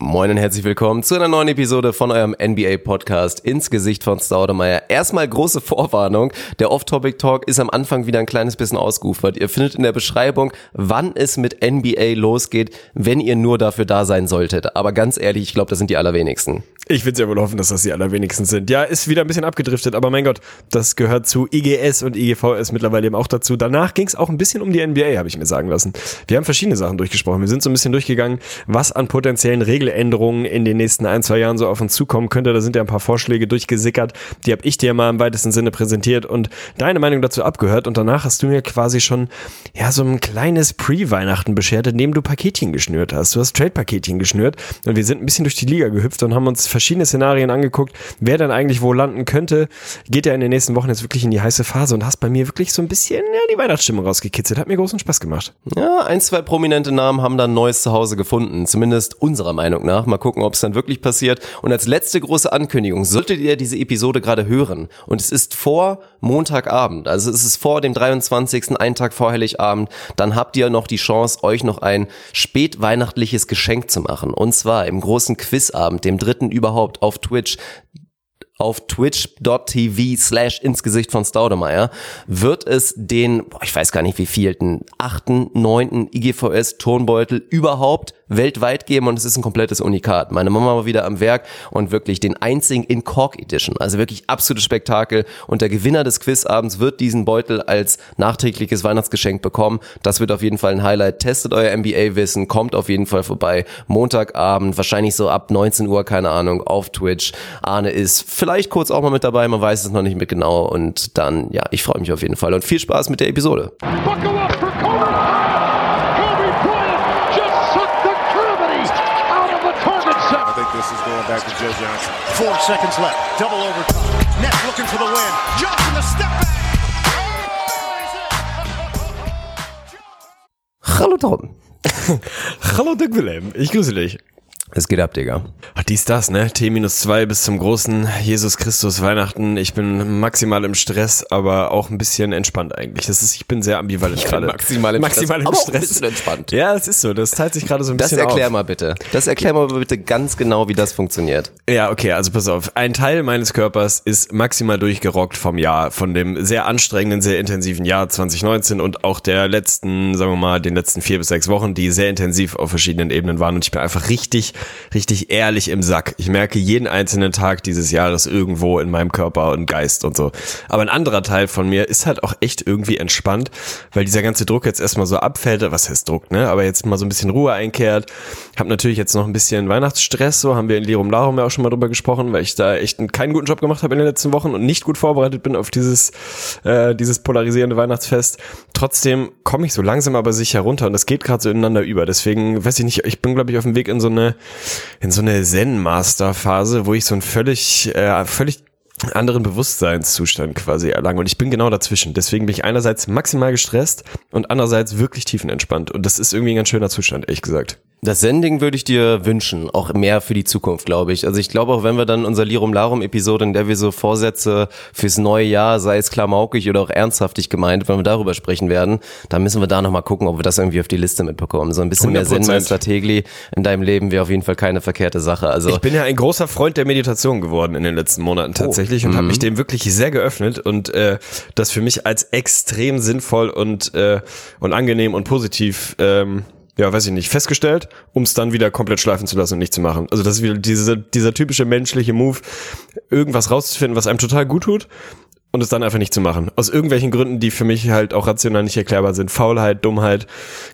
Moin und herzlich willkommen zu einer neuen Episode von eurem NBA-Podcast ins Gesicht von Staudemeyer. Erstmal große Vorwarnung. Der Off-Topic-Talk ist am Anfang wieder ein kleines bisschen ausgeufert. Ihr findet in der Beschreibung, wann es mit NBA losgeht, wenn ihr nur dafür da sein solltet. Aber ganz ehrlich, ich glaube, das sind die allerwenigsten. Ich will ja wohl hoffen, dass das die allerwenigsten sind. Ja, ist wieder ein bisschen abgedriftet, aber mein Gott, das gehört zu IGS und IGVS mittlerweile eben auch dazu. Danach ging es auch ein bisschen um die NBA, habe ich mir sagen lassen. Wir haben verschiedene Sachen durchgesprochen. Wir sind so ein bisschen durchgegangen, was an potenziellen Regeländerungen in den nächsten ein, zwei Jahren so auf uns zukommen könnte. Da sind ja ein paar Vorschläge durchgesickert. Die habe ich dir mal im weitesten Sinne präsentiert und deine Meinung dazu abgehört. Und danach hast du mir quasi schon ja so ein kleines Pre-Weihnachten beschert, indem du Paketchen geschnürt hast. Du hast Trade-Paketchen geschnürt und wir sind ein bisschen durch die Liga gehüpft und haben uns verschiedene Szenarien angeguckt, wer dann eigentlich wo landen könnte. Geht ja in den nächsten Wochen jetzt wirklich in die heiße Phase und hast bei mir wirklich so ein bisschen ja, die Weihnachtsstimmung rausgekitzelt. Hat mir großen Spaß gemacht. Ja, ein, zwei prominente Namen haben dann neues Zuhause gefunden. Zumindest unserer Meinung nach. Mal gucken, ob es dann wirklich passiert. Und als letzte große Ankündigung, solltet ihr diese Episode gerade hören und es ist vor Montagabend, also es ist vor dem 23., einen Tag vor Heiligabend, dann habt ihr noch die Chance, euch noch ein spätweihnachtliches Geschenk zu machen. Und zwar im großen Quizabend, dem dritten überhaupt auf Twitch auf twitch.tv slash ins Gesicht von Staudemeyer wird es den, ich weiß gar nicht wie vielten, achten, neunten IGVS Tonbeutel überhaupt weltweit geben und es ist ein komplettes Unikat. Meine Mama war wieder am Werk und wirklich den einzigen in Cork Edition, also wirklich absolutes Spektakel und der Gewinner des Quizabends wird diesen Beutel als nachträgliches Weihnachtsgeschenk bekommen. Das wird auf jeden Fall ein Highlight. Testet euer NBA-Wissen, kommt auf jeden Fall vorbei. Montagabend, wahrscheinlich so ab 19 Uhr, keine Ahnung, auf Twitch. Arne ist vielleicht kurz auch mal mit dabei, man weiß es noch nicht mehr genau und dann, ja, ich freue mich auf jeden Fall und viel Spaß mit der Episode. Buckle up for Kobe Bryant. Kobe Bryant just sucked the gravity out of the target I set. think this is going back to Joe Johnson. Four seconds left. Double overtime. Nets looking for the win. Johnson the step back. Hallo Tom. Hallo Dick Wilhelm, ich grüße dich. Es geht ab, Digga. Ach, dies, das, ne? T minus zwei bis zum großen Jesus Christus Weihnachten. Ich bin maximal im Stress, aber auch ein bisschen entspannt eigentlich. Das ist, ich bin sehr ambivalent gerade. maximal im maximal Stress, im aber auch ein Stress. bisschen entspannt. Ja, es ist so. Das teilt sich gerade so ein Das bisschen erklär auf. mal bitte. Das erklär mal bitte ganz genau, wie das funktioniert. Ja, okay, also pass auf. Ein Teil meines Körpers ist maximal durchgerockt vom Jahr, von dem sehr anstrengenden, sehr intensiven Jahr 2019 und auch der letzten, sagen wir mal, den letzten vier bis sechs Wochen, die sehr intensiv auf verschiedenen Ebenen waren. Und ich bin einfach richtig, richtig ehrlich im Sack. Ich merke jeden einzelnen Tag dieses Jahres irgendwo in meinem Körper und Geist und so. Aber ein anderer Teil von mir ist halt auch echt irgendwie entspannt, weil dieser ganze Druck jetzt erstmal so abfällt. Was heißt Druck, ne? Aber jetzt mal so ein bisschen Ruhe einkehrt. Hab natürlich jetzt noch ein bisschen Weihnachtsstress, so haben wir in Lirum Larum ja auch schon mal drüber gesprochen, weil ich da echt einen, keinen guten Job gemacht habe in den letzten Wochen und nicht gut vorbereitet bin auf dieses, äh, dieses polarisierende Weihnachtsfest. Trotzdem komme ich so langsam aber sicher runter und das geht gerade so ineinander über. Deswegen weiß ich nicht, ich bin glaube ich auf dem Weg in so eine in so eine Zen-Master-Phase, wo ich so ein völlig äh, völlig anderen Bewusstseinszustand quasi erlange. Und ich bin genau dazwischen. Deswegen bin ich einerseits maximal gestresst und andererseits wirklich tiefenentspannt. Und das ist irgendwie ein ganz schöner Zustand, ehrlich gesagt. Das Sending würde ich dir wünschen, auch mehr für die Zukunft, glaube ich. Also ich glaube auch, wenn wir dann unser Lirum Larum Episode, in der wir so Vorsätze fürs neue Jahr, sei es klamaukig oder auch ernsthaftig gemeint, wenn wir darüber sprechen werden, dann müssen wir da nochmal gucken, ob wir das irgendwie auf die Liste mitbekommen. So ein bisschen mehr 100%. Zen-Meister Tegli in deinem Leben wäre auf jeden Fall keine verkehrte Sache. Also Ich bin ja ein großer Freund der Meditation geworden in den letzten Monaten tatsächlich und habe mich dem wirklich sehr geöffnet und äh, das für mich als extrem sinnvoll und äh, und angenehm und positiv ähm, ja, weiß ich nicht, festgestellt, um es dann wieder komplett schleifen zu lassen und nicht zu machen. Also das ist wieder diese, dieser typische menschliche Move, irgendwas rauszufinden, was einem total gut tut und es dann einfach nicht zu machen. Aus irgendwelchen Gründen, die für mich halt auch rational nicht erklärbar sind. Faulheit, Dummheit,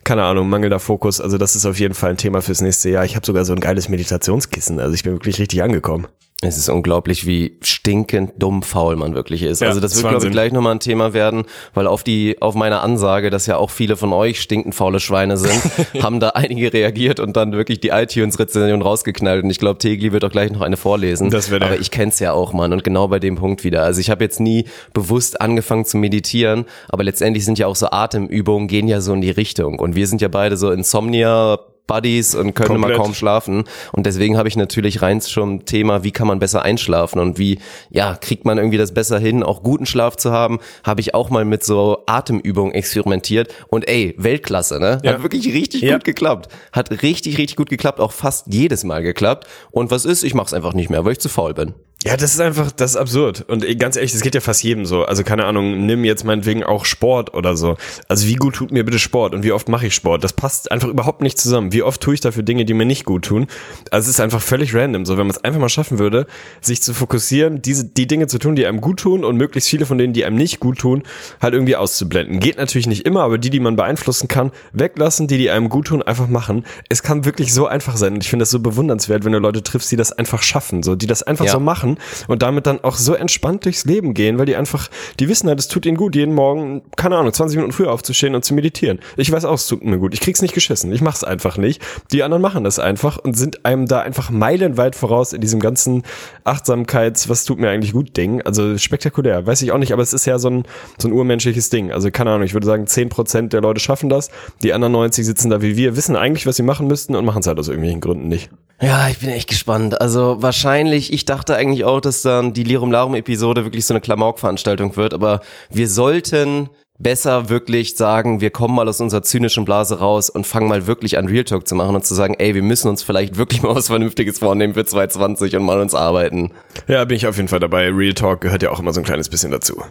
keine Ahnung, mangelnder Fokus. Also das ist auf jeden Fall ein Thema fürs nächste Jahr. Ich habe sogar so ein geiles Meditationskissen. Also ich bin wirklich richtig angekommen. Es ist unglaublich, wie stinkend dumm faul man wirklich ist. Ja, also das wird, glaube ich, gleich nochmal ein Thema werden, weil auf die, auf meine Ansage, dass ja auch viele von euch stinkend faule Schweine sind, haben da einige reagiert und dann wirklich die iTunes-Rezension rausgeknallt. Und ich glaube, Tegli wird auch gleich noch eine vorlesen. Das wird er. Aber ich kenn's ja auch, Mann. Und genau bei dem Punkt wieder. Also ich habe jetzt nie bewusst angefangen zu meditieren, aber letztendlich sind ja auch so Atemübungen, gehen ja so in die Richtung. Und wir sind ja beide so Insomnia Buddies und können Komplett. immer kaum schlafen. Und deswegen habe ich natürlich rein zum Thema, wie kann man besser einschlafen und wie, ja, kriegt man irgendwie das besser hin, auch guten Schlaf zu haben, habe ich auch mal mit so Atemübungen experimentiert. Und ey, Weltklasse, ne? Ja. Hat wirklich richtig Ja. gut geklappt. Hat richtig, richtig gut geklappt, auch fast jedes Mal geklappt. Und was ist? Ich mache es einfach nicht mehr, weil ich zu faul bin. Ja, das ist einfach, das ist absurd. Und ganz ehrlich, das geht ja fast jedem so. Also keine Ahnung, nimm jetzt meinetwegen auch Sport oder so. Also wie gut tut mir bitte Sport und wie oft mache ich Sport? Das passt einfach überhaupt nicht zusammen. Wie oft tue ich dafür Dinge, die mir nicht gut tun? Also es ist einfach völlig random. So, wenn man es einfach mal schaffen würde, sich zu fokussieren, diese, die Dinge zu tun, die einem gut tun und möglichst viele von denen, die einem nicht gut tun, halt irgendwie auszublenden. Geht natürlich nicht immer, aber die, die man beeinflussen kann, weglassen, die, die einem gut tun, einfach machen. Es kann wirklich so einfach sein. Und ich finde das so bewundernswert, wenn du Leute triffst, die das einfach schaffen, so, die das einfach Ja. so machen und damit dann auch so entspannt durchs Leben gehen, weil die einfach, die wissen halt, es tut ihnen gut, jeden Morgen, keine Ahnung, 20 Minuten früher aufzustehen und zu meditieren. Ich weiß auch, es tut mir gut. Ich krieg's nicht geschissen. Ich mach's einfach nicht. Die anderen machen das einfach und sind einem da einfach meilenweit voraus in diesem ganzen Achtsamkeits, was tut mir eigentlich gut Ding. Also spektakulär. Weiß ich auch nicht, aber es ist ja so ein, so ein urmenschliches Ding. Also keine Ahnung, ich würde sagen, 10% der Leute schaffen das. Die anderen 90 sitzen da wie wir, wissen eigentlich, was sie machen müssten und machen es halt aus irgendwelchen Gründen nicht. Ja, ich bin echt gespannt. Also wahrscheinlich, ich dachte eigentlich auch, dass dann die Lirum Larum Episode wirklich so eine Klamauk-Veranstaltung wird, aber wir sollten besser wirklich sagen, wir kommen mal aus unserer zynischen Blase raus und fangen mal wirklich an Real Talk zu machen und zu sagen, ey, wir müssen uns vielleicht wirklich mal was Vernünftiges vornehmen für 2020 und mal uns arbeiten. Ja, bin ich auf jeden Fall dabei. Real Talk gehört ja auch immer so ein kleines bisschen dazu.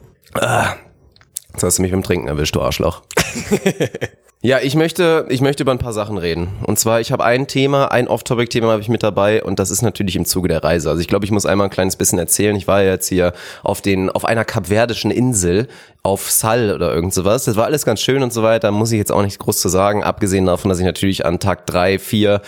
Jetzt hast du mich beim Trinken erwischt, du Arschloch. ja, ich möchte, ich möchte über ein paar Sachen reden. Und zwar, ich habe ein Thema, ein Off-Topic-Thema habe ich mit dabei und das ist natürlich im Zuge der Reise. Also ich glaube, ich muss einmal ein kleines bisschen erzählen. Ich war ja jetzt hier auf den, auf einer kapverdischen Insel, auf Sal oder irgend sowas. Das war alles ganz schön und so weiter. Da muss ich jetzt auch nichts groß zu sagen, abgesehen davon, dass ich natürlich an Tag drei, vier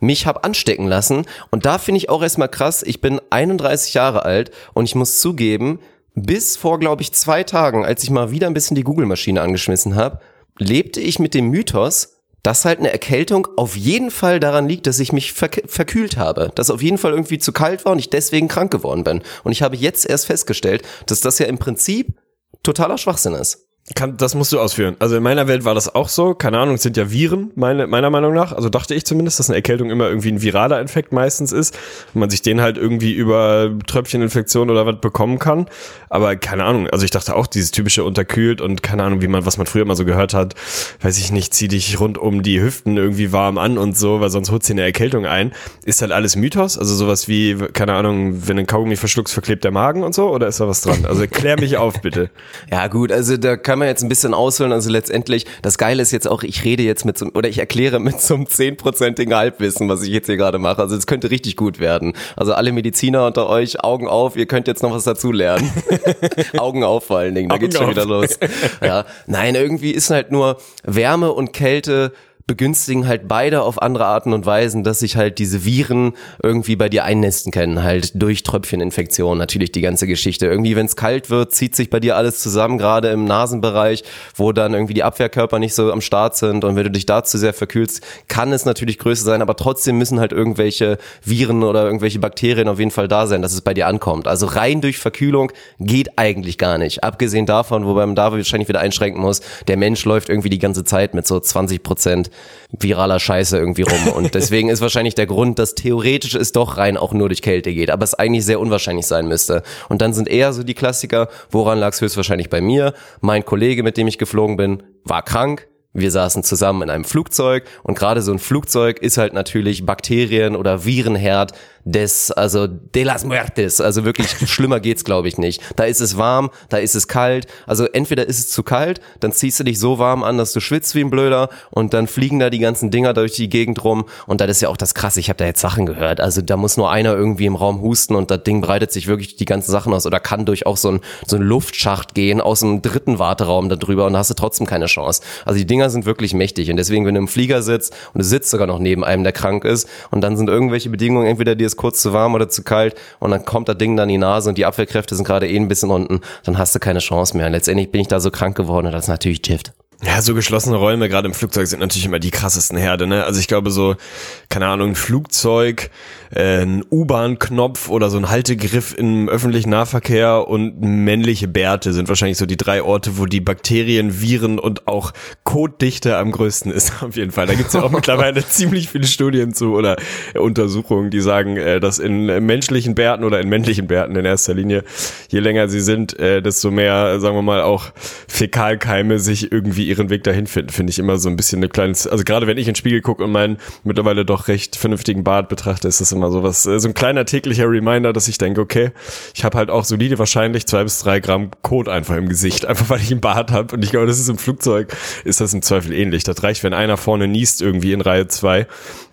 mich hab anstecken lassen. Und da finde ich auch erstmal krass, ich bin 31 Jahre alt und ich muss zugeben, bis vor, glaube ich, zwei Tagen, als ich mal wieder ein bisschen die Google-Maschine angeschmissen habe, lebte ich mit dem Mythos, dass halt eine Erkältung auf jeden Fall daran liegt, dass ich mich verk verkühlt habe. Dass auf jeden Fall irgendwie zu kalt war und ich deswegen krank geworden bin. Und ich habe jetzt erst festgestellt, dass das ja im Prinzip totaler Schwachsinn ist. Kann, das musst du ausführen. Also in meiner Welt war das auch so. Keine Ahnung, sind ja Viren, meine, meiner Meinung nach. Also dachte ich zumindest, dass eine Erkältung immer irgendwie ein viraler Infekt meistens ist. Und man sich den halt irgendwie über Tröpfcheninfektion oder was bekommen kann. Aber keine Ahnung, also ich dachte auch, dieses typische unterkühlt und keine Ahnung, wie man, was man früher immer so gehört hat, weiß ich nicht, zieh dich rund um die Hüften irgendwie warm an und so, weil sonst holst du dir eine Erkältung ein. Ist halt alles Mythos? Also sowas wie, keine Ahnung, wenn du ein Kaugummi verschluckst, verklebt der Magen und so? Oder ist da was dran? Also klär mich auf, bitte. Ja gut, also da kann man jetzt ein bisschen ausholen. Also letztendlich, das Geile ist jetzt auch, ich rede jetzt mit so, oder ich erkläre mit so einem zehnprozentigen Halbwissen, was ich jetzt hier gerade mache. Also es könnte richtig gut werden. Also alle Mediziner unter euch, Augen auf, ihr könnt jetzt noch was dazulernen. Augen auf vor allen Dingen, da Augen geht's schon wieder los. Ja, nein, irgendwie ist halt nur Wärme und Kälte begünstigen halt beide auf andere Arten und Weisen, dass sich halt diese Viren irgendwie bei dir einnisten können, halt durch Tröpfcheninfektion, natürlich die ganze Geschichte. Irgendwie, wenn es kalt wird, zieht sich bei dir alles zusammen, gerade im Nasenbereich, wo dann irgendwie die Abwehrkörper nicht so am Start sind und wenn du dich da zu sehr verkühlst, kann es natürlich größer sein, aber trotzdem müssen halt irgendwelche Viren oder irgendwelche Bakterien auf jeden Fall da sein, dass es bei dir ankommt. Also rein durch Verkühlung geht eigentlich gar nicht. Abgesehen davon, wobei man da wahrscheinlich wieder einschränken muss, der Mensch läuft irgendwie die ganze Zeit mit so 20 Prozent viraler Scheiße irgendwie rum. Und deswegen ist wahrscheinlich der Grund, dass theoretisch es doch rein auch nur durch Kälte geht, aber es eigentlich sehr unwahrscheinlich sein müsste. Und dann sind eher so die Klassiker, woran lag es höchstwahrscheinlich bei mir? Mein Kollege, mit dem ich geflogen bin, war krank. Wir saßen zusammen in einem Flugzeug und gerade so ein Flugzeug ist halt natürlich Bakterien- oder Virenherd des, also de las muertes. Also wirklich schlimmer geht's, glaube ich, nicht. Da ist es warm, da ist es kalt. Also entweder ist es zu kalt, dann ziehst du dich so warm an, dass du schwitzt wie ein Blöder und dann fliegen da die ganzen Dinger durch die Gegend rum. Und das ist ja auch das Krasse. Ich habe da jetzt Sachen gehört. Also da muss nur einer irgendwie im Raum husten und das Ding breitet sich wirklich die ganzen Sachen aus oder kann durch auch so ein, so ein Luftschacht gehen aus dem dritten Warteraum da drüber und da hast du trotzdem keine Chance. Also die Dinger sind wirklich mächtig und deswegen, wenn du im Flieger sitzt und du sitzt sogar noch neben einem, der krank ist und dann sind irgendwelche Bedingungen, entweder dir ist kurz zu warm oder zu kalt und dann kommt das Ding dann in die Nase und die Abwehrkräfte sind gerade eh ein bisschen unten, dann hast du keine Chance mehr. Und letztendlich bin ich da so krank geworden und das ist natürlich Gift. Ja, so geschlossene Räume, gerade im Flugzeug, sind natürlich immer die krassesten Herde, ne? Also ich glaube so, keine Ahnung, ein Flugzeug äh, ein U-Bahn-Knopf oder so ein Haltegriff im öffentlichen Nahverkehr und männliche Bärte sind wahrscheinlich so die drei Orte, wo die Bakterien, Viren und auch Kotdichte am größten ist auf jeden Fall. Da gibt's ja auch mittlerweile ziemlich viele Studien zu oder Untersuchungen, die sagen, äh, dass in menschlichen Bärten oder in männlichen Bärten in erster Linie, je länger sie sind, äh, desto mehr, sagen wir mal, auch Fäkalkeime sich irgendwie ihren Weg dahin finden. Finde ich immer so ein bisschen eine kleine, also gerade wenn ich in den Spiegel gucke und meinen mittlerweile doch recht vernünftigen Bart betrachte, ist das immer so was, äh, so ein kleiner täglicher Reminder, dass ich denke, okay, ich habe halt auch solide wahrscheinlich zwei bis drei Gramm Kot einfach im Gesicht, einfach weil ich einen Bart habe. Und ich glaube, das ist im Flugzeug, ist das im Zweifel ähnlich. Das reicht, wenn einer vorne niest irgendwie in Reihe zwei,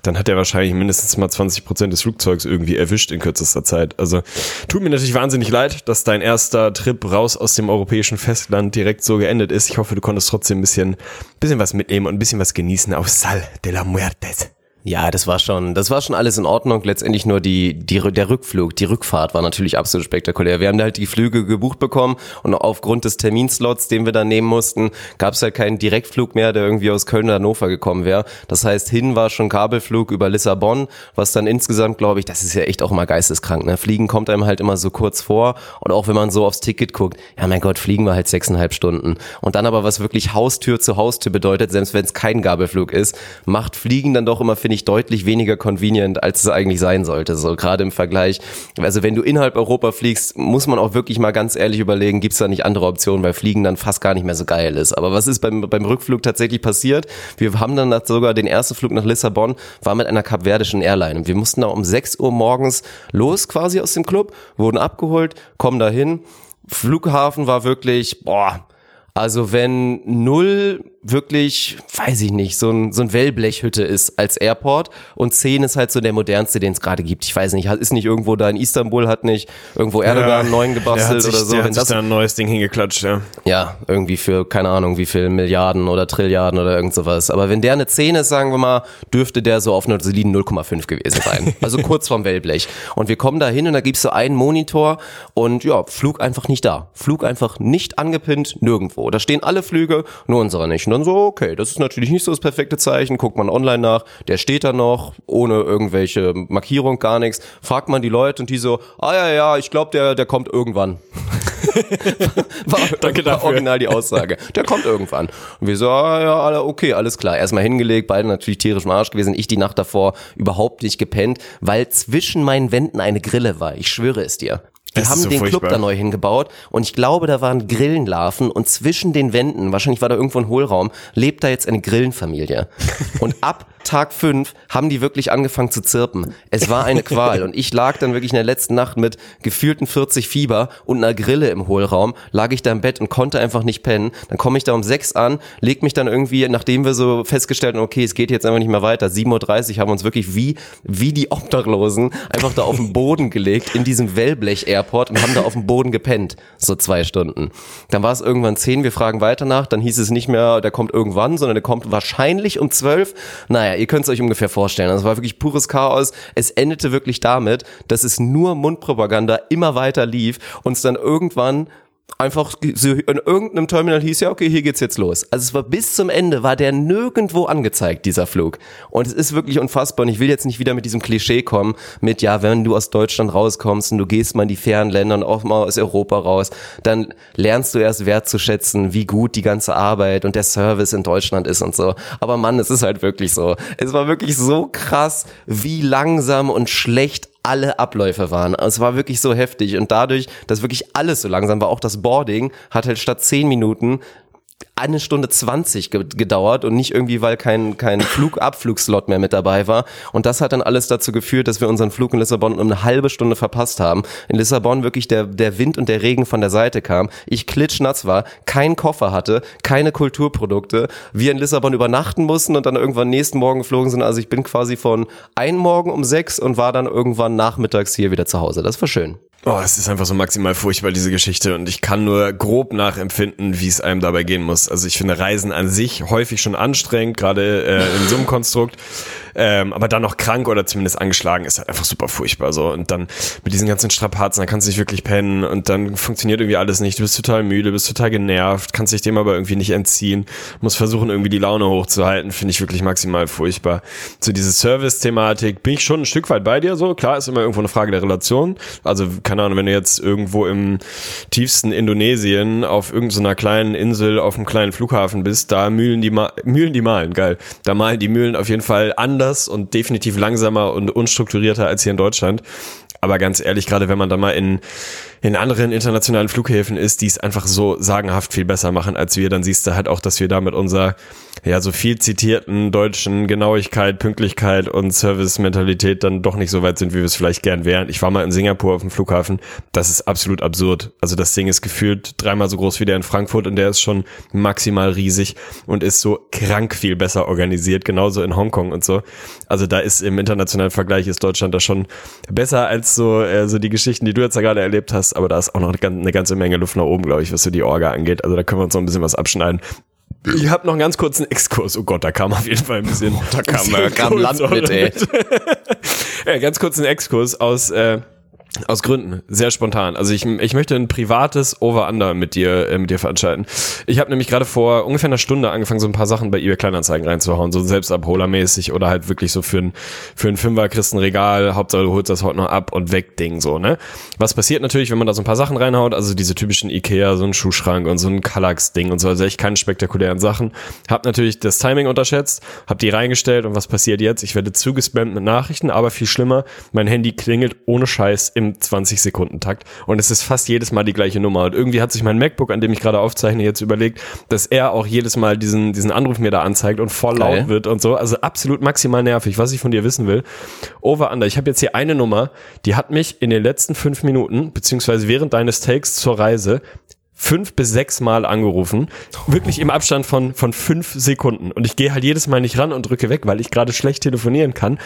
dann hat er wahrscheinlich mindestens mal 20 Prozent des Flugzeugs irgendwie erwischt in kürzester Zeit. Also tut mir natürlich wahnsinnig leid, dass dein erster Trip raus aus dem europäischen Festland direkt so geendet ist. Ich hoffe, du konntest trotzdem ein bisschen, bisschen was mitnehmen und ein bisschen was genießen aus Sal de la Muertes. Ja, das war schon, das war schon alles in Ordnung. Letztendlich nur die, die, der Rückflug, die Rückfahrt war natürlich absolut spektakulär. Wir haben halt die Flüge gebucht bekommen und aufgrund des Terminslots, den wir dann nehmen mussten, gab es halt keinen Direktflug mehr, der irgendwie aus Köln oder Hannover gekommen wäre. Das heißt, hin war schon Kabelflug über Lissabon, was dann insgesamt, glaube ich, das ist ja echt auch mal geisteskrank. Ne? Fliegen kommt einem halt immer so kurz vor und auch wenn man so aufs Ticket guckt, ja mein Gott, fliegen wir halt sechseinhalb Stunden. Und dann aber, was wirklich Haustür zu Haustür bedeutet, selbst wenn es kein Kabelflug ist, macht Fliegen dann doch immer, finde ich, deutlich weniger convenient, als es eigentlich sein sollte. So gerade im Vergleich. Also wenn du innerhalb Europa fliegst, muss man auch wirklich mal ganz ehrlich überlegen, gibt es da nicht andere Optionen, weil Fliegen dann fast gar nicht mehr so geil ist. Aber was ist beim, beim Rückflug tatsächlich passiert? Wir haben dann sogar den ersten Flug nach Lissabon, war mit einer kapverdischen Airline. Und wir mussten da um 6 Uhr morgens los quasi aus dem Club, wurden abgeholt, kommen dahin. Flughafen war wirklich, boah, also wenn null wirklich, weiß ich nicht, so ein, so ein Wellblechhütte ist als Airport und 10 ist halt so der modernste, den es gerade gibt. Ich weiß nicht, ist nicht irgendwo da in Istanbul, hat nicht irgendwo Erdogan Ja, einen neuen gebastelt sich, oder so. Der Wenn hat sich das, da ein neues Ding hingeklatscht, ja. ja, irgendwie für, keine Ahnung, wie viel Milliarden oder Trilliarden oder irgend sowas. Aber wenn der eine 10 ist, sagen wir mal, dürfte der so auf einer soliden 0,5 gewesen sein. Also kurz vorm Wellblech. Und wir kommen da hin und da gibt's so einen Monitor und ja, Flug einfach nicht da. Flug einfach nicht angepinnt, nirgendwo. Da stehen alle Flüge, nur unserer nicht. Und dann so, okay, das ist natürlich nicht so das perfekte Zeichen. Guckt man online nach, der steht da noch, ohne irgendwelche Markierung, gar nichts. Fragt man die Leute und die so, ah ja, ja, ich glaube, der, der kommt irgendwann. war, Danke war original die Aussage. Der kommt irgendwann. Und wir so, ah, ja, alle, okay, alles klar. Erstmal hingelegt, beide natürlich tierisch im Arsch gewesen. Ich die Nacht davor überhaupt nicht gepennt, weil zwischen meinen Wänden eine Grille war. Ich schwöre es dir. Die ist haben so den Club furchtbar. da neu hingebaut und ich glaube, da waren Grillenlarven und zwischen den Wänden, wahrscheinlich war da irgendwo ein Hohlraum, lebt da jetzt eine Grillenfamilie. Und ab Tag fünf haben die wirklich angefangen zu zirpen. Es war eine Qual und ich lag dann wirklich in der letzten Nacht mit gefühlten 40 Fieber und einer Grille im Hohlraum, lag ich da im Bett und konnte einfach nicht pennen. Dann komme ich da um sechs an, leg mich dann irgendwie, nachdem wir so festgestellt haben, okay, es geht jetzt einfach nicht mehr weiter, 7.30 Uhr haben wir uns wirklich wie, wie die Obdachlosen einfach da auf den Boden gelegt in diesem Wellblech-Airport und haben da auf dem Boden gepennt, so zwei Stunden. Dann war es irgendwann zehn, wir fragen weiter nach, dann hieß es nicht mehr, der kommt irgendwann, sondern der kommt wahrscheinlich um zwölf. Naja, ihr könnt es euch ungefähr vorstellen. Das war wirklich pures Chaos. Es endete wirklich damit, dass es nur Mundpropaganda immer weiter lief und es dann irgendwann einfach so in irgendeinem Terminal hieß ja, okay, hier geht's jetzt los. Also es war bis zum Ende, war der nirgendwo angezeigt, dieser Flug. Und es ist wirklich unfassbar. Und ich will jetzt nicht wieder mit diesem Klischee kommen, mit, ja, wenn du aus Deutschland rauskommst und du gehst mal in die fernen Länder und auch mal aus Europa raus, dann lernst du erst wertzuschätzen, wie gut die ganze Arbeit und der Service in Deutschland ist und so. Aber Mann, es ist halt wirklich so. Es war wirklich so krass, wie langsam und schlecht alle Abläufe waren. Es war wirklich so heftig und dadurch, dass wirklich alles so langsam war, auch das Boarding hat halt statt zehn Minuten eine Stunde 20 ge gedauert und nicht irgendwie, weil kein, kein Flugabflugslot mehr mit dabei war. Und das hat dann alles dazu geführt, dass wir unseren Flug in Lissabon um eine halbe Stunde verpasst haben. In Lissabon wirklich der, der Wind und der Regen von der Seite kam. Ich klitschnass war, kein Koffer hatte, keine Kulturprodukte. Wir in Lissabon übernachten mussten und dann irgendwann nächsten Morgen geflogen sind. Also ich bin quasi von ein Morgen um sechs und war dann irgendwann nachmittags hier wieder zu Hause. Das war schön. Oh, es ist einfach so maximal furchtbar, diese Geschichte. Und ich kann nur grob nachempfinden, wie es einem dabei gehen muss. Also ich finde Reisen an sich häufig schon anstrengend, gerade äh, in so einem Konstrukt. Ähm, aber dann noch krank oder zumindest angeschlagen ist halt einfach super furchtbar so. Und dann mit diesen ganzen Strapazen, dann kannst du nicht wirklich pennen und dann funktioniert irgendwie alles nicht. Du bist total müde, bist total genervt, kannst dich dem aber irgendwie nicht entziehen, musst versuchen irgendwie die Laune hochzuhalten, finde ich wirklich maximal furchtbar. So diese Service-Thematik bin ich schon ein Stück weit bei dir so. Klar, ist immer irgendwo eine Frage der Relation. Also keine Ahnung, wenn du jetzt irgendwo im tiefsten Indonesien auf irgendeiner kleinen Insel auf einem kleinen Flughafen bist, da mühlen die, Ma mühlen die malen, geil. Da malen die Mühlen auf jeden Fall anders und definitiv langsamer und unstrukturierter als hier in Deutschland. Aber ganz ehrlich, gerade wenn man da mal in in anderen internationalen Flughäfen ist, die es einfach so sagenhaft viel besser machen als wir, dann siehst du halt auch, dass wir da mit unserer ja so viel zitierten deutschen Genauigkeit, Pünktlichkeit und Service-Mentalität dann doch nicht so weit sind, wie wir es vielleicht gern wären. Ich war mal in Singapur auf dem Flughafen, das ist absolut absurd. Also das Ding ist gefühlt dreimal so groß wie der in Frankfurt und der ist schon maximal riesig und ist so krank viel besser organisiert, genauso in Hongkong und so. Also da ist im internationalen Vergleich ist Deutschland da schon besser als so, äh, so die Geschichten, die du jetzt da gerade erlebt hast aber da ist auch noch eine ganze Menge Luft nach oben, glaube ich, was so die Orga angeht. Also da können wir uns noch ein bisschen was abschneiden. Ich habe noch einen ganz kurzen Exkurs. Oh Gott, da kam auf jeden Fall ein bisschen. da kam, da kam Land mit, ey. ja, ganz kurzen Exkurs aus äh, aus Gründen, sehr spontan. Also ich, ich möchte ein privates Over-Under mit dir äh, mit dir veranstalten. Ich habe nämlich gerade vor ungefähr einer Stunde angefangen, so ein paar Sachen bei eBay Kleinanzeigen reinzuhauen, so selbstabholermäßig oder halt wirklich so für ein für ein Fünfer kriegst ein Regal, Hauptsache du holst das heute noch ab und weg Ding so, ne? Was passiert natürlich, wenn man da so ein paar Sachen reinhaut, also diese typischen Ikea, so ein Schuhschrank und so ein Kallax Ding und so, also echt keine spektakulären Sachen. Hab natürlich das Timing unterschätzt, hab die reingestellt und was passiert jetzt? Ich werde zugespammt mit Nachrichten, aber viel schlimmer, mein Handy klingelt ohne Scheiß im 20 Sekunden Takt und es ist fast jedes Mal die gleiche Nummer und irgendwie hat sich mein MacBook, an dem ich gerade aufzeichne, jetzt überlegt, dass er auch jedes Mal diesen diesen Anruf mir da anzeigt und voll Geil. laut wird und so, also absolut maximal nervig, was ich von dir wissen will. Over under, ich habe jetzt hier eine Nummer, die hat mich in den letzten fünf Minuten beziehungsweise während deines Takes zur Reise fünf bis sechs Mal angerufen, wirklich im Abstand von von fünf Sekunden und ich gehe halt jedes Mal nicht ran und drücke weg, weil ich gerade schlecht telefonieren kann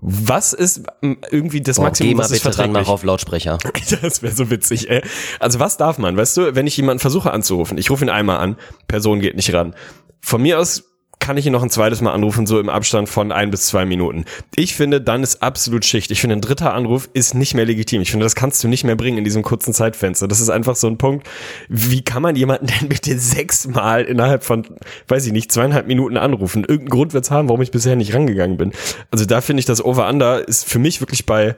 was ist irgendwie das Maximum, geh mal was bitte dran, mach auf Lautsprecher. das wäre so witzig, ey. Also was darf man, weißt du, wenn ich jemanden versuche anzurufen, ich rufe ihn einmal an, Person geht nicht ran. Von mir aus kann ich ihn noch ein zweites Mal anrufen, so im Abstand von ein bis zwei Minuten. Ich finde, dann ist absolut Schicht. Ich finde, ein dritter Anruf ist nicht mehr legitim. Ich finde, das kannst du nicht mehr bringen in diesem kurzen Zeitfenster. Das ist einfach so ein Punkt. Wie kann man jemanden denn bitte sechsmal innerhalb von, weiß ich nicht, zweieinhalb Minuten anrufen? Irgendeinen Grund wird's haben, warum ich bisher nicht rangegangen bin. Also da finde ich, das Over-Under ist für mich wirklich bei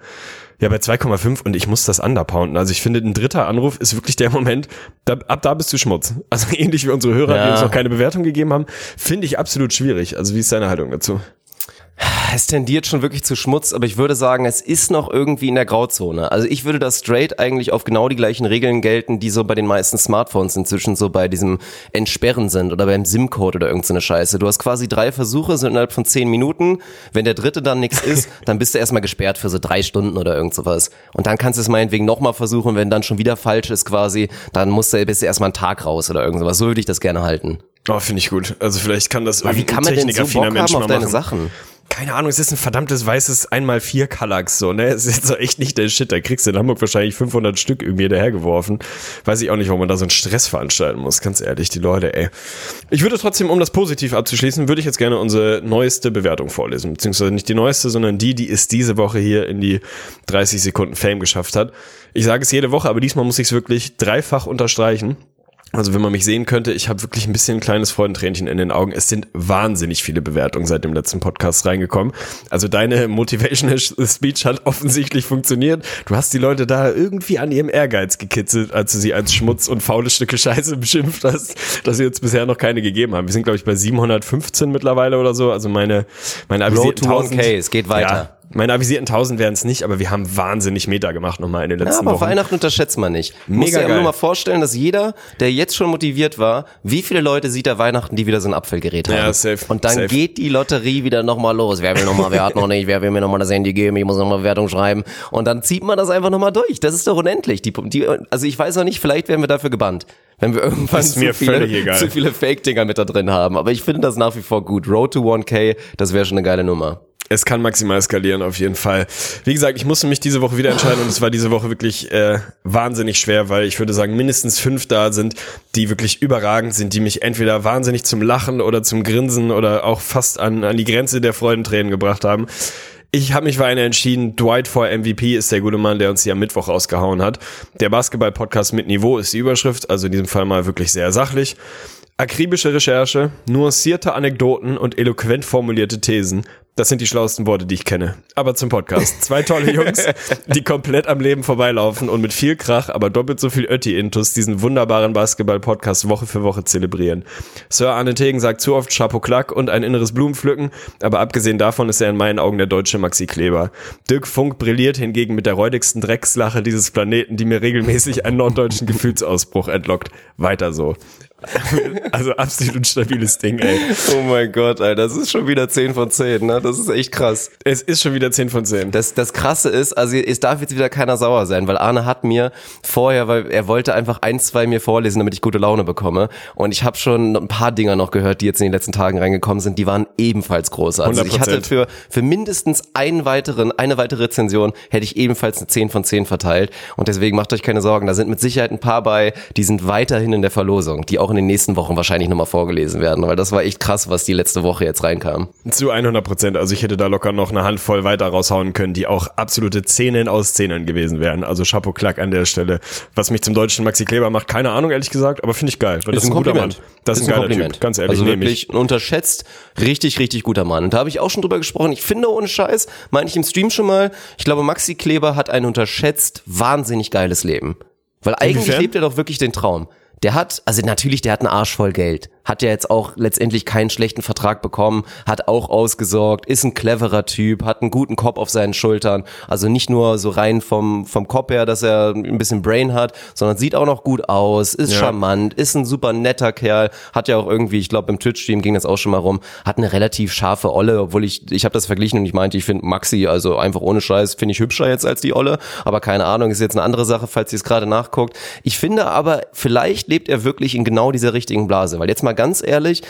ja, bei 2,5 und ich muss das underpounden. Also ich finde, ein dritter Anruf ist wirklich der Moment, da, ab da bist du Schmutz. Also ähnlich wie unsere Hörer, ja. die uns noch keine Bewertung gegeben haben, finde ich absolut schwierig. Also wie ist deine Haltung dazu? Es tendiert schon wirklich zu Schmutz, aber ich würde sagen, es ist noch irgendwie in der Grauzone. Also ich würde das straight eigentlich auf genau die gleichen Regeln gelten, die so bei den meisten Smartphones inzwischen so bei diesem Entsperren sind oder beim SIM-Code oder irgendeine Scheiße. Du hast quasi drei Versuche, sind innerhalb von zehn Minuten. Wenn der dritte dann nichts ist, dann bist du erstmal gesperrt für so drei Stunden oder irgend sowas. Und dann kannst du es meinetwegen nochmal versuchen, wenn dann schon wieder falsch ist quasi, dann musst du, bist du erstmal einen Tag raus oder irgend sowas. So würde ich das gerne halten. Oh, finde ich gut. Also vielleicht kann das Aber wie kann man denn so Bock haben auf deine Sachen? Keine Ahnung, es ist ein verdammtes weißes einmal vier Kallax, so, ne? Es ist jetzt so echt nicht der Shit. Da kriegst du in Hamburg wahrscheinlich 500 Stück irgendwie dahergeworfen. Weiß ich auch nicht, warum man da so einen Stress veranstalten muss. Ganz ehrlich, die Leute, ey. Ich würde trotzdem, um das positiv abzuschließen, würde ich jetzt gerne unsere neueste Bewertung vorlesen. Beziehungsweise nicht die neueste, sondern die, die es diese Woche hier in die 30 Sekunden Fame geschafft hat. Ich sage es jede Woche, aber diesmal muss ich es wirklich dreifach unterstreichen. Also wenn man mich sehen könnte, ich habe wirklich ein bisschen ein kleines Freudentränchen in den Augen. Es sind wahnsinnig viele Bewertungen seit dem letzten Podcast reingekommen. Also deine Motivational Speech hat offensichtlich funktioniert. Du hast die Leute da irgendwie an ihrem Ehrgeiz gekitzelt, als du sie als Schmutz und faule Stücke Scheiße beschimpft hast, dass sie jetzt bisher noch keine gegeben haben. Wir sind glaube ich bei 715 mittlerweile oder so. Also meine meine Road to 1K, es geht weiter. Ja, meine avisierten 1000 wären es nicht, aber wir haben wahnsinnig Meter gemacht nochmal in den letzten ja, aber Wochen. Weihnachten unterschätzt man nicht. Mega Muss dir nur mal vorstellen, dass jeder, der jetzt schon motiviert war, wie viele Leute sieht er Weihnachten, die wieder so ein Apfelgerät haben. Ja, safe. Und dann safe. geht die Lotterie wieder nochmal los. Wer will nochmal, wer hat noch nicht, wer will mir nochmal das Handy geben, ich muss nochmal Bewertung schreiben. Und dann zieht man das einfach nochmal durch. Das ist doch unendlich. Die, die, also ich weiß noch nicht, vielleicht werden wir dafür gebannt wenn wir irgendwann zu viele, zu viele Fake-Dinger mit da drin haben. Aber ich finde das nach wie vor gut. Road to 1K, das wäre schon eine geile Nummer. Es kann maximal eskalieren, auf jeden Fall. Wie gesagt, ich musste mich diese Woche wieder entscheiden und es war diese Woche wirklich äh, wahnsinnig schwer, weil ich würde sagen, mindestens fünf da sind, die wirklich überragend sind, die mich entweder wahnsinnig zum Lachen oder zum Grinsen oder auch fast an, an die Grenze der Freudentränen gebracht haben. Ich habe mich für eine entschieden. Dwight for MVP ist der gute Mann, der uns hier am Mittwoch rausgehauen hat. Der Basketball-Podcast mit Niveau ist die Überschrift, also in diesem Fall mal wirklich sehr sachlich. Akribische Recherche, nuancierte Anekdoten und eloquent formulierte Thesen. Das sind die schlauesten Worte, die ich kenne. Aber zum Podcast. Zwei tolle Jungs, die komplett am Leben vorbeilaufen und mit viel Krach, aber doppelt so viel Ötti-Intus diesen wunderbaren Basketball-Podcast Woche für Woche zelebrieren. Sir Arne Tegen sagt zu oft Chapeau Klack und ein inneres Blumenpflücken, aber abgesehen davon ist er in meinen Augen der deutsche Maxi Kleber. Dirk Funk brilliert hingegen mit der räudigsten Dreckslache dieses Planeten, die mir regelmäßig einen norddeutschen Gefühlsausbruch entlockt. Weiter so. Also absolut stabiles Ding, ey. Oh mein Gott, Alter, das ist schon wieder 10 von 10, ne? Das ist echt krass. Es ist schon wieder 10 von 10. Das, das Krasse ist, also es darf jetzt wieder keiner sauer sein, weil Arne hat mir vorher, weil er wollte einfach ein, zwei mir vorlesen, damit ich gute Laune bekomme. Und ich habe schon ein paar Dinger noch gehört, die jetzt in den letzten Tagen reingekommen sind, die waren ebenfalls groß. Also ich hatte 100%. für, für mindestens einen weiteren, eine weitere Rezension hätte ich ebenfalls eine 10 von 10 verteilt. Und deswegen macht euch keine Sorgen, da sind mit Sicherheit ein paar bei, die sind weiterhin in der Verlosung, die auch in den nächsten Wochen wahrscheinlich nochmal vorgelesen werden, weil das war echt krass, was die letzte Woche jetzt reinkam. Zu 100 Prozent. Also ich hätte da locker noch eine Handvoll weiter raushauen können, die auch absolute Zähnen aus Zähnen gewesen wären. Also Chapeau Klack an der Stelle. Was mich zum deutschen Maxi Kleber macht, keine Ahnung, ehrlich gesagt, aber finde ich geil. Weil das ist ein, guter Mann. Das ist ein geiler Typ. Ganz ehrlich, also nehme ich. wirklich ein unterschätzt, richtig, richtig guter Mann. Und da habe ich auch schon drüber gesprochen. Ich finde ohne Scheiß, meine ich im Stream schon mal, ich glaube, Maxi Kleber hat ein unterschätzt wahnsinnig geiles Leben. Weil eigentlich Inwiefern? lebt er doch wirklich den Traum. Der hat, also natürlich, der hat einen Arsch voll Geld. Hat ja jetzt auch letztendlich keinen schlechten Vertrag bekommen, hat auch ausgesorgt, ist ein cleverer Typ, hat einen guten Kopf auf seinen Schultern. Also nicht nur so rein vom, vom Kopf her, dass er ein bisschen Brain hat, sondern sieht auch noch gut aus, ist Ja. charmant, ist ein super netter Kerl, hat ja auch irgendwie, ich glaube im Twitch-Stream ging das auch schon mal rum, hat eine relativ scharfe Olle, obwohl ich, ich habe das verglichen und ich meinte, ich finde Maxi, also einfach ohne Scheiß, finde ich hübscher jetzt als die Olle, aber keine Ahnung, ist jetzt eine andere Sache, falls ihr es gerade nachguckt. Ich finde aber, vielleicht lebt er wirklich in genau dieser richtigen Blase, weil jetzt mal ganz ehrlich,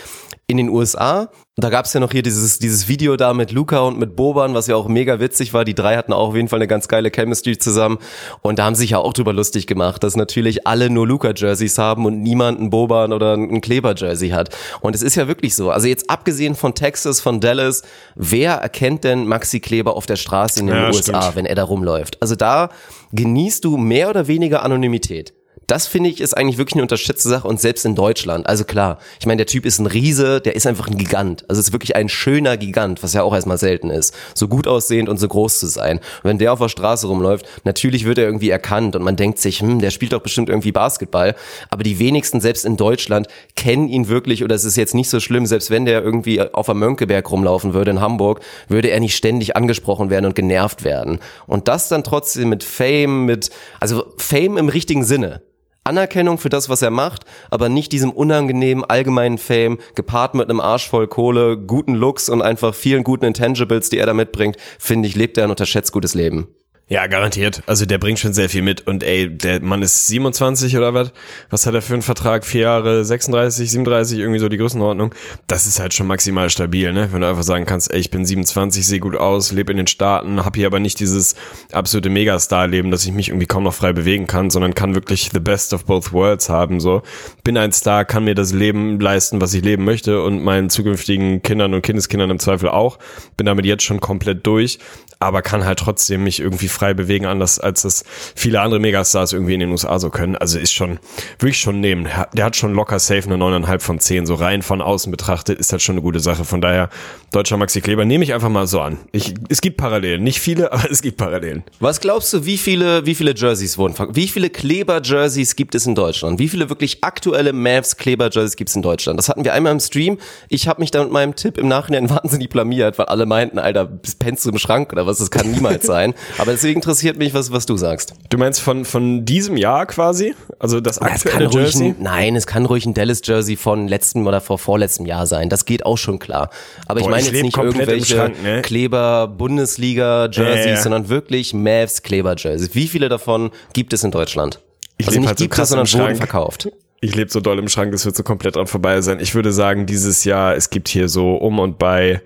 in den USA, da gab's ja noch hier dieses, dieses Video da mit Luca und mit Boban, was ja auch mega witzig war. Die drei hatten auch auf jeden Fall eine ganz geile Chemistry zusammen. Und da haben sich ja auch drüber lustig gemacht, dass natürlich alle nur Luca-Jerseys haben und niemand einen Boban oder ein Kleber-Jersey hat. Und es ist ja wirklich so. Also jetzt abgesehen von Texas, von Dallas, wer erkennt denn Maxi Kleber auf der Straße in den Ja, USA, stimmt. wenn er da rumläuft? Also da genießt du mehr oder weniger Anonymität. Das finde ich ist eigentlich wirklich eine unterschätzte Sache und selbst in Deutschland. Also klar, ich meine, der Typ ist ein Riese, der ist einfach ein Gigant. Also ist wirklich ein schöner Gigant, was ja auch erstmal selten ist. So gut aussehend und so groß zu sein. Und wenn der auf der Straße rumläuft, natürlich wird er irgendwie erkannt und man denkt sich, hm, der spielt doch bestimmt irgendwie Basketball. Aber die wenigsten, selbst in Deutschland, kennen ihn wirklich oder es ist jetzt nicht so schlimm, selbst wenn der irgendwie auf am Mönckeberg rumlaufen würde in Hamburg, würde er nicht ständig angesprochen werden und genervt werden. Und das dann trotzdem mit Fame, mit, also Fame im richtigen Sinne. Anerkennung für das, was er macht, aber nicht diesem unangenehmen allgemeinen Fame, gepaart mit einem Arsch voll Kohle, guten Looks und einfach vielen guten Intangibles, die er da mitbringt, finde ich, lebt er ein unterschätzt gutes Leben. Ja, garantiert. Also der bringt schon sehr viel mit und ey, der Mann ist 27 oder was? Was hat er für einen Vertrag? Vier Jahre, 36, 37, irgendwie so die Größenordnung. Das ist halt schon maximal stabil, ne? Wenn du einfach sagen kannst, ey, ich bin 27, sehe gut aus, lebe in den Staaten, hab hier aber nicht dieses absolute Megastar-Leben, dass ich mich irgendwie kaum noch frei bewegen kann, sondern kann wirklich the best of both worlds haben, so. Bin ein Star, kann mir das Leben leisten, was ich leben möchte und meinen zukünftigen Kindern und Kindeskindern im Zweifel auch. Bin damit jetzt schon komplett durch, aber kann halt trotzdem mich irgendwie frei bewegen, anders als das viele andere Megastars irgendwie in den USA so können. Also ist schon, würde ich schon nehmen. Der hat schon locker safe eine 9,5 von 10. So rein von außen betrachtet ist das schon eine gute Sache. Von daher, deutscher Maxi Kleber nehme ich einfach mal so an. Ich, es gibt Parallelen. Nicht viele, aber es gibt Parallelen. Was glaubst du, wie viele, wie viele Jerseys wurden verkauft? Wie viele Kleber-Jerseys gibt es in Deutschland? Wie viele wirklich aktuelle Mavs Kleber-Jerseys gibt es in Deutschland? Das hatten wir einmal im Stream. Ich habe mich da mit meinem Tipp im Nachhinein wahnsinnig blamiert, weil alle meinten, Alter, pennst du im Schrank oder was? Das kann niemals sein. Aber deswegen interessiert mich, was, was du sagst. Du meinst von, von diesem Jahr quasi? Also das Es aktuelle ruhig Jersey? ein, nein, es kann ruhig ein Dallas Jersey von letztem oder vor vorletztem Jahr sein. Das geht auch schon klar. Aber ich Boah, meine ich jetzt leb nicht irgendwelche Schrank, ne? Kleber Bundesliga Jerseys, Ja, ja. sondern wirklich Mavs Kleber Jerseys. Wie viele davon gibt es in Deutschland? Ich also nicht halt so gibt es, sondern wurden verkauft. Ich lebe so doll im Schrank, das wird so komplett dran vorbei sein. Ich würde sagen, dieses Jahr, es gibt hier so um und bei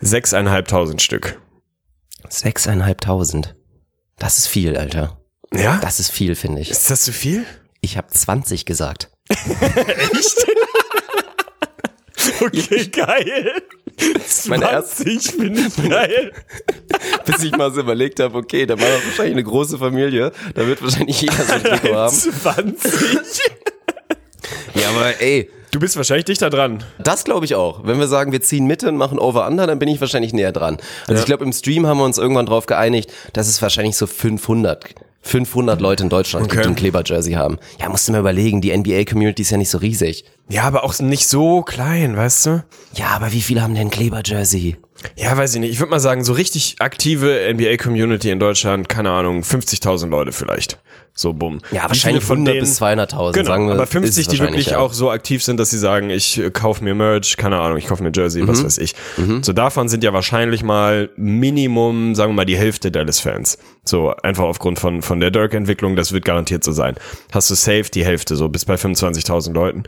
Sechseinhalbtausend Stück. Sechseinhalbtausend. Das ist viel, Alter. Ja? Das ist viel, finde ich. ist das zu viel? Ich habe 20 gesagt. Okay, geil. Meine erste- 20 finde ich geil. Bis ich mal so überlegt habe, okay, da war wahrscheinlich eine große Familie. Da wird wahrscheinlich jeder so ein Trikot haben. 20. Ja, aber ey, Du bist wahrscheinlich dichter dran. Das glaube ich auch. Wenn wir sagen, wir ziehen Mitte und machen Over-Under, dann bin ich wahrscheinlich näher dran. Also Ja. ich glaube, im Stream haben wir uns irgendwann drauf geeinigt, dass es wahrscheinlich so 500, 500 Leute in Deutschland Okay. gibt, die ein Kleber-Jersey haben. Ja, musst du mal überlegen, die NBA-Community ist ja nicht so riesig. Ja, aber auch nicht so klein, weißt du? Ja, aber wie viele haben denn ein Kleber-Jersey? Ja, weiß ich nicht. Ich würde mal sagen, so richtig aktive NBA-Community in Deutschland, keine Ahnung, 50.000 Leute vielleicht. So, bumm. Ja, wahrscheinlich viele 100 bis 200.000, Genau, sagen wir, aber ist 50, es die wirklich ja. auch so aktiv sind, dass sie sagen, ich äh, kauf mir Merch, keine Ahnung, ich kauf mir Jersey, Mhm. was weiß ich. So davon sind ja wahrscheinlich mal Minimum, sagen wir mal, die Hälfte Dallas-Fans. So einfach aufgrund von, von der Dirk-Entwicklung, das wird garantiert so sein. Hast du safe die Hälfte, so bis bei 25.000 Leuten.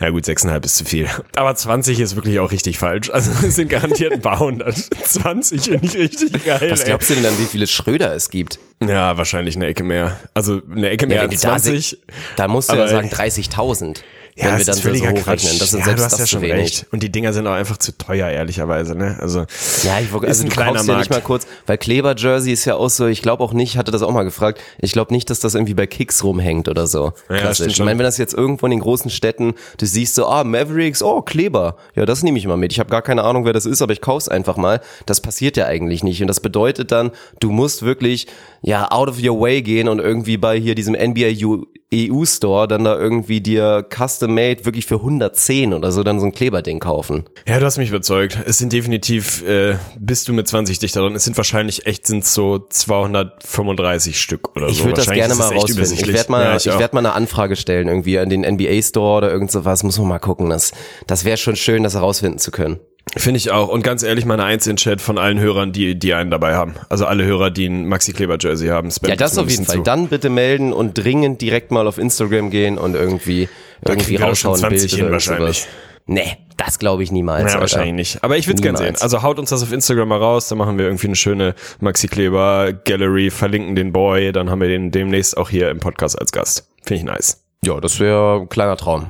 Ja gut, 6,5 ist zu viel. Aber 20 ist wirklich auch richtig falsch. Also es sind garantiert ein paar hundert. 20 finde ich richtig geil. Was glaubst du denn dann, wie viele Schröder es gibt? Ja, wahrscheinlich eine Ecke mehr. Also eine Ecke mehr Ja, als du da 20. Da musst du ja sagen ey. 30.000. Ja, wenn wir das dann ist so. Quatsch. Das sind ja, selbst du hast das ja schon wenig. recht. Und die Dinger sind auch einfach zu teuer, ehrlicherweise. Ne? Also Ja, ich wollte, also ein du kleiner kaufst ja nicht Markt. mal kurz, weil Kleber-Jersey ist ja auch so, ich glaube auch nicht, ich hatte das auch mal gefragt, ich glaube nicht, dass das irgendwie bei Kicks rumhängt oder so. Ja, Klassisch. ich meine, wenn das jetzt irgendwo in den großen Städten, du siehst so, ah, Mavericks, oh, Kleber, ja, das nehme ich mal mit. Ich habe gar keine Ahnung, wer das ist, aber ich kauf's einfach mal. Das passiert ja eigentlich nicht. Und das bedeutet dann, du musst wirklich, ja, out of your way gehen und irgendwie bei hier diesem NBA U EU-Store dann da irgendwie dir custom-made wirklich für 110 oder so dann so ein Kleberding kaufen. Ja, du hast mich überzeugt. Es sind definitiv, äh, bist du mit 20 dichter drin. Es sind wahrscheinlich echt sind so 235 Stück oder Ich so. würde das gerne mal rausfinden. Ich werde mal, Ja, ich, auch. werd mal eine Anfrage stellen irgendwie an den NBA Store oder irgend sowas. Muss man mal gucken. Das, das wäre schon schön, das herausfinden zu können. Finde ich auch. Und ganz ehrlich, meine Eins in Chat von allen Hörern, die, die einen dabei haben. Also alle Hörer, die ein Maxi Kleber Jersey haben. Spam Ja, das auf jeden Fall. zu. Dann bitte melden und dringend direkt mal auf Instagram gehen und irgendwie, Da irgendwie schon raushauen, ein 20 Bild hin wahrscheinlich. sowas. Nee, das glaube ich niemals. Ja, Alter. wahrscheinlich nicht. Aber ich würde es gerne sehen. Also haut uns das auf Instagram mal raus, dann machen wir irgendwie eine schöne Maxi Kleber Gallery, verlinken den Boy, dann haben wir den demnächst auch hier im Podcast als Gast. Finde ich nice. Ja, das wäre ein kleiner Traum.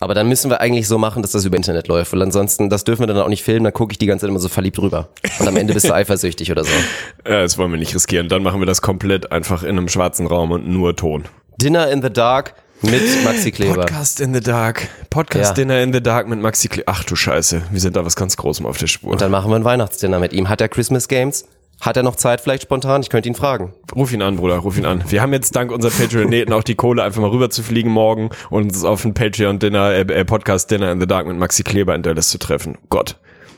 Aber dann müssen wir eigentlich so machen, dass das über Internet läuft. Weil ansonsten, das dürfen wir dann auch nicht filmen, dann gucke ich die ganze Zeit immer so verliebt rüber. Und am Ende bist du eifersüchtig oder so. Ja, das wollen wir nicht riskieren. Dann machen wir das komplett einfach in einem schwarzen Raum und nur Ton. Dinner in the Dark mit Maxi Kleber. Podcast in the Dark. Podcast Ja. Dinner in the Dark mit Maxi Kleber. Ach du Scheiße, wir sind da was ganz Großem auf der Spur. Und dann machen wir ein Weihnachtsdinner mit ihm. Hat er Christmas Games? Hat er noch Zeit vielleicht spontan? Ich könnte ihn fragen. Ruf ihn an, Bruder, ruf ihn an. Wir haben jetzt dank unserer Patreoneten auch die Kohle, einfach mal rüber zu fliegen morgen und uns auf ein Patreon-Dinner, äh, äh, Podcast-Dinner in the Dark mit Maxi Kleber in Dallas zu treffen. Gott.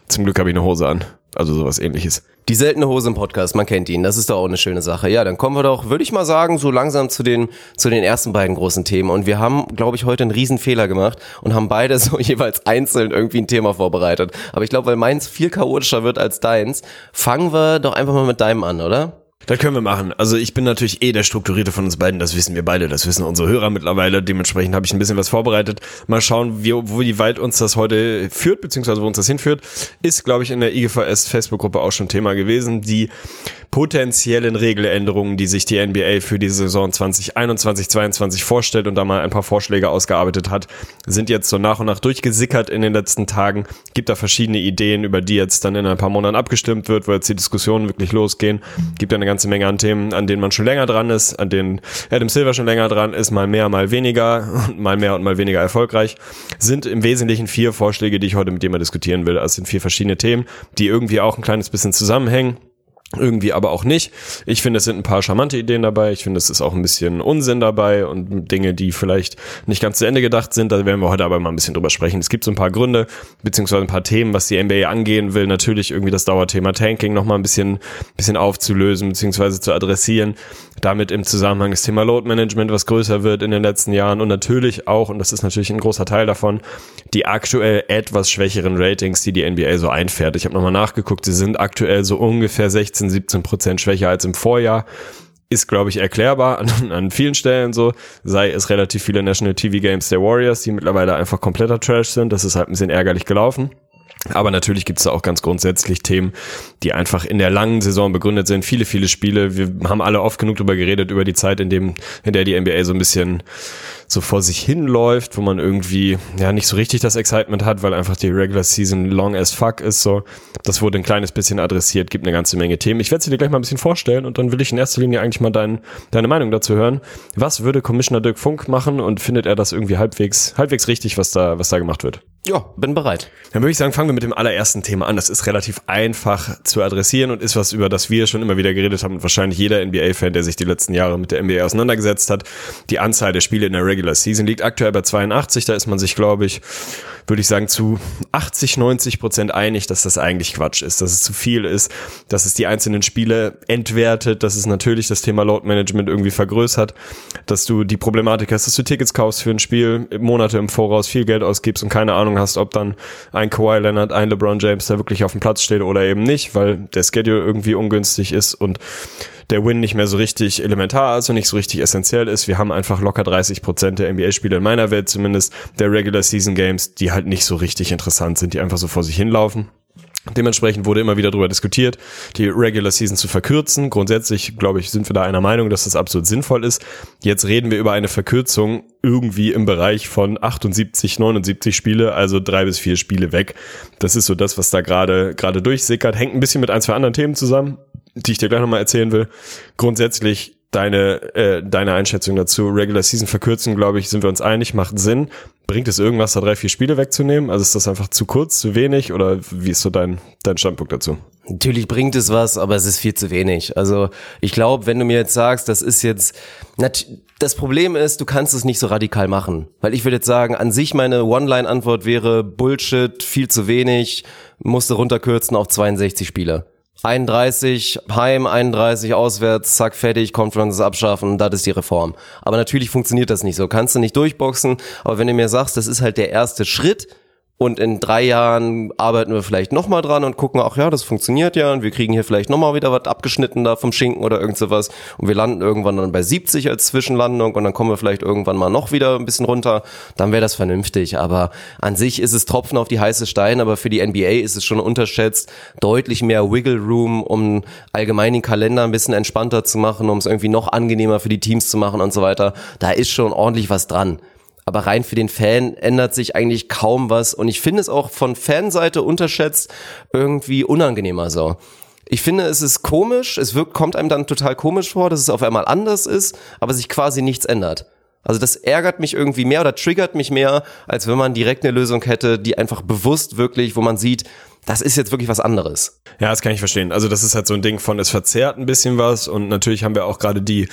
Zum Glück habe ich eine Hose an. Also sowas ähnliches. Die seltene Hose im Podcast, man kennt ihn. Das ist doch auch eine schöne Sache. Ja, dann kommen wir doch, würde ich mal sagen, so langsam zu den, zu den ersten beiden großen Themen. Und wir haben, glaube ich, heute einen riesen Fehler gemacht und haben beide so jeweils einzeln irgendwie ein Thema vorbereitet. Aber ich glaube, weil meins viel chaotischer wird als deins, fangen wir doch einfach mal mit deinem an, oder? Das können wir machen. Also ich bin natürlich eh der Strukturierte von uns beiden, das wissen wir beide, das wissen unsere Hörer mittlerweile. Dementsprechend habe ich ein bisschen was vorbereitet. Mal schauen, wie, wo wie weit uns das heute führt, beziehungsweise wo uns das hinführt. Ist, glaube ich, in der IGVS Facebook-Gruppe auch schon Thema gewesen. Die potenziellen Regeländerungen, die sich die NBA für die Saison 2021, 2022 vorstellt und da mal ein paar Vorschläge ausgearbeitet hat, sind jetzt so nach und nach durchgesickert in den letzten Tagen. Gibt da verschiedene Ideen, über die jetzt dann in ein paar Monaten abgestimmt wird, wo jetzt die Diskussionen wirklich losgehen. Gibt ja eine ganze Menge an Themen, an denen man schon länger dran ist, an denen Adam Silver schon länger dran ist, mal mehr, mal weniger, und mal mehr und mal weniger erfolgreich. Sind im Wesentlichen vier Vorschläge, die ich heute mit dir mal diskutieren will. Also sind vier verschiedene Themen, die irgendwie auch ein kleines bisschen zusammenhängen. Irgendwie aber auch nicht. Ich finde, es sind ein paar charmante Ideen dabei. Ich finde, es ist auch ein bisschen Unsinn dabei und Dinge, die vielleicht nicht ganz zu Ende gedacht sind. Da werden wir heute aber mal ein bisschen drüber sprechen. Es gibt so ein paar Gründe, beziehungsweise ein paar Themen, was die NBA angehen will. Natürlich irgendwie das Dauerthema Tanking noch mal ein bisschen, bisschen aufzulösen, beziehungsweise zu adressieren. Damit im Zusammenhang das Thema Load Management, was größer wird in den letzten Jahren und natürlich auch, und das ist natürlich ein großer Teil davon, die aktuell etwas schwächeren Ratings, die die NBA so einfährt. Ich habe nochmal nachgeguckt, sie sind aktuell so ungefähr 16, 17 Prozent schwächer als im Vorjahr. Ist, glaube ich, erklärbar an, an vielen Stellen so. Sei es relativ viele National TV Games der Warriors, die mittlerweile einfach kompletter Trash sind. Das ist halt ein bisschen ärgerlich gelaufen. Aber natürlich gibt es da auch ganz grundsätzlich Themen, die einfach in der langen Saison begründet sind. Viele, viele Spiele. Wir haben alle oft genug darüber geredet, über die Zeit, in, dem, in der die NBA so ein bisschen so vor sich hinläuft, wo man irgendwie ja nicht so richtig das Excitement hat, weil einfach die Regular Season long as fuck ist. So, das wurde ein kleines bisschen adressiert, gibt eine ganze Menge Themen. Ich werde sie dir gleich mal ein bisschen vorstellen und dann will ich in erster Linie eigentlich mal dein, deine Meinung dazu hören. Was würde Commissioner Dirk Funk machen und findet er das irgendwie halbwegs halbwegs richtig, was da was da gemacht wird? Ja, bin bereit. Dann würde ich sagen, fangen wir mit dem allerersten Thema an. Das ist relativ einfach zu adressieren und ist was, über das wir schon immer wieder geredet haben und wahrscheinlich jeder NBA-Fan, der sich die letzten Jahre mit der NBA auseinandergesetzt hat. Die Anzahl der Spiele in der Regular Season liegt aktuell bei 82. Da ist man sich, glaube ich, würde ich sagen, zu 80, 90 Prozent einig, dass das eigentlich Quatsch ist, dass es zu viel ist, dass es die einzelnen Spiele entwertet, dass es natürlich das Thema Load Management irgendwie vergrößert, dass du die Problematik hast, dass du Tickets kaufst für ein Spiel, Monate im Voraus viel Geld ausgibst und keine Ahnung hast, ob dann ein Kawhi Leonard, ein LeBron James da wirklich auf dem Platz steht oder eben nicht, weil der Schedule irgendwie ungünstig ist und der Win nicht mehr so richtig elementar ist und nicht so richtig essentiell ist. Wir haben einfach locker 30 Prozent der NBA-Spiele in meiner Welt zumindest der Regular Season Games, die halt nicht so richtig interessant sind, die einfach so vor sich hinlaufen. Dementsprechend wurde immer wieder darüber diskutiert, die Regular Season zu verkürzen. Grundsätzlich, glaube ich, sind wir da einer Meinung, dass das absolut sinnvoll ist. Jetzt reden wir über eine Verkürzung irgendwie im Bereich von 78, 79 Spiele, also drei bis vier Spiele weg. Das ist so das, was da gerade gerade durchsickert. Hängt ein bisschen mit ein, zwei anderen Themen zusammen die ich dir gleich nochmal erzählen will. Grundsätzlich deine, äh, deine Einschätzung dazu. Regular Season verkürzen, glaube ich, sind wir uns einig, macht Sinn. Bringt es irgendwas, da drei, vier Spiele wegzunehmen? Also ist das einfach zu kurz, zu wenig oder wie ist so dein, dein Standpunkt dazu? Natürlich bringt es was, aber es ist viel zu wenig. Also ich glaube, wenn du mir jetzt sagst, das ist jetzt, das Problem ist, du kannst es nicht so radikal machen. Weil ich würde jetzt sagen, an sich meine One-Line-Antwort wäre Bullshit, viel zu wenig, musste runterkürzen auf 62 Spiele. 31 heim, 31 auswärts, zack, fertig, Conferences abschaffen, das ist die Reform. Aber natürlich funktioniert das nicht so. Kannst du nicht durchboxen, aber wenn du mir sagst, das ist halt der erste Schritt, und in drei Jahren arbeiten wir vielleicht nochmal dran und gucken, ach ja, das funktioniert ja und wir kriegen hier vielleicht nochmal wieder was abgeschnitten da vom Schinken oder irgend sowas und wir landen irgendwann dann bei 70 als Zwischenlandung und dann kommen wir vielleicht irgendwann mal noch wieder ein bisschen runter, dann wäre das vernünftig. Aber an sich ist es Tropfen auf die heiße Stein, aber für die NBA ist es schon unterschätzt, deutlich mehr Wiggle Room, um allgemein den Kalender ein bisschen entspannter zu machen, um es irgendwie noch angenehmer für die Teams zu machen und so weiter. Da ist schon ordentlich was dran aber rein für den Fan ändert sich eigentlich kaum was und ich finde es auch von Fanseite unterschätzt irgendwie unangenehmer so. Ich finde, es ist komisch, es wirkt, kommt einem dann total komisch vor, dass es auf einmal anders ist, aber sich quasi nichts ändert. Also das ärgert mich irgendwie mehr oder triggert mich mehr, als wenn man direkt eine Lösung hätte, die einfach bewusst wirklich, wo man sieht, das ist jetzt wirklich was anderes. Ja, das kann ich verstehen. Also das ist halt so ein Ding von, es verzerrt ein bisschen was und natürlich haben wir auch gerade die,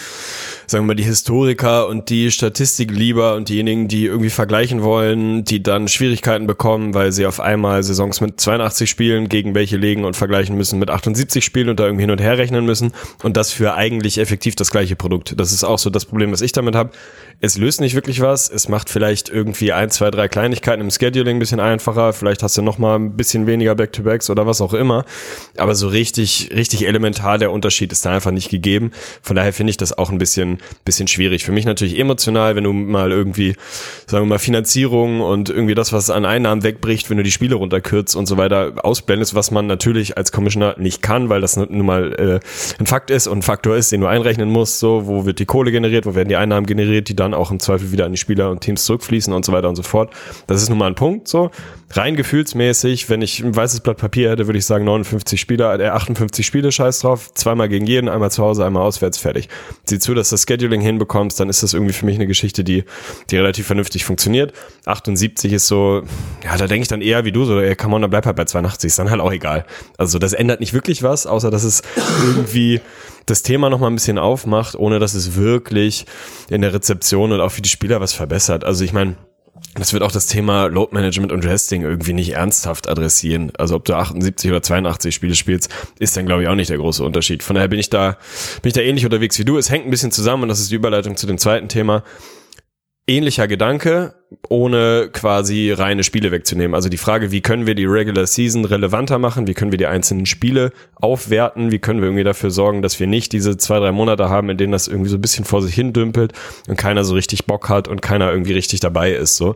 sagen wir mal, die Historiker und die Statistiklieber und diejenigen, die irgendwie vergleichen wollen, die dann Schwierigkeiten bekommen, weil sie auf einmal Saisons mit 82 Spielen gegen welche legen und vergleichen müssen mit 78 Spielen und da irgendwie hin und her rechnen müssen und das für eigentlich effektiv das gleiche Produkt. Das ist auch so das Problem, was ich damit habe. Es löst nicht wirklich was. Es macht vielleicht irgendwie ein, zwei, drei Kleinigkeiten im Scheduling ein bisschen einfacher. Vielleicht hast du noch mal ein bisschen weniger Back-to-Backs oder was auch immer. Aber so richtig, richtig elementar der Unterschied ist da einfach nicht gegeben. Von daher finde ich das auch ein bisschen, bisschen schwierig. Für mich natürlich emotional, wenn du mal irgendwie, sagen wir mal, Finanzierung und irgendwie das, was an Einnahmen wegbricht, wenn du die Spiele runterkürzt und so weiter ausblendest, was man natürlich als Commissioner nicht kann, weil das nun mal äh, ein Fakt ist und ein Faktor ist, den du einrechnen musst. So, wo wird die Kohle generiert, wo werden die Einnahmen generiert, die dann auch im Zweifel wieder an die Spieler und Teams zurückfließen und so weiter und so fort. Das ist nun mal ein Punkt. So rein gefühlsmäßig, wenn ich ein weißes Blatt Papier hätte, würde ich sagen 59 Spieler, äh, 58 Spiele, scheiß drauf, zweimal gegen jeden, einmal zu Hause, einmal auswärts, fertig. Sieh zu, dass du das Scheduling hinbekommst, dann ist das irgendwie für mich eine Geschichte, die, die relativ vernünftig funktioniert. 78 ist so, ja, da denke ich dann eher wie du, so, ey, come on, dann bleib halt bei 82, ist dann halt auch egal. Also das ändert nicht wirklich was, außer dass es irgendwie das Thema noch mal ein bisschen aufmacht, ohne dass es wirklich in der Rezeption und auch für die Spieler was verbessert. Also ich meine, das wird auch das Thema Load Management und Resting irgendwie nicht ernsthaft adressieren. Also ob du 78 oder 82 Spiele spielst, ist dann glaube ich auch nicht der große Unterschied. Von daher bin ich da, bin ich da ähnlich unterwegs wie du. Es hängt ein bisschen zusammen und das ist die Überleitung zu dem zweiten Thema ähnlicher Gedanke, ohne quasi reine Spiele wegzunehmen. Also die Frage, wie können wir die Regular Season relevanter machen? Wie können wir die einzelnen Spiele aufwerten? Wie können wir irgendwie dafür sorgen, dass wir nicht diese zwei, drei Monate haben, in denen das irgendwie so ein bisschen vor sich hin dümpelt und keiner so richtig Bock hat und keiner irgendwie richtig dabei ist, so.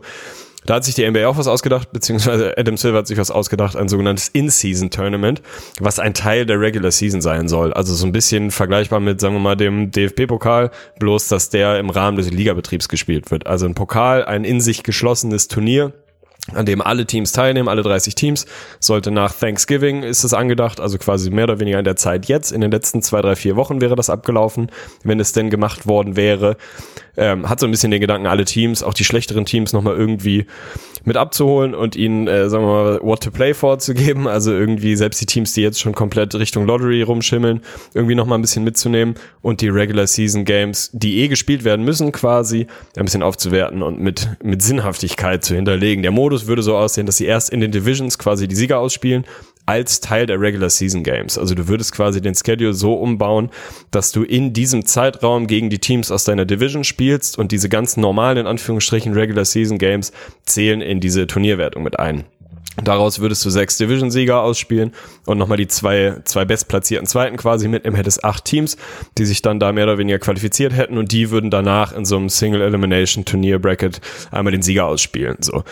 Da hat sich die NBA auch was ausgedacht, beziehungsweise Adam Silver hat sich was ausgedacht, ein sogenanntes In-Season-Tournament, was ein Teil der Regular Season sein soll. Also so ein bisschen vergleichbar mit, sagen wir mal, dem DFB-Pokal, bloß dass der im Rahmen des Ligabetriebs gespielt wird. Also ein Pokal, ein in sich geschlossenes Turnier, an dem alle Teams teilnehmen, alle 30 Teams, sollte nach Thanksgiving ist es angedacht, also quasi mehr oder weniger in der Zeit jetzt, in den letzten zwei, drei, vier Wochen wäre das abgelaufen, wenn es denn gemacht worden wäre. Ähm, hat so ein bisschen den Gedanken, alle Teams, auch die schlechteren Teams nochmal irgendwie mit abzuholen und ihnen, äh, sagen wir mal, what to play vorzugeben, also irgendwie selbst die Teams, die jetzt schon komplett Richtung Lottery rumschimmeln, irgendwie nochmal ein bisschen mitzunehmen und die Regular Season Games, die eh gespielt werden müssen, quasi ein bisschen aufzuwerten und mit, mit Sinnhaftigkeit zu hinterlegen. Der Modus würde so aussehen, dass sie erst in den Divisions quasi die Sieger ausspielen, als Teil der Regular Season Games. Also du würdest quasi den Schedule so umbauen, dass du in diesem Zeitraum gegen die Teams aus deiner Division spielst und diese ganzen normalen, in Anführungsstrichen, Regular Season Games zählen in diese Turnierwertung mit ein. Daraus würdest du sechs Division-Sieger ausspielen und nochmal die zwei, zwei bestplatzierten Zweiten quasi mitnehmen, hättest acht Teams, die sich dann da mehr oder weniger qualifiziert hätten und die würden danach in so einem Single-Elimination-Turnier-Bracket einmal den Sieger ausspielen. So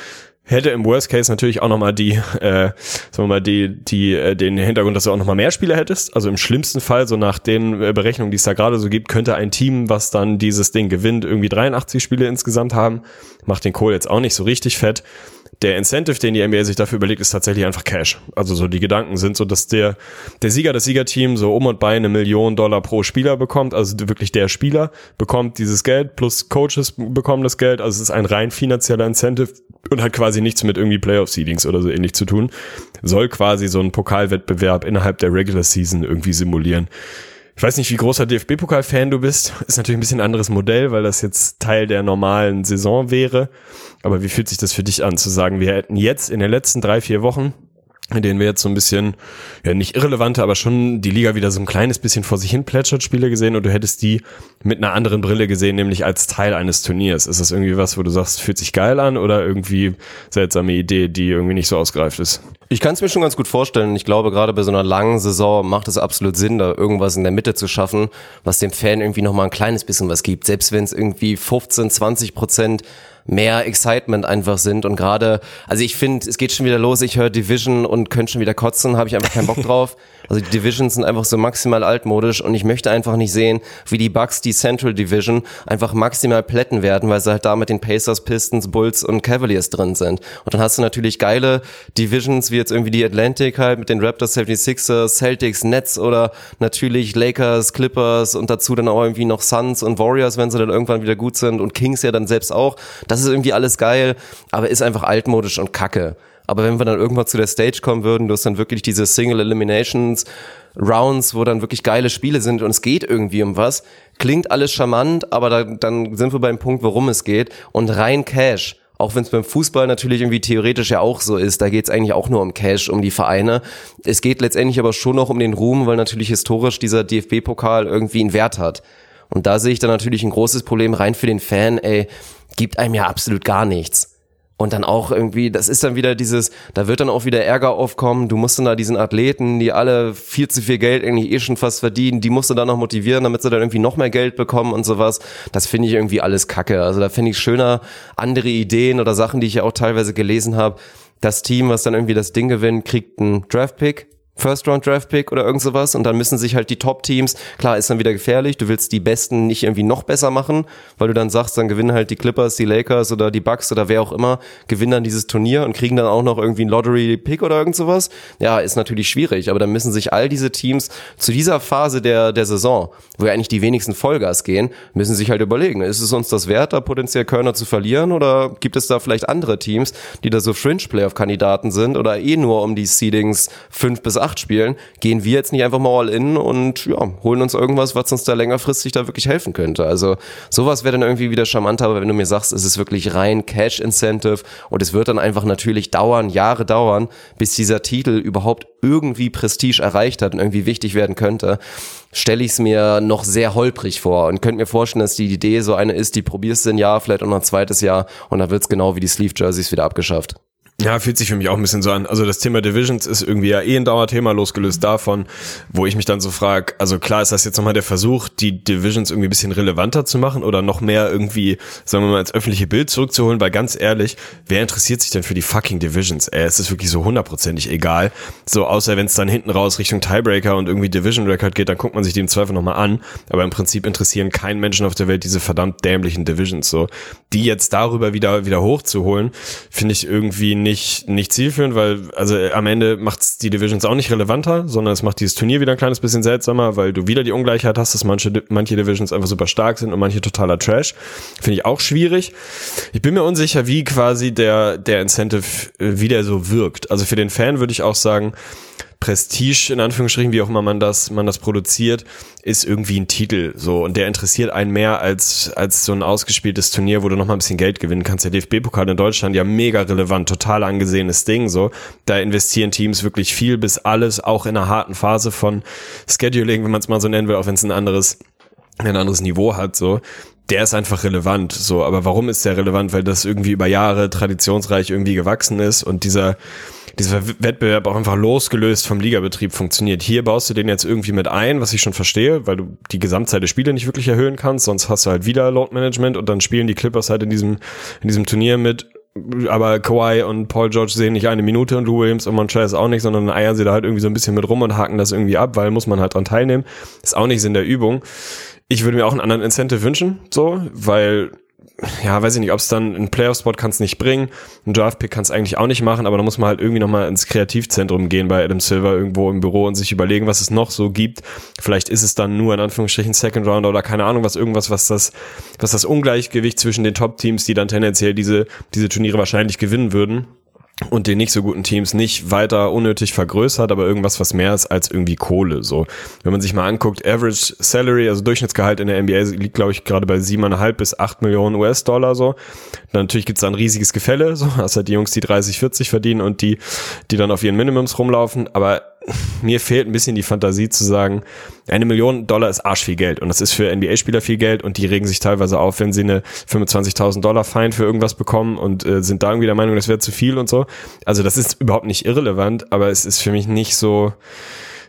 hätte im Worst Case natürlich auch nochmal die, äh, sagen wir mal, die, die, äh, den Hintergrund, dass du auch nochmal mehr Spieler hättest. Also im schlimmsten Fall, so nach den äh, Berechnungen, die es da gerade so gibt, könnte ein Team, was dann dieses Ding gewinnt, irgendwie 83 Spiele insgesamt haben. Macht den Kohl jetzt auch nicht so richtig fett. Der Incentive, den die NBA sich dafür überlegt, ist tatsächlich einfach Cash. Also so die Gedanken sind so, dass der, der Sieger, das Siegerteam so um und bei eine Million Dollar pro Spieler bekommt. Also wirklich der Spieler bekommt dieses Geld plus Coaches bekommen das Geld. Also es ist ein rein finanzieller Incentive und hat quasi nichts mit irgendwie Playoff-Seedings oder so ähnlich zu tun. Soll quasi so einen Pokalwettbewerb innerhalb der Regular Season irgendwie simulieren. Ich weiß nicht, wie großer DFB-Pokal-Fan du bist. Ist natürlich ein bisschen anderes Modell, weil das jetzt Teil der normalen Saison wäre. Aber wie fühlt sich das für dich an, zu sagen, wir hätten jetzt in den letzten drei, vier Wochen in denen wir jetzt so ein bisschen, ja nicht irrelevante, aber schon die Liga wieder so ein kleines bisschen vor sich hin plätschert, Spiele gesehen und du hättest die mit einer anderen Brille gesehen, nämlich als Teil eines Turniers. Ist das irgendwie was, wo du sagst, fühlt sich geil an oder irgendwie seltsame Idee, die irgendwie nicht so ausgereift ist? Ich kann es mir schon ganz gut vorstellen. Ich glaube, gerade bei so einer langen Saison macht es absolut Sinn, da irgendwas in der Mitte zu schaffen, was dem Fan irgendwie nochmal ein kleines bisschen was gibt. Selbst wenn es irgendwie 15, 20 Prozent mehr Excitement einfach sind und gerade, also ich finde, es geht schon wieder los, ich höre Division und könnte schon wieder kotzen, habe ich einfach keinen Bock drauf. Also die Divisions sind einfach so maximal altmodisch und ich möchte einfach nicht sehen, wie die Bucks die Central Division einfach maximal plätten werden, weil sie halt da mit den Pacers, Pistons, Bulls und Cavaliers drin sind. Und dann hast du natürlich geile Divisions, wie jetzt irgendwie die Atlantic halt mit den Raptors, 76ers, Celtics, Nets oder natürlich Lakers, Clippers und dazu dann auch irgendwie noch Suns und Warriors, wenn sie dann irgendwann wieder gut sind und Kings ja dann selbst auch. Das ist irgendwie alles geil, aber ist einfach altmodisch und kacke. Aber wenn wir dann irgendwann zu der Stage kommen würden, du hast dann wirklich diese Single Eliminations Rounds, wo dann wirklich geile Spiele sind und es geht irgendwie um was. Klingt alles charmant, aber da, dann sind wir beim Punkt, worum es geht. Und rein Cash. Auch wenn es beim Fußball natürlich irgendwie theoretisch ja auch so ist, da geht es eigentlich auch nur um Cash, um die Vereine. Es geht letztendlich aber schon noch um den Ruhm, weil natürlich historisch dieser DFB-Pokal irgendwie einen Wert hat. Und da sehe ich dann natürlich ein großes Problem rein für den Fan, ey, gibt einem ja absolut gar nichts. Und dann auch irgendwie, das ist dann wieder dieses, da wird dann auch wieder Ärger aufkommen. Du musst dann da diesen Athleten, die alle viel zu viel Geld eigentlich eh schon fast verdienen, die musst du dann noch motivieren, damit sie dann irgendwie noch mehr Geld bekommen und sowas. Das finde ich irgendwie alles kacke. Also da finde ich schöner andere Ideen oder Sachen, die ich ja auch teilweise gelesen habe. Das Team, was dann irgendwie das Ding gewinnt, kriegt einen Draftpick First Round Draft Pick oder irgend sowas und dann müssen sich halt die Top Teams, klar ist dann wieder gefährlich, du willst die Besten nicht irgendwie noch besser machen, weil du dann sagst, dann gewinnen halt die Clippers, die Lakers oder die Bucks oder wer auch immer, gewinnen dann dieses Turnier und kriegen dann auch noch irgendwie einen Lottery Pick oder irgend sowas. Ja, ist natürlich schwierig, aber dann müssen sich all diese Teams zu dieser Phase der, der Saison, wo ja eigentlich die wenigsten Vollgas gehen, müssen sich halt überlegen, ist es uns das wert, da potenziell Körner zu verlieren oder gibt es da vielleicht andere Teams, die da so Fringe Playoff Kandidaten sind oder eh nur um die Seedings fünf bis acht spielen, gehen wir jetzt nicht einfach mal all in und ja, holen uns irgendwas, was uns da längerfristig da wirklich helfen könnte. Also sowas wäre dann irgendwie wieder charmanter, aber wenn du mir sagst, es ist wirklich rein Cash Incentive und es wird dann einfach natürlich dauern, Jahre dauern, bis dieser Titel überhaupt irgendwie Prestige erreicht hat und irgendwie wichtig werden könnte, stelle ich es mir noch sehr holprig vor und könnte mir vorstellen, dass die Idee so eine ist, die probierst du ein Jahr, vielleicht auch noch ein zweites Jahr und dann wird es genau wie die Sleeve Jerseys wieder abgeschafft. Ja, fühlt sich für mich auch ein bisschen so an. Also das Thema Divisions ist irgendwie ja eh ein Dauerthema, losgelöst davon, wo ich mich dann so frage, also klar ist das jetzt nochmal der Versuch, die Divisions irgendwie ein bisschen relevanter zu machen oder noch mehr irgendwie, sagen wir mal, ins öffentliche Bild zurückzuholen, weil ganz ehrlich, wer interessiert sich denn für die fucking Divisions? Ey, es ist wirklich so hundertprozentig egal. So, außer wenn es dann hinten raus Richtung Tiebreaker und irgendwie Division Record geht, dann guckt man sich die im Zweifel nochmal an. Aber im Prinzip interessieren keinen Menschen auf der Welt diese verdammt dämlichen Divisions so. Die jetzt darüber wieder, wieder hochzuholen, finde ich irgendwie nicht, nicht zielführend, weil also am Ende macht's die Divisions auch nicht relevanter, sondern es macht dieses Turnier wieder ein kleines bisschen seltsamer, weil du wieder die Ungleichheit hast, dass manche, manche Divisions einfach super stark sind und manche totaler Trash. Finde ich auch schwierig. Ich bin mir unsicher, wie quasi der, der Incentive äh, wieder so wirkt. Also für den Fan würde ich auch sagen, Prestige, in Anführungsstrichen, wie auch immer man das, man das produziert, ist irgendwie ein Titel, so. Und der interessiert einen mehr als, als so ein ausgespieltes Turnier, wo du noch mal ein bisschen Geld gewinnen kannst. Der DFB-Pokal in Deutschland ja mega relevant, total angesehenes Ding, so. Da investieren Teams wirklich viel bis alles, auch in einer harten Phase von Scheduling, wenn man es mal so nennen will, auch wenn es ein anderes, ein anderes Niveau hat, so der ist einfach relevant, so. Aber warum ist der relevant? Weil das irgendwie über Jahre traditionsreich irgendwie gewachsen ist und dieser, dieser Wettbewerb auch einfach losgelöst vom Ligabetrieb funktioniert. Hier baust du den jetzt irgendwie mit ein, was ich schon verstehe, weil du die Gesamtzeit der Spiele nicht wirklich erhöhen kannst, sonst hast du halt wieder Load Management und dann spielen die Clippers halt in diesem, in diesem Turnier mit aber Kawhi und Paul George sehen nicht eine Minute und Lou Williams und Montrez auch nicht, sondern eiern sie da halt irgendwie so ein bisschen mit rum und haken das irgendwie ab, weil muss man halt dran teilnehmen. Ist auch nicht Sinn der Übung. Ich würde mir auch einen anderen Incentive wünschen, so, weil ja, weiß ich nicht, ob es dann ein Playoff-Spot kann es nicht bringen, ein Draft-Pick kann es eigentlich auch nicht machen, aber da muss man halt irgendwie nochmal ins Kreativzentrum gehen bei Adam Silver irgendwo im Büro und sich überlegen, was es noch so gibt. Vielleicht ist es dann nur in Anführungsstrichen Second Round oder keine Ahnung, was irgendwas, was das, was das Ungleichgewicht zwischen den Top-Teams, die dann tendenziell diese, diese Turniere wahrscheinlich gewinnen würden, und den nicht so guten Teams nicht weiter unnötig vergrößert, aber irgendwas, was mehr ist als irgendwie Kohle. So, wenn man sich mal anguckt, Average Salary, also Durchschnittsgehalt in der NBA liegt, glaube ich, gerade bei siebeneinhalb bis acht Millionen US-Dollar. So, dann natürlich gibt's da ein riesiges Gefälle. So, hast halt die Jungs, die 30, 40 verdienen und die, die dann auf ihren Minimums rumlaufen. Aber mir fehlt ein bisschen die Fantasie zu sagen, eine Million Dollar ist arsch viel Geld und das ist für NBA-Spieler viel Geld und die regen sich teilweise auf, wenn sie eine 25.000 Dollar Fine für irgendwas bekommen und äh, sind da irgendwie der Meinung, das wäre zu viel und so. Also das ist überhaupt nicht irrelevant, aber es ist für mich nicht so,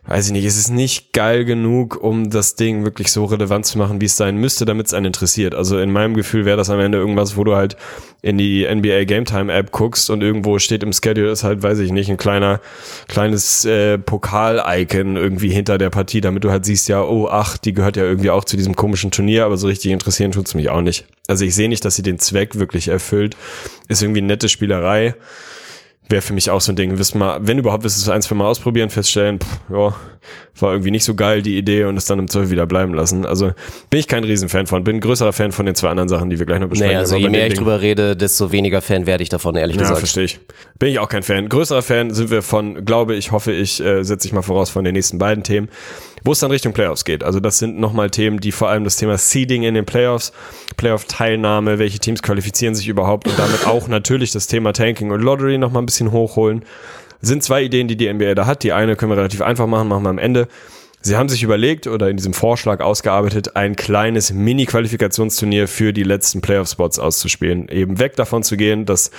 weiß ich nicht, es ist nicht geil genug, um das Ding wirklich so relevant zu machen, wie es sein müsste, damit es einen interessiert. Also in meinem Gefühl wäre das am Ende irgendwas, wo du halt in die NBA Game Time App guckst und irgendwo steht im Schedule ist halt, weiß ich nicht, ein kleiner, kleines äh, Pokal-Icon irgendwie hinter der Partie, damit du halt siehst, ja, oh, ach, die gehört ja irgendwie auch zu diesem komischen Turnier, aber so richtig interessieren tut's mich auch nicht. Also ich sehe nicht, dass sie den Zweck wirklich erfüllt. Ist irgendwie eine nette Spielerei wäre für mich auch so ein Ding. Wissen mal, wenn überhaupt, du es ein, zwei Mal ausprobieren, feststellen, pff, ja, war irgendwie nicht so geil, die Idee, und es dann im Zoll wieder bleiben lassen. Also bin ich kein Riesenfan von. Bin ein größerer Fan von den zwei anderen Sachen, die wir gleich noch besprechen. Naja, also je mehr ich drüber rede, desto weniger Fan werde ich davon, ehrlich ja, gesagt. verstehe ich. Bin ich auch kein Fan. Größerer Fan sind wir von, glaube ich, hoffe ich, äh, setze ich mal voraus von den nächsten beiden Themen wo es dann Richtung Playoffs geht. Also das sind nochmal Themen, die vor allem das Thema Seeding in den Playoffs, Playoff-Teilnahme, welche Teams qualifizieren sich überhaupt und damit auch natürlich das Thema Tanking und Lottery nochmal ein bisschen hochholen. Sind zwei Ideen, die die NBA da hat. Die eine können wir relativ einfach machen, machen wir am Ende. Sie haben sich überlegt oder in diesem Vorschlag ausgearbeitet, ein kleines Mini-Qualifikationsturnier für die letzten Playoff-Spots auszuspielen. Eben weg davon zu gehen, dass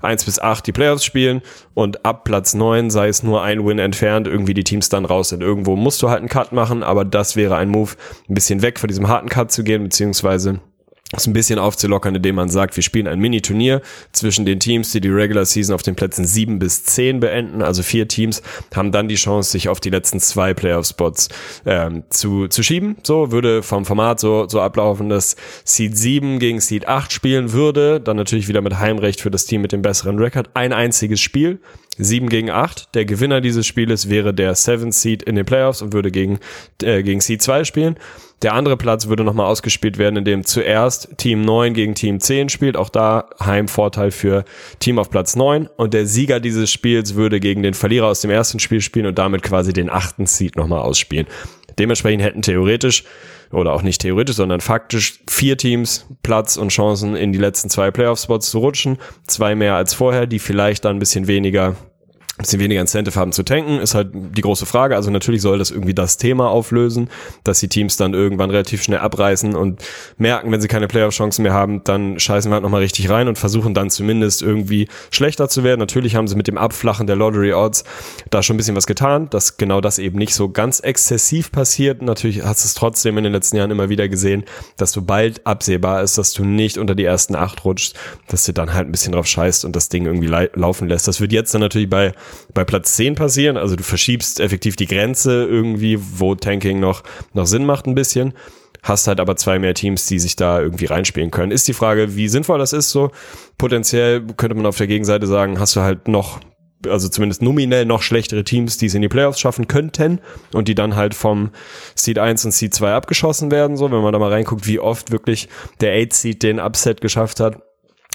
eins bis acht die Playoffs spielen und ab Platz neun sei es nur ein Win entfernt, irgendwie die Teams dann raus sind. Irgendwo musst du halt einen Cut machen, aber das wäre ein Move, ein bisschen weg von diesem harten Cut zu gehen, beziehungsweise es ein bisschen aufzulockern, indem man sagt, wir spielen ein Mini-Turnier zwischen den Teams, die die Regular Season auf den Plätzen sieben bis zehn beenden. Also vier Teams haben dann die Chance, sich auf die letzten zwei Playoff-Spots ähm, zu, zu schieben. So würde vom Format so, so ablaufen, dass Seed 7 gegen Seed 8 spielen würde. Dann natürlich wieder mit Heimrecht für das Team mit dem besseren Rekord. Ein einziges Spiel. 7 gegen 8. Der Gewinner dieses Spieles wäre der 7 Seed in den Playoffs und würde gegen, äh, gegen Seed 2 spielen. Der andere Platz würde nochmal ausgespielt werden, indem zuerst Team 9 gegen Team 10 spielt. Auch da Heimvorteil für Team auf Platz 9. Und der Sieger dieses Spiels würde gegen den Verlierer aus dem ersten Spiel spielen und damit quasi den achten Seed nochmal ausspielen. Dementsprechend hätten theoretisch, oder auch nicht theoretisch, sondern faktisch vier Teams Platz und Chancen in die letzten zwei Playoff-Spots zu rutschen. Zwei mehr als vorher, die vielleicht dann ein bisschen weniger bisschen weniger Incentive haben zu tanken, ist halt die große Frage. Also natürlich soll das irgendwie das Thema auflösen, dass die Teams dann irgendwann relativ schnell abreißen und merken, wenn sie keine Playoff-Chancen mehr haben, dann scheißen wir halt nochmal richtig rein und versuchen dann zumindest irgendwie schlechter zu werden. Natürlich haben sie mit dem Abflachen der Lottery-Odds da schon ein bisschen was getan, dass genau das eben nicht so ganz exzessiv passiert. Natürlich hast du es trotzdem in den letzten Jahren immer wieder gesehen, dass sobald absehbar ist, dass du nicht unter die ersten acht rutschst, dass du dann halt ein bisschen drauf scheißt und das Ding irgendwie laufen lässt. Das wird jetzt dann natürlich bei bei Platz 10 passieren. Also du verschiebst effektiv die Grenze irgendwie, wo Tanking noch, noch Sinn macht ein bisschen. Hast halt aber zwei mehr Teams, die sich da irgendwie reinspielen können. Ist die Frage, wie sinnvoll das ist so. Potenziell könnte man auf der Gegenseite sagen, hast du halt noch also zumindest nominell noch schlechtere Teams, die es in die Playoffs schaffen könnten und die dann halt vom Seed 1 und Seed 2 abgeschossen werden, so, wenn man da mal reinguckt, wie oft wirklich der 8 Seed den Upset geschafft hat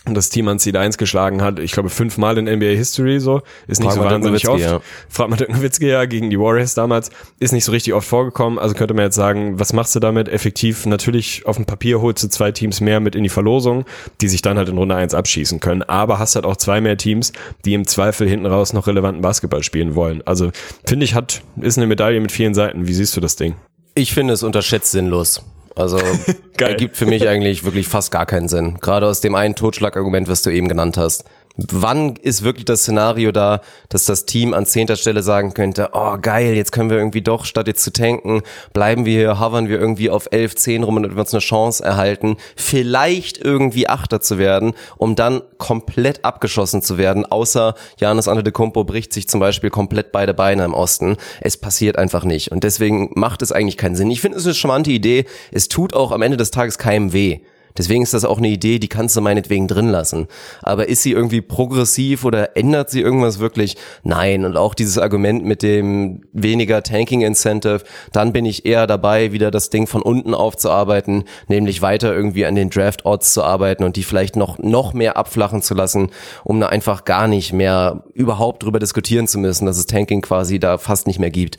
das Team an Seed 1 geschlagen hat, ich glaube fünfmal in NBA History so, ist nicht Frag so wahnsinnig oft. Ja. Fragt man Dirk Nowitzki ja gegen die Warriors damals, ist nicht so richtig oft vorgekommen, also könnte man jetzt sagen, was machst du damit effektiv? Natürlich auf dem Papier holst du zwei Teams mehr mit in die Verlosung, die sich dann halt in Runde 1 abschießen können, aber hast halt auch zwei mehr Teams, die im Zweifel hinten raus noch relevanten Basketball spielen wollen. Also finde ich, hat ist eine Medaille mit vielen Seiten. Wie siehst du das Ding? Ich finde es unterschätzt sinnlos. Also ergibt für mich eigentlich wirklich fast gar keinen Sinn. Gerade aus dem einen Totschlagargument, was du eben genannt hast wann ist wirklich das Szenario da, dass das Team an zehnter Stelle sagen könnte, oh geil, jetzt können wir irgendwie doch, statt jetzt zu tanken, bleiben wir hier, hovern wir irgendwie auf 11, 10 rum und wir uns eine Chance erhalten, vielleicht irgendwie Achter zu werden, um dann komplett abgeschossen zu werden, außer Janis Antetokounmpo bricht sich zum Beispiel komplett beide Beine im Osten. Es passiert einfach nicht und deswegen macht es eigentlich keinen Sinn. Ich finde es eine charmante Idee, es tut auch am Ende des Tages keinem weh. Deswegen ist das auch eine Idee, die kannst du meinetwegen drin lassen. Aber ist sie irgendwie progressiv oder ändert sie irgendwas wirklich? Nein. Und auch dieses Argument mit dem weniger Tanking Incentive, dann bin ich eher dabei, wieder das Ding von unten aufzuarbeiten, nämlich weiter irgendwie an den Draft Odds zu arbeiten und die vielleicht noch, noch mehr abflachen zu lassen, um da einfach gar nicht mehr überhaupt drüber diskutieren zu müssen, dass es Tanking quasi da fast nicht mehr gibt.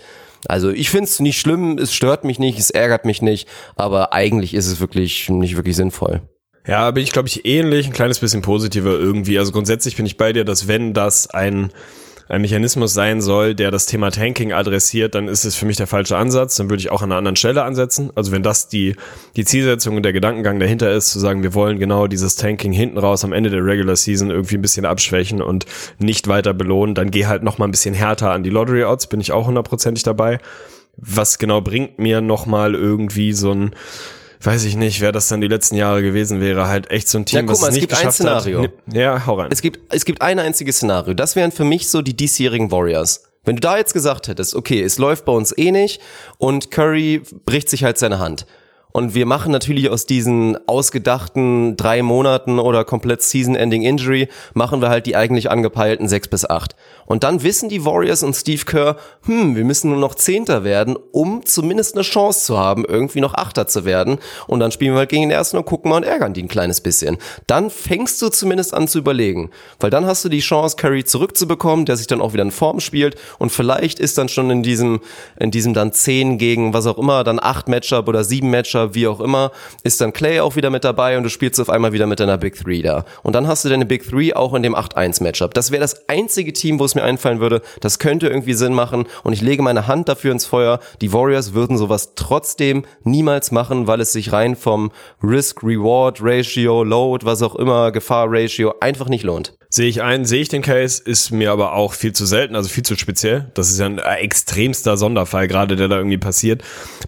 Also ich finde es nicht schlimm, es stört mich nicht, es ärgert mich nicht, aber eigentlich ist es wirklich nicht wirklich sinnvoll. Ja, bin ich glaube ich ähnlich, ein kleines bisschen positiver irgendwie. Also grundsätzlich bin ich bei dir, dass wenn das ein ein Mechanismus sein soll, der das Thema Tanking adressiert, dann ist es für mich der falsche Ansatz. Dann würde ich auch an einer anderen Stelle ansetzen. Also wenn das die, die Zielsetzung und der Gedankengang dahinter ist, zu sagen, wir wollen genau dieses Tanking hinten raus am Ende der Regular Season irgendwie ein bisschen abschwächen und nicht weiter belohnen, dann geh halt noch ein bisschen härter an die Lottery Odds, bin ich auch hundertprozentig dabei. Was genau bringt mir noch mal irgendwie so ein weiß ich nicht, wer das dann die letzten Jahre gewesen wäre, halt echt so ein Team, ja, guck mal, was es nicht gibt ein Szenario. Hat. Ja, hau rein. Es gibt, es gibt ein einziges Szenario. Das wären für mich so die diesjährigen Warriors. Wenn du da jetzt gesagt hättest, okay, es läuft bei uns eh nicht und Curry bricht sich halt seine Hand. Und wir machen natürlich aus diesen ausgedachten drei Monaten oder komplett Season-Ending Injury, machen wir halt die eigentlich angepeilten sechs bis acht. Und dann wissen die Warriors und Steve Kerr, hm, wir müssen nur noch Zehnter werden, um zumindest eine Chance zu haben, irgendwie noch Achter zu werden. Und dann spielen wir halt gegen den Ersten und gucken mal und ärgern die ein kleines bisschen. Dann fängst du zumindest an zu überlegen. Weil dann hast du die Chance, Curry zurückzubekommen, der sich dann auch wieder in Form spielt. Und vielleicht ist dann schon in diesem, in diesem dann zehn gegen was auch immer, dann acht Matchup oder sieben Matchup, wie auch immer, ist dann Clay auch wieder mit dabei und du spielst auf einmal wieder mit deiner Big Three da. Und dann hast du deine Big Three auch in dem 8-1 Matchup. Das wäre das einzige Team, wo es mir mir einfallen würde, das könnte irgendwie Sinn machen und ich lege meine Hand dafür ins Feuer. Die Warriors würden sowas trotzdem niemals machen, weil es sich rein vom Risk-Reward-Ratio, Load, was auch immer, Gefahr-Ratio einfach nicht lohnt. Sehe ich ein, sehe ich den Case, ist mir aber auch viel zu selten, also viel zu speziell. Das ist ja ein extremster Sonderfall gerade, der da irgendwie passiert.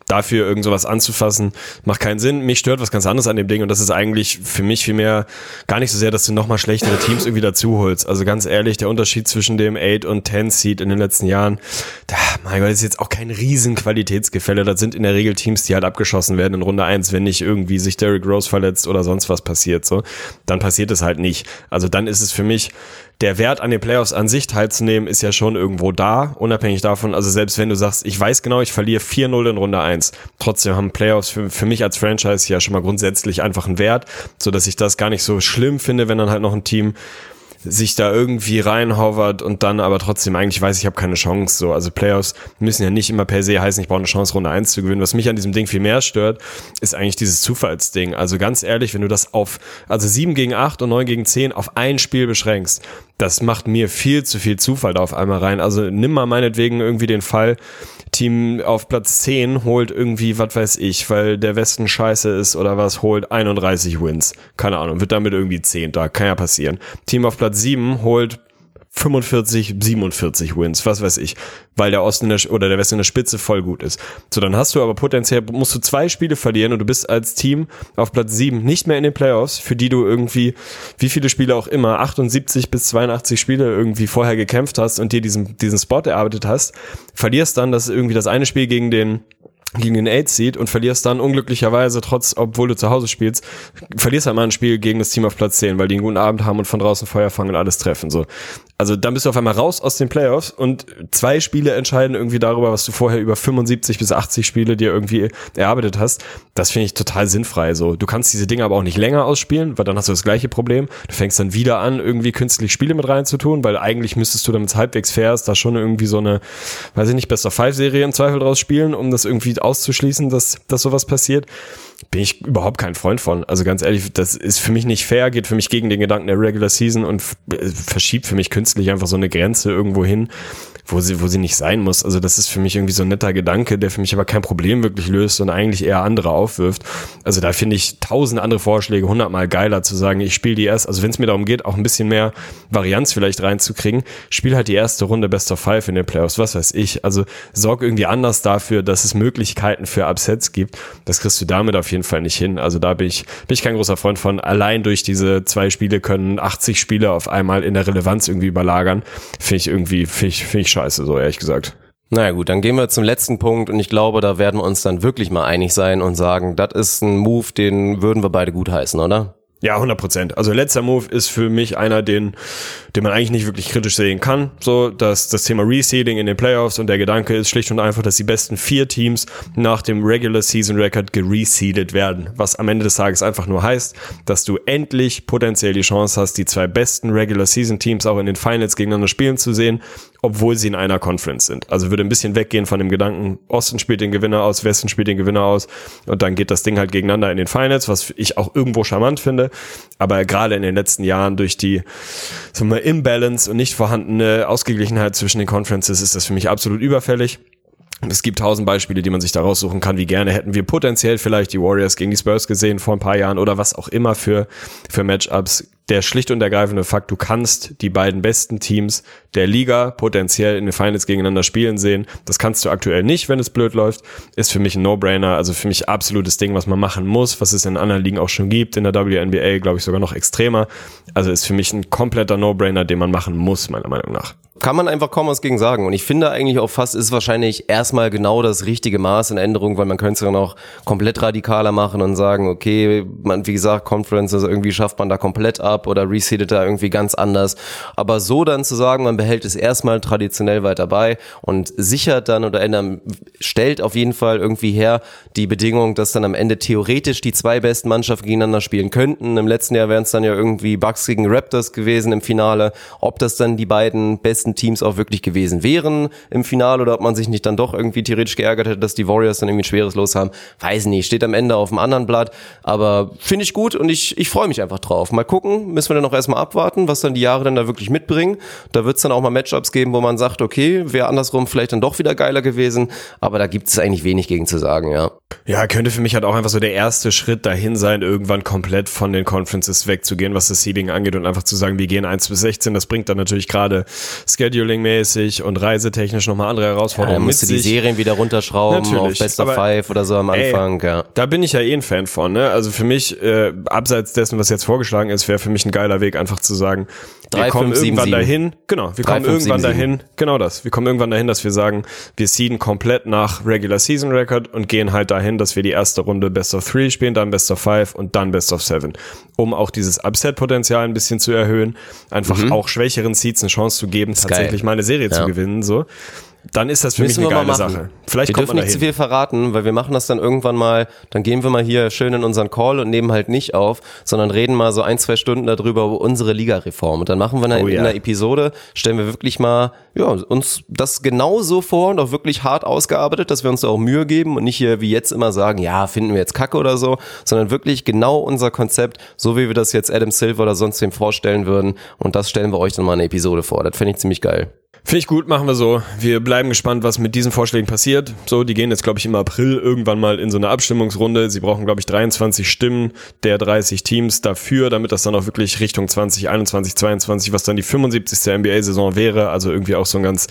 Dafür irgend sowas anzufassen, macht keinen Sinn. Mich stört was ganz anderes an dem Ding und das ist eigentlich für mich vielmehr gar nicht so sehr, dass du nochmal schlechtere Teams irgendwie dazu holst. Also ganz ehrlich, der Unterschied zwischen dem 8 und 10 Seed in den letzten Jahren, da, mein Gott, ist jetzt auch kein riesen Qualitätsgefälle. Das sind in der Regel Teams, die halt abgeschossen werden in Runde 1, wenn nicht irgendwie sich Derrick Rose verletzt oder sonst was passiert, so. Dann passiert es halt nicht. Also dann ist es für mich mich, der Wert an den Playoffs an sich teilzunehmen, ist ja schon irgendwo da, unabhängig davon. Also selbst wenn du sagst, ich weiß genau, ich verliere 4-0 in Runde 1, trotzdem haben Playoffs für, für mich als Franchise ja schon mal grundsätzlich einfach einen Wert, so dass ich das gar nicht so schlimm finde, wenn dann halt noch ein Team sich da irgendwie reinhovert und dann aber trotzdem eigentlich weiß, ich habe keine Chance. So, also Playoffs müssen ja nicht immer per se heißen, ich brauche eine Chance, Runde 1 zu gewinnen. Was mich an diesem Ding viel mehr stört, ist eigentlich dieses Zufallsding. Also ganz ehrlich, wenn du das auf, also 7 gegen 8 und 9 gegen 10 auf ein Spiel beschränkst, das macht mir viel zu viel Zufall da auf einmal rein. Also nimm mal meinetwegen irgendwie den Fall, Team auf Platz 10 holt irgendwie, was weiß ich, weil der Westen scheiße ist oder was, holt 31 Wins. Keine Ahnung, wird damit irgendwie 10. Da kann ja passieren. Team auf Platz 7 holt 45, 47 Wins, was weiß ich, weil der Osten der, oder der Westen in der Spitze voll gut ist. So, dann hast du aber potenziell, musst du zwei Spiele verlieren und du bist als Team auf Platz 7 nicht mehr in den Playoffs, für die du irgendwie, wie viele Spiele auch immer, 78 bis 82 Spiele irgendwie vorher gekämpft hast und dir diesen, diesen Spot erarbeitet hast, verlierst dann das irgendwie das eine Spiel gegen den gegen den Eight Seed und verlierst dann unglücklicherweise, trotz, obwohl du zu Hause spielst, verlierst halt mal ein Spiel gegen das Team auf Platz 10, weil die einen guten Abend haben und von draußen Feuer fangen und alles treffen, so. Also dann bist du auf einmal raus aus den Playoffs und zwei Spiele entscheiden irgendwie darüber, was du vorher über 75 bis 80 Spiele dir irgendwie erarbeitet hast. Das finde ich total sinnfrei. So, du kannst diese Dinge aber auch nicht länger ausspielen, weil dann hast du das gleiche Problem. Du fängst dann wieder an, irgendwie künstlich Spiele mit reinzutun, weil eigentlich müsstest du, damit es halbwegs fair ist, da schon irgendwie so eine, weiß ich nicht, Best of Five Serie im Zweifel draus spielen, um das irgendwie auszuschließen, dass, dass sowas passiert bin ich überhaupt kein Freund von. Also ganz ehrlich, das ist für mich nicht fair, geht für mich gegen den Gedanken der Regular Season und verschiebt für mich künstlich einfach so eine Grenze irgendwo hin, wo sie, wo sie nicht sein muss. Also das ist für mich irgendwie so ein netter Gedanke, der für mich aber kein Problem wirklich löst und eigentlich eher andere aufwirft. Also da finde ich tausend andere Vorschläge hundertmal geiler zu sagen, ich spiele die erst, also wenn es mir darum geht, auch ein bisschen mehr Varianz vielleicht reinzukriegen, spiel halt die erste Runde Best of Five in den Playoffs, was weiß ich. Also sorg irgendwie anders dafür, dass es Möglichkeiten für Upsets gibt. Das kriegst du damit auf jeden Fall nicht hin. Also da bin ich, bin ich kein großer Freund von. Allein durch diese zwei Spiele können 80 Spiele auf einmal in der Relevanz irgendwie überlagern. Finde ich irgendwie, finde ich, finde ich scheiße, so ehrlich gesagt. Naja gut, dann gehen wir zum letzten Punkt und ich glaube, da werden wir uns dann wirklich mal einig sein und sagen, das ist ein Move, den würden wir beide gut heißen, oder? Ja, 100 Prozent. Also letzter Move ist für mich einer, den, den man eigentlich nicht wirklich kritisch sehen kann. So, dass das Thema Reseeding in den Playoffs und der Gedanke ist schlicht und einfach, dass die besten vier Teams nach dem Regular Season Record gereseedet werden. Was am Ende des Tages einfach nur heißt, dass du endlich potenziell die Chance hast, die zwei besten Regular Season Teams auch in den Finals gegeneinander spielen zu sehen obwohl sie in einer Conference sind. Also würde ein bisschen weggehen von dem Gedanken, Osten spielt den Gewinner aus, Westen spielt den Gewinner aus und dann geht das Ding halt gegeneinander in den Finals, was ich auch irgendwo charmant finde. Aber gerade in den letzten Jahren durch die sagen wir, Imbalance und nicht vorhandene Ausgeglichenheit zwischen den Conferences ist das für mich absolut überfällig. Es gibt tausend Beispiele, die man sich da raussuchen kann. Wie gerne hätten wir potenziell vielleicht die Warriors gegen die Spurs gesehen vor ein paar Jahren oder was auch immer für, für Matchups. Der schlicht und ergreifende Fakt, du kannst die beiden besten Teams der Liga potenziell in den Finals gegeneinander spielen sehen. Das kannst du aktuell nicht, wenn es blöd läuft. Ist für mich ein No-Brainer. Also für mich absolutes Ding, was man machen muss, was es in anderen Ligen auch schon gibt. In der WNBA, glaube ich, sogar noch extremer. Also ist für mich ein kompletter No-Brainer, den man machen muss, meiner Meinung nach kann man einfach kaum was gegen sagen. Und ich finde eigentlich auch fast ist wahrscheinlich erstmal genau das richtige Maß in Änderung, weil man könnte es dann auch komplett radikaler machen und sagen, okay, man, wie gesagt, Conference, also irgendwie schafft man da komplett ab oder reseedet da irgendwie ganz anders. Aber so dann zu sagen, man behält es erstmal traditionell weiter bei und sichert dann oder ändern, stellt auf jeden Fall irgendwie her die Bedingung, dass dann am Ende theoretisch die zwei besten Mannschaften gegeneinander spielen könnten. Im letzten Jahr wären es dann ja irgendwie Bucks gegen Raptors gewesen im Finale. Ob das dann die beiden besten Teams auch wirklich gewesen wären im Finale oder ob man sich nicht dann doch irgendwie theoretisch geärgert hätte, dass die Warriors dann irgendwie ein schweres Los haben. Weiß nicht, steht am Ende auf dem anderen Blatt, aber finde ich gut und ich, ich freue mich einfach drauf. Mal gucken, müssen wir dann auch erstmal abwarten, was dann die Jahre dann da wirklich mitbringen. Da wird es dann auch mal Matchups geben, wo man sagt, okay, wäre andersrum vielleicht dann doch wieder geiler gewesen, aber da gibt es eigentlich wenig gegen zu sagen, ja. Ja, könnte für mich halt auch einfach so der erste Schritt dahin sein, irgendwann komplett von den Conferences wegzugehen, was das Seeding angeht und einfach zu sagen, wir gehen 1 bis 16. Das bringt dann natürlich gerade Scheduling-mäßig und reisetechnisch nochmal andere Herausforderungen. Ja, dann musst du die Serien wieder runterschrauben Natürlich, auf Best of Five oder so am Anfang. Ey, ja. Da bin ich ja eh ein Fan von. Ne? Also für mich, äh, abseits dessen, was jetzt vorgeschlagen ist, wäre für mich ein geiler Weg, einfach zu sagen, 3, wir kommen 5, irgendwann 7, dahin, genau, wir 3, kommen 5, irgendwann 7, dahin, 7. genau das, wir kommen irgendwann dahin, dass wir sagen, wir seeden komplett nach Regular Season Record und gehen halt dahin, dass wir die erste Runde Best of Three spielen, dann Best of Five und dann Best of Seven, um auch dieses Upset-Potenzial ein bisschen zu erhöhen, einfach mhm. auch schwächeren Seeds eine Chance zu geben, tatsächlich mal eine Serie ja. zu gewinnen, so. Dann ist das für Müssen mich eine geile. Sache. Vielleicht wir dürfen nicht zu viel verraten, weil wir machen das dann irgendwann mal, dann gehen wir mal hier schön in unseren Call und nehmen halt nicht auf, sondern reden mal so ein, zwei Stunden darüber über unsere Ligareform. Und dann machen wir dann Oh in ja. einer Episode, stellen wir wirklich mal, ja, uns das genau so vor und auch wirklich hart ausgearbeitet, dass wir uns da auch Mühe geben und nicht hier wie jetzt immer sagen, ja, finden wir jetzt Kacke oder so, sondern wirklich genau unser Konzept, so wie wir das jetzt Adam Silver oder sonst wem vorstellen würden. Und das stellen wir euch dann mal in einer Episode vor. Das fände ich ziemlich geil. Finde ich gut, machen wir so. Wir bleiben gespannt, was mit diesen Vorschlägen passiert. So, die gehen jetzt, glaube ich, im April irgendwann mal in so eine Abstimmungsrunde. Sie brauchen, glaube ich, 23 Stimmen der 30 Teams dafür, damit das dann auch wirklich Richtung 2021, 22, was dann die 75. NBA-Saison wäre. Also irgendwie auch so ein ganz,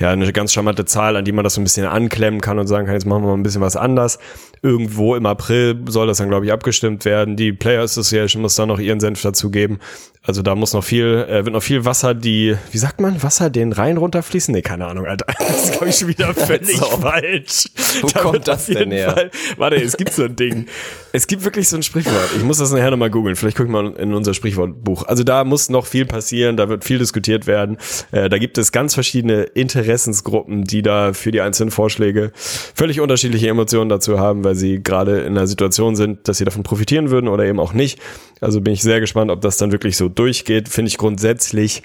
ja, eine ganz charmante Zahl, an die man das so ein bisschen anklemmen kann und sagen kann, jetzt machen wir mal ein bisschen was anders. Irgendwo im April soll das dann, glaube ich, abgestimmt werden. Die Player Association muss dann noch ihren Senf dazugeben. Also da muss noch viel, äh, wird noch viel Wasser, die, wie sagt man, Wasser den Rhein runterfließen? Nee, keine Ahnung, Alter. Das ist, glaube ich, schon wieder völlig So. falsch. Wo Da kommt das denn her? Fall- warte, es gibt so ein Ding. Es gibt wirklich so ein Sprichwort. Ich muss das nachher nochmal googeln. Vielleicht gucke ich mal in unser Sprichwortbuch. Also da muss noch viel passieren, da wird viel diskutiert werden. Äh, da gibt es ganz verschiedene Interessensgruppen, die da für die einzelnen Vorschläge völlig unterschiedliche Emotionen dazu haben, weil sie gerade in einer Situation sind, dass sie davon profitieren würden oder eben auch nicht. Also bin ich sehr gespannt, ob das dann wirklich so durchgeht. Finde ich grundsätzlich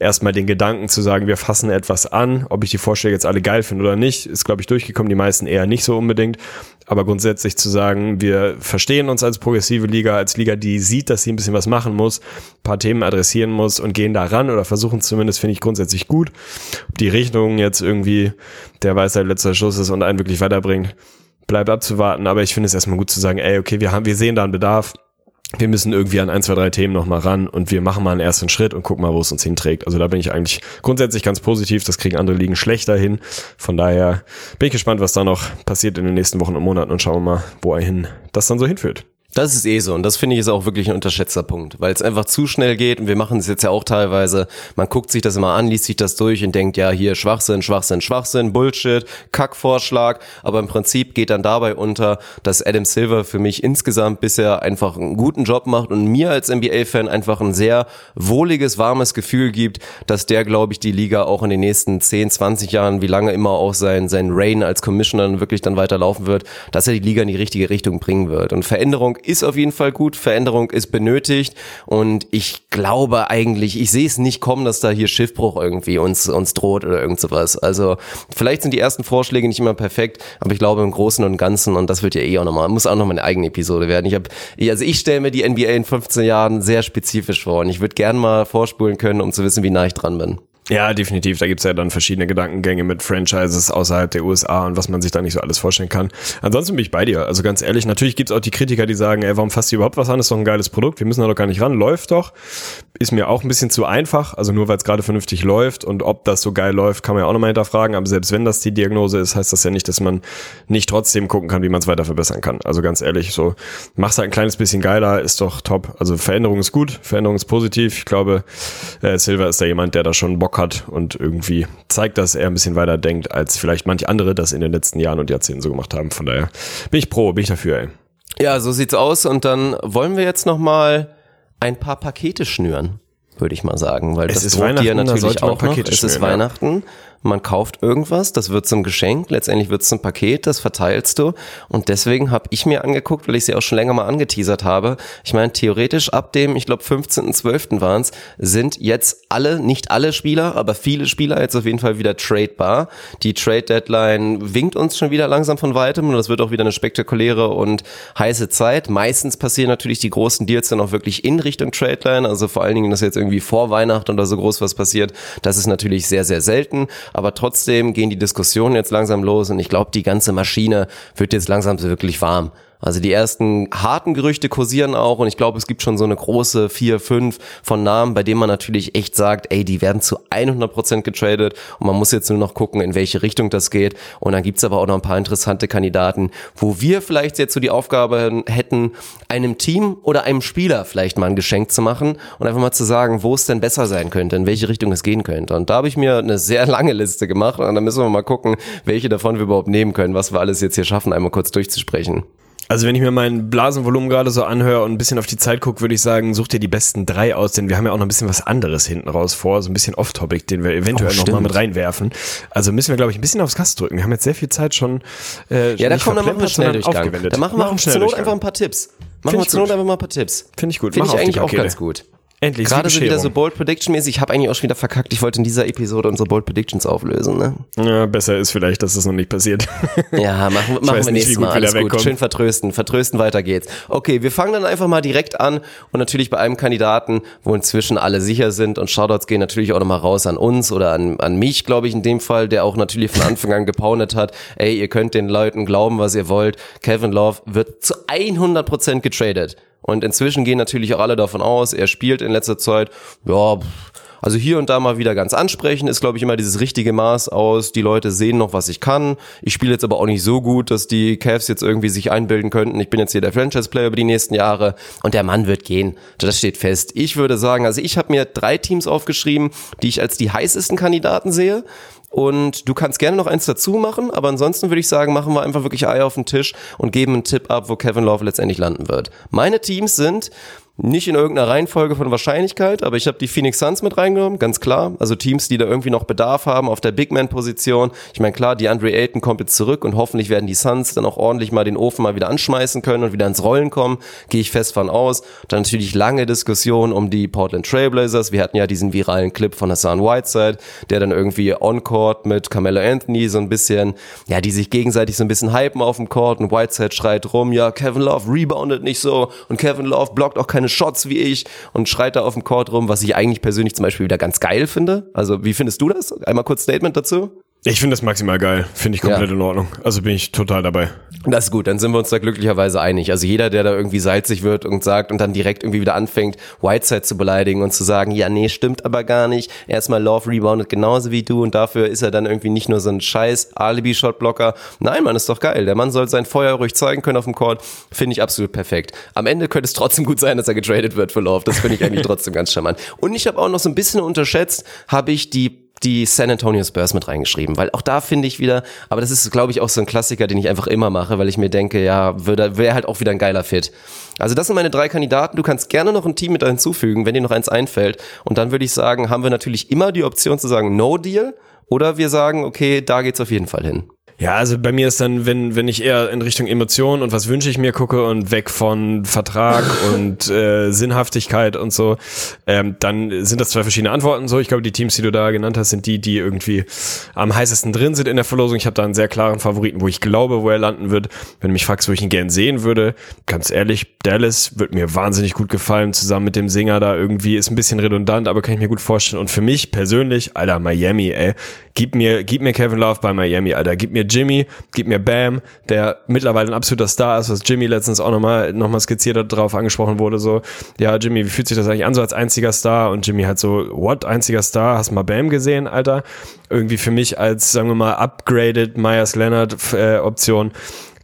erstmal den Gedanken zu sagen, wir fassen etwas an, ob ich die Vorschläge jetzt alle geil finde oder nicht, ist, glaube ich, durchgekommen, die meisten eher nicht so unbedingt. Aber grundsätzlich zu sagen, wir verstehen uns als progressive Liga, als Liga, die sieht, dass sie ein bisschen was machen muss, paar Themen adressieren muss und gehen da ran oder versuchen es zumindest, finde ich grundsätzlich gut. Ob die Richtung jetzt irgendwie der Weisheit letzter Schluss ist und einen wirklich weiterbringt, bleibt abzuwarten. Aber ich finde es erstmal gut zu sagen, ey, okay, wir haben, wir sehen da einen Bedarf wir müssen irgendwie an ein, zwei, drei Themen nochmal ran und wir machen mal einen ersten Schritt und gucken mal, wo es uns hinträgt. Also da bin ich eigentlich grundsätzlich ganz positiv. Das kriegen andere Ligen schlechter hin. Von daher bin ich gespannt, was da noch passiert in den nächsten Wochen und Monaten und schauen wir mal, wo er hin das dann so hinführt. Das ist eh so und das finde ich ist auch wirklich ein unterschätzter Punkt, weil es einfach zu schnell geht und wir machen es jetzt ja auch teilweise. Man guckt sich das immer an, liest sich das durch und denkt, ja, hier Schwachsinn, Schwachsinn, Schwachsinn, Bullshit, Kackvorschlag, aber im Prinzip geht dann dabei unter, dass Adam Silver für mich insgesamt bisher einfach einen guten Job macht und mir als NBA-Fan einfach ein sehr wohliges, warmes Gefühl gibt, dass der, glaube ich, die Liga auch in den nächsten 10, 20 Jahren, wie lange immer auch sein, sein Reign als Commissioner wirklich dann weiterlaufen wird, dass er die Liga in die richtige Richtung bringen wird. Und Veränderung ist auf jeden Fall gut, Veränderung ist benötigt und ich glaube eigentlich, ich sehe es nicht kommen, dass da hier Schiffbruch irgendwie uns, uns droht oder irgend sowas. Also vielleicht sind die ersten Vorschläge nicht immer perfekt, aber ich glaube im Großen und Ganzen und das wird ja eh auch nochmal, muss auch noch mal eine eigene Episode werden. Ich habe, also ich stelle mir die NBA in 15 Jahren sehr spezifisch vor und ich würde gern mal vorspulen können, um zu wissen, wie nah ich dran bin. Ja, definitiv. Da gibt's ja dann verschiedene Gedankengänge mit Franchises außerhalb der USA und was man sich da nicht so alles vorstellen kann. Ansonsten bin ich bei dir. Also ganz ehrlich, natürlich gibt's auch die Kritiker, die sagen, ey, warum fasst ihr überhaupt was an? Ist doch ein geiles Produkt. Wir müssen da doch gar nicht ran. Läuft doch. Ist mir auch ein bisschen zu einfach. Also nur weil es gerade vernünftig läuft und ob das so geil läuft, kann man ja auch nochmal hinterfragen. Aber selbst wenn das die Diagnose ist, heißt das ja nicht, dass man nicht trotzdem gucken kann, wie man es weiter verbessern kann. Also ganz ehrlich, so mach's halt ein kleines bisschen geiler, ist doch top. Also Veränderung ist gut, Veränderung ist positiv. Ich glaube, äh, Silver ist da jemand, der da schon Bock hat und irgendwie zeigt, dass er ein bisschen weiter denkt, als vielleicht manche andere das in den letzten Jahren und Jahrzehnten so gemacht haben. Von daher bin ich pro, bin ich dafür, ey. Ja, so sieht's aus und dann wollen wir jetzt noch mal ein paar Pakete schnüren, würde ich mal sagen, weil Es das ist droht dir Weihnachten, natürlich auch noch. Es ist schnüren, ja. Man kauft irgendwas, das wird zum Geschenk, letztendlich wird es zum Paket, das verteilst du und deswegen habe ich mir angeguckt, weil ich sie auch schon länger mal angeteasert habe. Ich meine, theoretisch ab dem, ich glaube 15.12. waren es, sind jetzt alle, nicht alle Spieler, aber viele Spieler jetzt auf jeden Fall wieder tradebar. Die Trade Deadline winkt uns schon wieder langsam von weitem und das wird auch wieder eine spektakuläre und heiße Zeit. Meistens passieren natürlich die großen Deals dann auch wirklich in Richtung Trade Line, also vor allen Dingen, dass jetzt irgendwie vor Weihnachten oder so groß was passiert. Das ist natürlich sehr, sehr selten, aber trotzdem gehen die Diskussionen jetzt langsam los und ich glaube, die ganze Maschine wird jetzt langsam wirklich warm. Also die ersten harten Gerüchte kursieren auch und ich glaube, es gibt schon so eine große vier, fünf von Namen, bei denen man natürlich echt sagt, ey, die werden zu 100% getradet und man muss jetzt nur noch gucken, in welche Richtung das geht. Und dann gibt's aber auch noch ein paar interessante Kandidaten, wo wir vielleicht jetzt so die Aufgabe hätten, einem Team oder einem Spieler vielleicht mal ein Geschenk zu machen und einfach mal zu sagen, wo es denn besser sein könnte, in welche Richtung es gehen könnte. Und da habe ich mir eine sehr lange Liste gemacht und dann müssen wir mal gucken, welche davon wir überhaupt nehmen können, was wir alles jetzt hier schaffen, einmal kurz durchzusprechen. Also wenn ich mir mein Blasenvolumen gerade so anhöre und ein bisschen auf die Zeit gucke, würde ich sagen, such dir die besten drei aus, denn wir haben ja auch noch ein bisschen was anderes hinten raus vor, so ein bisschen Off-Topic, den wir eventuell Oh, noch mal stimmt. mit reinwerfen. Also müssen wir, glaube ich, ein bisschen aufs Gas drücken. Wir haben jetzt sehr viel Zeit schon äh, Ja, da nicht komm, dann machen wir Schnelldurchgang. aufgewendet. Dann machen wir Machen zur Not einfach ein paar Tipps. Machen wir zur Not einfach mal ein paar Tipps. Finde ich gut. Finde ich eigentlich auch ganz gut. Endlich, Gerade so wieder so. Bold Prediction mäßig. Ich habe eigentlich auch schon wieder verkackt. Ich wollte in dieser Episode unsere Bold Predictions auflösen. Ne? Ja, besser ist vielleicht, dass das noch nicht passiert. Ja, machen, machen wir nächstes Mal. Alles gut. wegkommen. Schön vertrösten. Vertrösten, weiter geht's. Okay, wir fangen dann einfach mal direkt an. Und natürlich bei einem Kandidaten, wo inzwischen alle sicher sind. Und Shoutouts gehen natürlich auch nochmal raus an uns oder an, an mich, glaube ich, in dem Fall, der auch natürlich von Anfang an gepaunet hat. Ey, ihr könnt den Leuten glauben, was ihr wollt. Kevin Love wird zu 100% getradet. Und inzwischen gehen natürlich auch alle davon aus, er spielt in letzter Zeit, ja, also hier und da mal wieder ganz ansprechend ist, glaube ich, immer dieses richtige Maß aus. Die Leute sehen noch, was ich kann. Ich spiele jetzt aber auch nicht so gut, dass die Cavs jetzt irgendwie sich einbilden könnten. Ich bin jetzt hier der Franchise-Player über die nächsten Jahre und der Mann wird gehen. Das steht fest. Ich würde sagen, also ich habe mir drei Teams aufgeschrieben, die ich als die heißesten Kandidaten sehe. Und du kannst gerne noch eins dazu machen, aber ansonsten würde ich sagen, machen wir einfach wirklich Eier auf den Tisch und geben einen Tipp ab, wo Kevin Love letztendlich landen wird. Meine Teams sind nicht in irgendeiner Reihenfolge von Wahrscheinlichkeit, aber ich habe die Phoenix Suns mit reingenommen, ganz klar. Also Teams, die da irgendwie noch Bedarf haben auf der Big Man-Position. Ich meine, klar, die Andre Ayton kommt jetzt zurück und hoffentlich werden die Suns dann auch ordentlich mal den Ofen mal wieder anschmeißen können und wieder ins Rollen kommen. Gehe ich fest von aus. Dann natürlich lange Diskussion um die Portland Trailblazers. Wir hatten ja diesen viralen Clip von Hassan Whiteside, der dann irgendwie on-court mit Carmelo Anthony so ein bisschen, ja, die sich gegenseitig so ein bisschen hypen auf dem Court und Whiteside schreit rum, ja, Kevin Love reboundet nicht so und Kevin Love blockt auch keine Shots wie ich und schreit da auf dem Court rum, was ich eigentlich persönlich zum Beispiel wieder ganz geil finde. Also wie findest du das? Einmal kurz Statement dazu. Ich finde das maximal geil. Finde ich komplett Ja. in Ordnung. Also bin ich total dabei. Das ist gut, dann sind wir uns da glücklicherweise einig. Also jeder, der da irgendwie salzig wird und sagt und dann direkt irgendwie wieder anfängt, Whiteside zu beleidigen und zu sagen, ja, nee, stimmt aber gar nicht. Erstmal Love reboundet genauso wie du und dafür ist er dann irgendwie nicht nur so ein scheiß Alibi-Shotblocker. Nein, Mann, ist doch geil. Der Mann soll sein Feuer ruhig zeigen können auf dem Court. Finde ich absolut perfekt. Am Ende könnte es trotzdem gut sein, dass er getradet wird für Love. Das finde ich eigentlich trotzdem ganz charmant. Und ich habe auch noch so ein bisschen unterschätzt, habe ich die die San Antonio Spurs mit reingeschrieben, weil auch da finde ich wieder, aber das ist, glaube ich, auch so ein Klassiker, den ich einfach immer mache, weil ich mir denke, ja, wäre halt auch wieder ein geiler Fit. Also das sind meine drei Kandidaten. Du kannst gerne noch ein Team mit hinzufügen, wenn dir noch eins einfällt. Und dann würde ich sagen, haben wir natürlich immer die Option zu sagen No Deal oder wir sagen, okay, da geht's auf jeden Fall hin. Ja, also bei mir ist dann, wenn, wenn ich eher in Richtung Emotionen und was wünsche ich mir gucke und weg von Vertrag und äh, Sinnhaftigkeit und so, ähm, dann sind das zwei verschiedene Antworten. So, ich glaube, die Teams, die du da genannt hast, sind die, die irgendwie am heißesten drin sind in der Verlosung. Ich habe da einen sehr klaren Favoriten, wo ich glaube, wo er landen wird. Wenn du mich fragst, wo ich ihn gern sehen würde, ganz ehrlich, Dallas wird mir wahnsinnig gut gefallen, zusammen mit dem Singer da irgendwie. Ist ein bisschen redundant, aber kann ich mir gut vorstellen. Und für mich persönlich, Alter, Miami, ey, gib mir, gib mir Kevin Love bei Miami, Alter, gib mir Jimmy, gib mir Bam, der mittlerweile ein absoluter Star ist, was Jimmy letztens auch nochmal noch mal skizziert hat, drauf angesprochen wurde, so, ja, Jimmy, wie fühlt sich das eigentlich an, so als einziger Star? Und Jimmy halt so, what, einziger Star? Hast mal Bam gesehen, Alter? Irgendwie für mich als, sagen wir mal, upgraded Myers Leonard äh, Option.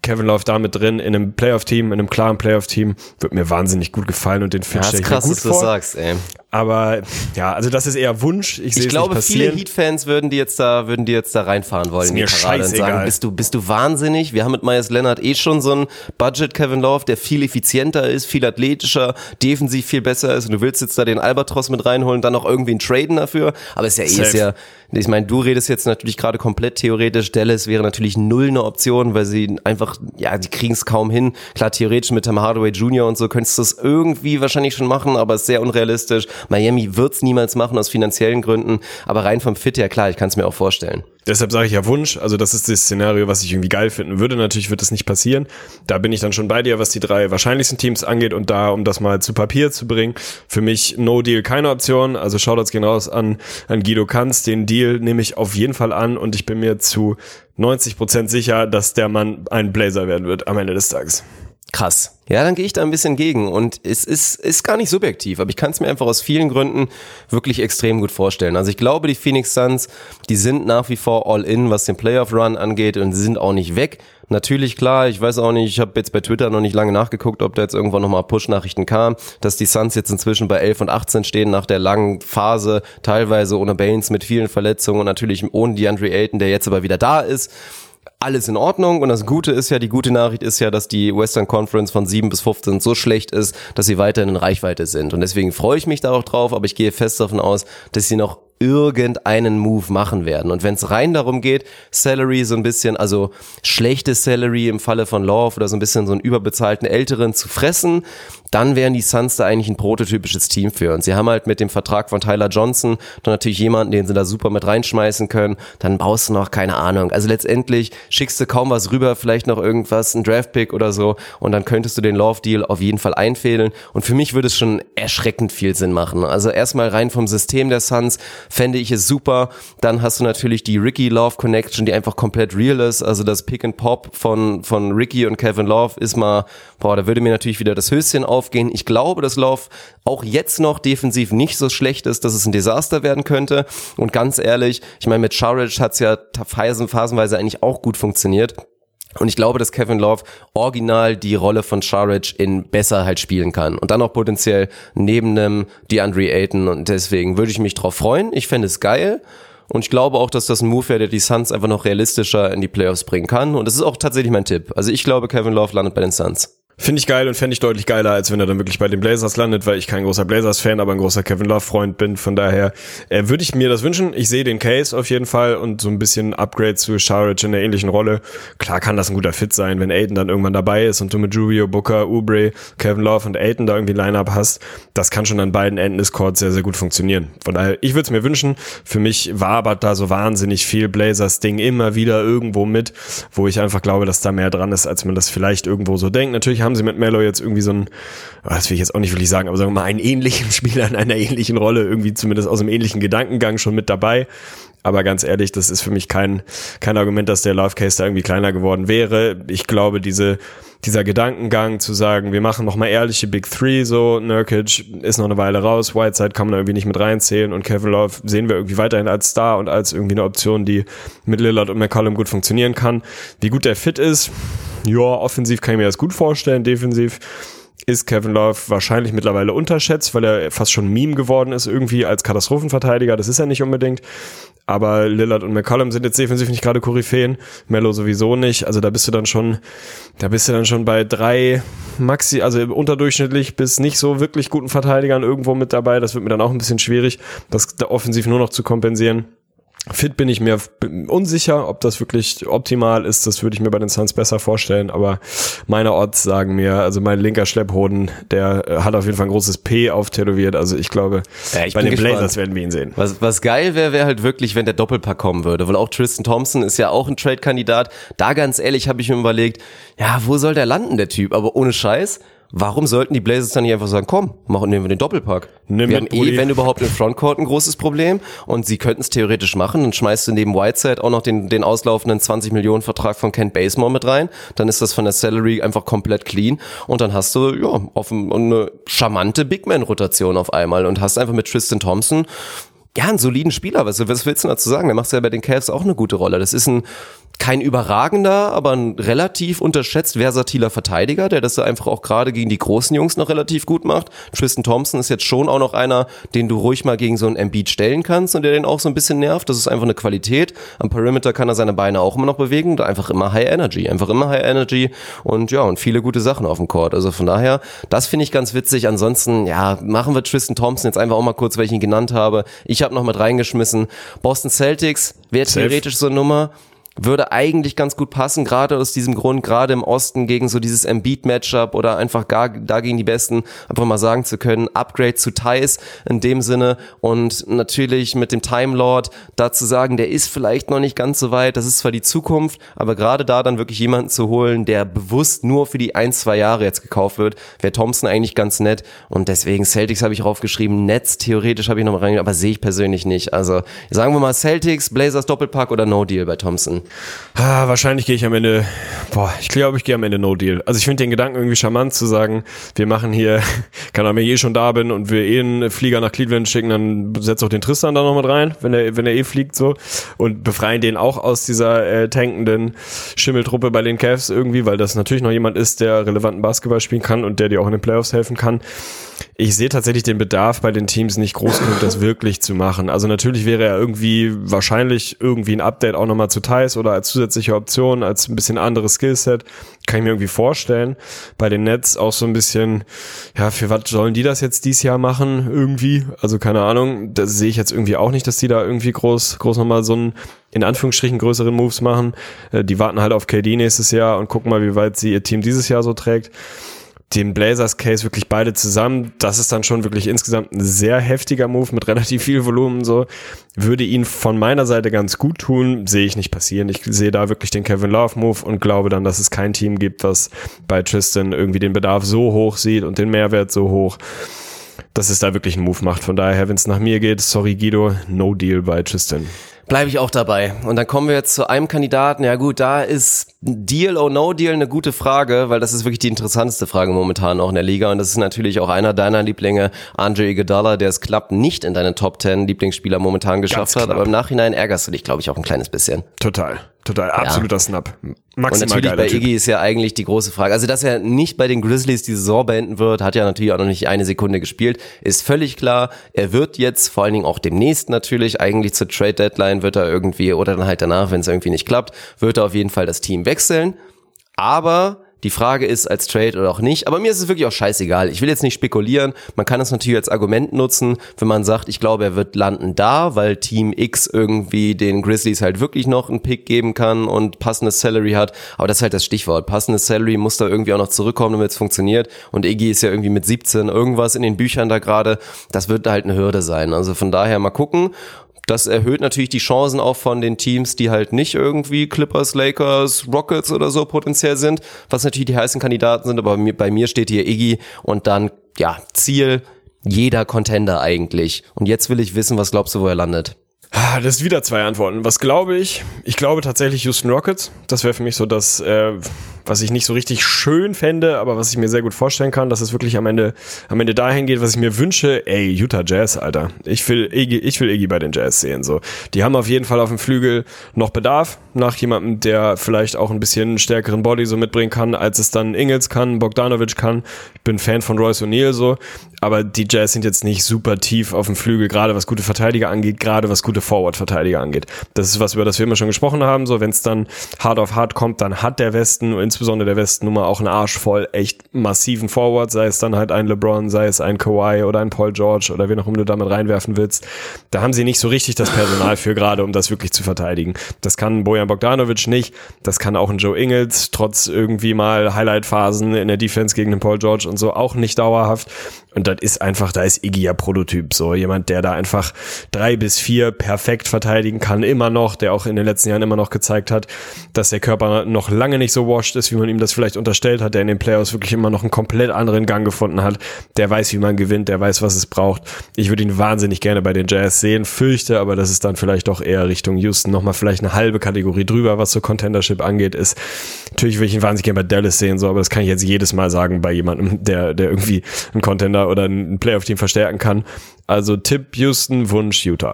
Kevin Love da mit drin in einem Playoff-Team, in einem klaren Playoff-Team, wird mir wahnsinnig gut gefallen und den Fit Ja, stelle ist ich mir krass, gut dass du das vor. sagst, ey. Aber ja, also das ist eher Wunsch. Ich, Ich glaube, viele. Heat-Fans würden die jetzt da, würden die jetzt da reinfahren wollen Ist mir und sagen, scheißegal. bist du, bist du wahnsinnig? Wir haben mit Myers Leonard eh schon so einen Budget Kevin Love, der viel effizienter ist, viel athletischer, defensiv viel besser ist und du willst jetzt da den Albatros mit reinholen, dann noch irgendwie einen Traden dafür. Aber ist ja eh, ist Safe. ja, ich meine, du redest jetzt natürlich gerade komplett theoretisch. Dallas wäre natürlich null eine Option, weil sie einfach, ja, die kriegen es kaum hin. Klar, theoretisch mit Tim Hardaway Jr. und so könntest du es irgendwie wahrscheinlich schon machen, aber es ist sehr unrealistisch. Miami wird's niemals machen aus finanziellen Gründen, aber rein vom Fit her, klar, ich kann es mir auch vorstellen. Deshalb sage ich ja Wunsch. Also das ist das Szenario, was ich irgendwie geil finden würde. Natürlich wird das nicht passieren. Da bin ich dann schon bei dir, was die drei wahrscheinlichsten Teams angeht und da, um das mal zu Papier zu bringen. Für mich No Deal keine Option. Also Shoutouts gehen raus an, an Guido Kanz. Den Deal nehme ich auf jeden Fall an und ich bin mir zu 90 Prozent sicher, dass der Mann ein Blazer werden wird am Ende des Tages. Krass. Ja, dann gehe ich da ein bisschen gegen und es ist, ist gar nicht subjektiv, aber ich kann es mir einfach aus vielen Gründen wirklich extrem gut vorstellen. Also ich glaube, die Phoenix Suns, die sind nach wie vor all in, was den Playoff Run angeht und sie sind auch nicht weg. Natürlich klar, ich weiß auch nicht, ich habe jetzt bei Twitter noch nicht lange nachgeguckt, ob da jetzt irgendwann nochmal Push-Nachrichten kam, dass die Suns jetzt inzwischen bei 11 und 18 stehen nach der langen Phase, teilweise ohne Baines mit vielen Verletzungen und natürlich ohne DeAndre Ayton, der jetzt aber wieder da ist. Alles in Ordnung und das Gute ist ja, die gute Nachricht ist ja, dass die Western Conference von 7 bis 15 so schlecht ist, dass sie weiterhin in Reichweite sind und deswegen freue ich mich da auch drauf, aber ich gehe fest davon aus, dass sie noch irgendeinen Move machen werden. Und wenn es rein darum geht, Salary so ein bisschen, also schlechte Salary im Falle von Love oder so ein bisschen so einen überbezahlten Älteren zu fressen, dann wären die Suns da eigentlich ein prototypisches Team für. Und sie haben halt mit dem Vertrag von Tyler Johnson dann natürlich jemanden, den sie da super mit reinschmeißen können. Dann baust du noch, keine Ahnung. Also letztendlich schickst du kaum was rüber, vielleicht noch irgendwas, ein Draftpick oder so. Und dann könntest du den Love-Deal auf jeden Fall einfädeln. Und für mich würde es schon erschreckend viel Sinn machen. Also erstmal rein vom System der Suns fände ich es super. Dann hast du natürlich die Ricky Love Connection, die einfach komplett real ist. Also das Pick and Pop von, von Ricky und Kevin Love ist mal, boah, da würde mir natürlich wieder das Höschen aufgehen. Ich glaube, dass Love auch jetzt noch defensiv nicht so schlecht ist, dass es ein Desaster werden könnte. Und ganz ehrlich, ich meine, mit Charic hat es ja phasenweise eigentlich auch gut funktioniert. Und ich glaube, dass Kevin Love original die Rolle von Sharage in besser halt spielen kann. Und dann auch potenziell neben einem DeAndre Ayton. Und deswegen würde ich mich drauf freuen. Ich fände es geil. Und ich glaube auch, dass das ein Move wäre, der die Suns einfach noch realistischer in die Playoffs bringen kann. Und das ist auch tatsächlich mein Tipp. Also ich glaube, Kevin Love landet bei den Suns. Finde ich geil und fände ich deutlich geiler, als wenn er dann wirklich bei den Blazers landet, weil ich kein großer Blazers-Fan, aber ein großer Kevin Love-Freund bin. Von daher äh, würde ich mir das wünschen. Ich sehe den Case auf jeden Fall und so ein bisschen Upgrade zu Sharage in der ähnlichen Rolle. Klar kann das ein guter Fit sein, wenn Aiden dann irgendwann dabei ist und du mit Rubio, Booker, Oubre, Kevin Love und Aiden da irgendwie Line-Up hast. Das kann schon an beiden Enden des Courts sehr, sehr gut funktionieren. Von daher, ich würde es mir wünschen. Für mich wabert da so wahnsinnig viel Blazers-Ding immer wieder irgendwo mit, wo ich einfach glaube, dass da mehr dran ist, als man das vielleicht irgendwo so denkt. Natürlich haben sie mit Mello jetzt irgendwie so ein, oh, das will ich jetzt auch nicht wirklich sagen, aber sagen wir mal einen ähnlichen Spieler in einer ähnlichen Rolle, irgendwie zumindest aus einem ähnlichen Gedankengang schon mit dabei. Aber ganz ehrlich, das ist für mich kein, kein Argument, dass der Love Case da irgendwie kleiner geworden wäre. Ich glaube, diese, dieser Gedankengang zu sagen, wir machen noch mal ehrliche Big Three, so Nurkic ist noch eine Weile raus, Whiteside kann man da irgendwie nicht mit reinzählen und Kevin Love sehen wir irgendwie weiterhin als Star und als irgendwie eine Option, die mit Lillard und McCollum gut funktionieren kann. Wie gut der fit ist, ja, offensiv kann ich mir das gut vorstellen, defensiv ist Kevin Love wahrscheinlich mittlerweile unterschätzt, weil er fast schon Meme geworden ist irgendwie als Katastrophenverteidiger. Das ist er nicht unbedingt. Aber Lillard und McCollum sind jetzt defensiv nicht gerade Koryphäen. Mello sowieso nicht. Also da bist du dann schon, da bist du dann schon bei drei Maxi, also unterdurchschnittlich bis nicht so wirklich guten Verteidigern irgendwo mit dabei. Das wird mir dann auch ein bisschen schwierig, das offensiv nur noch zu kompensieren. Fit bin ich mir unsicher, ob das wirklich optimal ist. Das würde ich mir bei den Suns besser vorstellen. Aber meine Odds sagen mir, also mein linker Schlepphoden, der äh, hat auf jeden Fall ein großes P auftätowiert. Also ich glaube, ja, ich bei den gespannt. Blazers werden wir ihn sehen. Was, was geil wäre, wäre halt wirklich, wenn der Doppelpack kommen würde. Weil auch Tristan Thompson ist ja auch ein Trade-Kandidat. Da ganz ehrlich habe ich mir überlegt, ja, wo soll der landen, der Typ? Aber ohne Scheiß Warum sollten die Blazers dann nicht einfach sagen, komm, machen nehmen wir den Doppelpack? Nimm wir haben eh, wenn überhaupt im Frontcourt ein großes Problem und sie könnten es theoretisch machen, dann schmeißt du neben Whiteside auch noch den, den auslaufenden 20 Millionen Vertrag von Kent Basemore mit rein, dann ist das von der Salary einfach komplett clean und dann hast du, ja, auf eine charmante Big Man Rotation auf einmal und hast einfach mit Tristan Thompson ja, einen soliden Spieler. Was, was willst du dazu sagen? Der macht ja bei den Cavs auch eine gute Rolle. Das ist ein kein überragender, aber ein relativ unterschätzt versatiler Verteidiger, der das einfach auch gerade gegen die großen Jungs noch relativ gut macht. Tristan Thompson ist jetzt schon auch noch einer, den du ruhig mal gegen so einen Embiid stellen kannst und der den auch so ein bisschen nervt. Das ist einfach eine Qualität. Am Perimeter kann er seine Beine auch immer noch bewegen und einfach immer High Energy, einfach immer High Energy und ja, und viele gute Sachen auf dem Court. Also von daher, das finde ich ganz witzig. Ansonsten, ja, machen wir Tristan Thompson jetzt einfach auch mal kurz, weil ich ihn genannt habe. Ich habe noch mit reingeschmissen. Boston Celtics wäre theoretisch so eine Nummer würde eigentlich ganz gut passen, gerade aus diesem Grund, gerade im Osten gegen so dieses Embiid-Matchup oder einfach gar da gegen die Besten, einfach mal sagen zu können, Upgrade zu Thais in dem Sinne und natürlich mit dem Time Lord da zu sagen, der ist vielleicht noch nicht ganz so weit, das ist zwar die Zukunft, aber gerade da dann wirklich jemanden zu holen, der bewusst nur für die ein, zwei Jahre jetzt gekauft wird, wäre Thompson eigentlich ganz nett und deswegen Celtics habe ich raufgeschrieben, Netz theoretisch habe ich noch mal reingegangen, aber sehe ich persönlich nicht. Also sagen wir mal Celtics, Blazers Doppelpack oder No Deal bei Thompson. Ah, wahrscheinlich gehe ich am Ende, boah, ich glaube, ich gehe am Ende No Deal. Also ich finde den Gedanken irgendwie charmant zu sagen, wir machen hier, kann wenn ich eh schon da bin und wir eh einen Flieger nach Cleveland schicken, dann setzt auch den Tristan da noch mit rein, wenn er, wenn er eh fliegt so und befreien den auch aus dieser äh, tankenden Schimmeltruppe bei den Cavs irgendwie, weil das natürlich noch jemand ist, der relevanten Basketball spielen kann und der dir auch in den Playoffs helfen kann. Ich sehe tatsächlich den Bedarf bei den Teams nicht groß genug, das wirklich zu machen. Also natürlich wäre er irgendwie wahrscheinlich irgendwie ein Update auch nochmal zu Thais oder als zusätzliche Option, als ein bisschen anderes Skillset. Kann ich mir irgendwie vorstellen. Bei den Nets auch so ein bisschen, ja, für was sollen die das jetzt dieses Jahr machen? Irgendwie. Also keine Ahnung. Das sehe ich jetzt irgendwie auch nicht, dass die da irgendwie groß, groß nochmal so einen, in Anführungsstrichen, größeren Moves machen. Äh, die warten halt auf KD nächstes Jahr und gucken mal, wie weit sie ihr Team dieses Jahr so trägt den Blazers Case wirklich beide zusammen, das ist dann schon wirklich insgesamt ein sehr heftiger Move mit relativ viel Volumen so. Würde ihn von meiner Seite ganz gut tun, sehe ich nicht passieren. Ich sehe da wirklich den Kevin Love Move und glaube dann, dass es kein Team gibt, was bei Tristan irgendwie den Bedarf so hoch sieht und den Mehrwert so hoch, dass es da wirklich einen Move macht. Von daher, wenn es nach mir geht, sorry Guido, no deal bei Tristan. Bleibe ich auch dabei. Und dann kommen wir jetzt zu einem Kandidaten. Ja gut, da ist Deal or No Deal eine gute Frage, weil das ist wirklich die interessanteste Frage momentan auch in der Liga. Und das ist natürlich auch einer deiner Lieblinge, Andre Iguodala, der es klappt nicht in deine Top 10 Lieblingsspieler momentan geschafft hat. Aber im Nachhinein ärgerst du dich, glaube ich, auch ein kleines bisschen. Total. Total, absoluter ja. Snap. Maximal Und natürlich bei Iggy ist ja eigentlich die große Frage. Also, dass er nicht bei den Grizzlies die Saison beenden wird, hat ja natürlich auch noch nicht eine Sekunde gespielt, ist völlig klar. Er wird jetzt, vor allen Dingen auch demnächst natürlich, eigentlich zur Trade Deadline wird er irgendwie, oder dann halt danach, wenn es irgendwie nicht klappt, wird er auf jeden Fall das Team wechseln. Aber die Frage ist, als Trade oder auch nicht. Aber mir ist es wirklich auch scheißegal. Ich will jetzt nicht spekulieren. Man kann es natürlich als Argument nutzen, wenn man sagt, ich glaube, er wird landen da, weil Team X irgendwie den Grizzlies halt wirklich noch einen Pick geben kann und passendes Salary hat. Aber das ist halt das Stichwort. Passendes Salary muss da irgendwie auch noch zurückkommen, damit es funktioniert. Und Iggy ist ja irgendwie mit 17 irgendwas in den Büchern da gerade. Das wird halt eine Hürde sein. Also von daher mal gucken. Das erhöht natürlich die Chancen auch von den Teams, die halt nicht irgendwie Clippers, Lakers, Rockets oder so potenziell sind, was natürlich die heißen Kandidaten sind, aber bei mir steht hier Iggy und dann, ja, Ziel jeder Contender eigentlich. Und jetzt will ich wissen, was glaubst du, wo er landet? Das ist wieder zwei Antworten. Was glaube ich? Ich glaube tatsächlich Houston Rockets. Das wäre für mich so das, äh, was ich nicht so richtig schön fände, aber was ich mir sehr gut vorstellen kann, dass es wirklich am Ende, am Ende dahin geht, was ich mir wünsche. Ey, Utah Jazz, Alter. Ich will Iggy, ich will Iggy bei den Jazz sehen, so. Die haben auf jeden Fall auf dem Flügel noch Bedarf nach jemandem, der vielleicht auch ein bisschen stärkeren Body so mitbringen kann, als es dann Ingels kann, Bogdanovic kann. Ich bin Fan von Royce O'Neal so, aber die Jazz sind jetzt nicht super tief auf dem Flügel, gerade was gute Verteidiger angeht, gerade was gute Forward-Verteidiger angeht. Das ist was, über das wir immer schon gesprochen haben, so, wenn es dann hart auf hart kommt, dann hat der Westen insbesondere der Westen nun mal auch einen Arsch voll echt massiven Forward, sei es dann halt ein LeBron, sei es ein Kawhi oder ein Paul George oder wen auch immer du damit reinwerfen willst. Da haben sie nicht so richtig das Personal für gerade, um das wirklich zu verteidigen. Das kann Bojan Bogdanovic nicht, das kann auch ein Joe Ingles, trotz irgendwie mal Highlight-Phasen in der Defense gegen den Paul George und so auch nicht dauerhaft. Und das ist einfach, da ist Iggy ja Prototyp, so jemand, der da einfach drei bis vier perfekt verteidigen kann, immer noch, der auch in den letzten Jahren immer noch gezeigt hat, dass der Körper noch lange nicht so washed ist, wie man ihm das vielleicht unterstellt hat, der in den Playoffs wirklich immer noch einen komplett anderen Gang gefunden hat, der weiß, wie man gewinnt, der weiß, was es braucht. Ich würde ihn wahnsinnig gerne bei den Jazz sehen, fürchte aber, dass es dann vielleicht doch eher Richtung Houston nochmal vielleicht eine halbe Kategorie drüber, was so Contendership angeht, ist. Natürlich würde ich ihn wahnsinnig gerne bei Dallas sehen, so, aber das kann ich jetzt jedes Mal sagen bei jemandem, der, der irgendwie ein Contender oder ein Playoff-Team verstärken kann. Also Tipp Houston, Wunsch Utah.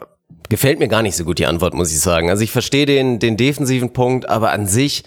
Gefällt mir gar nicht so gut die Antwort, muss ich sagen. Also ich verstehe den, den defensiven Punkt, aber an sich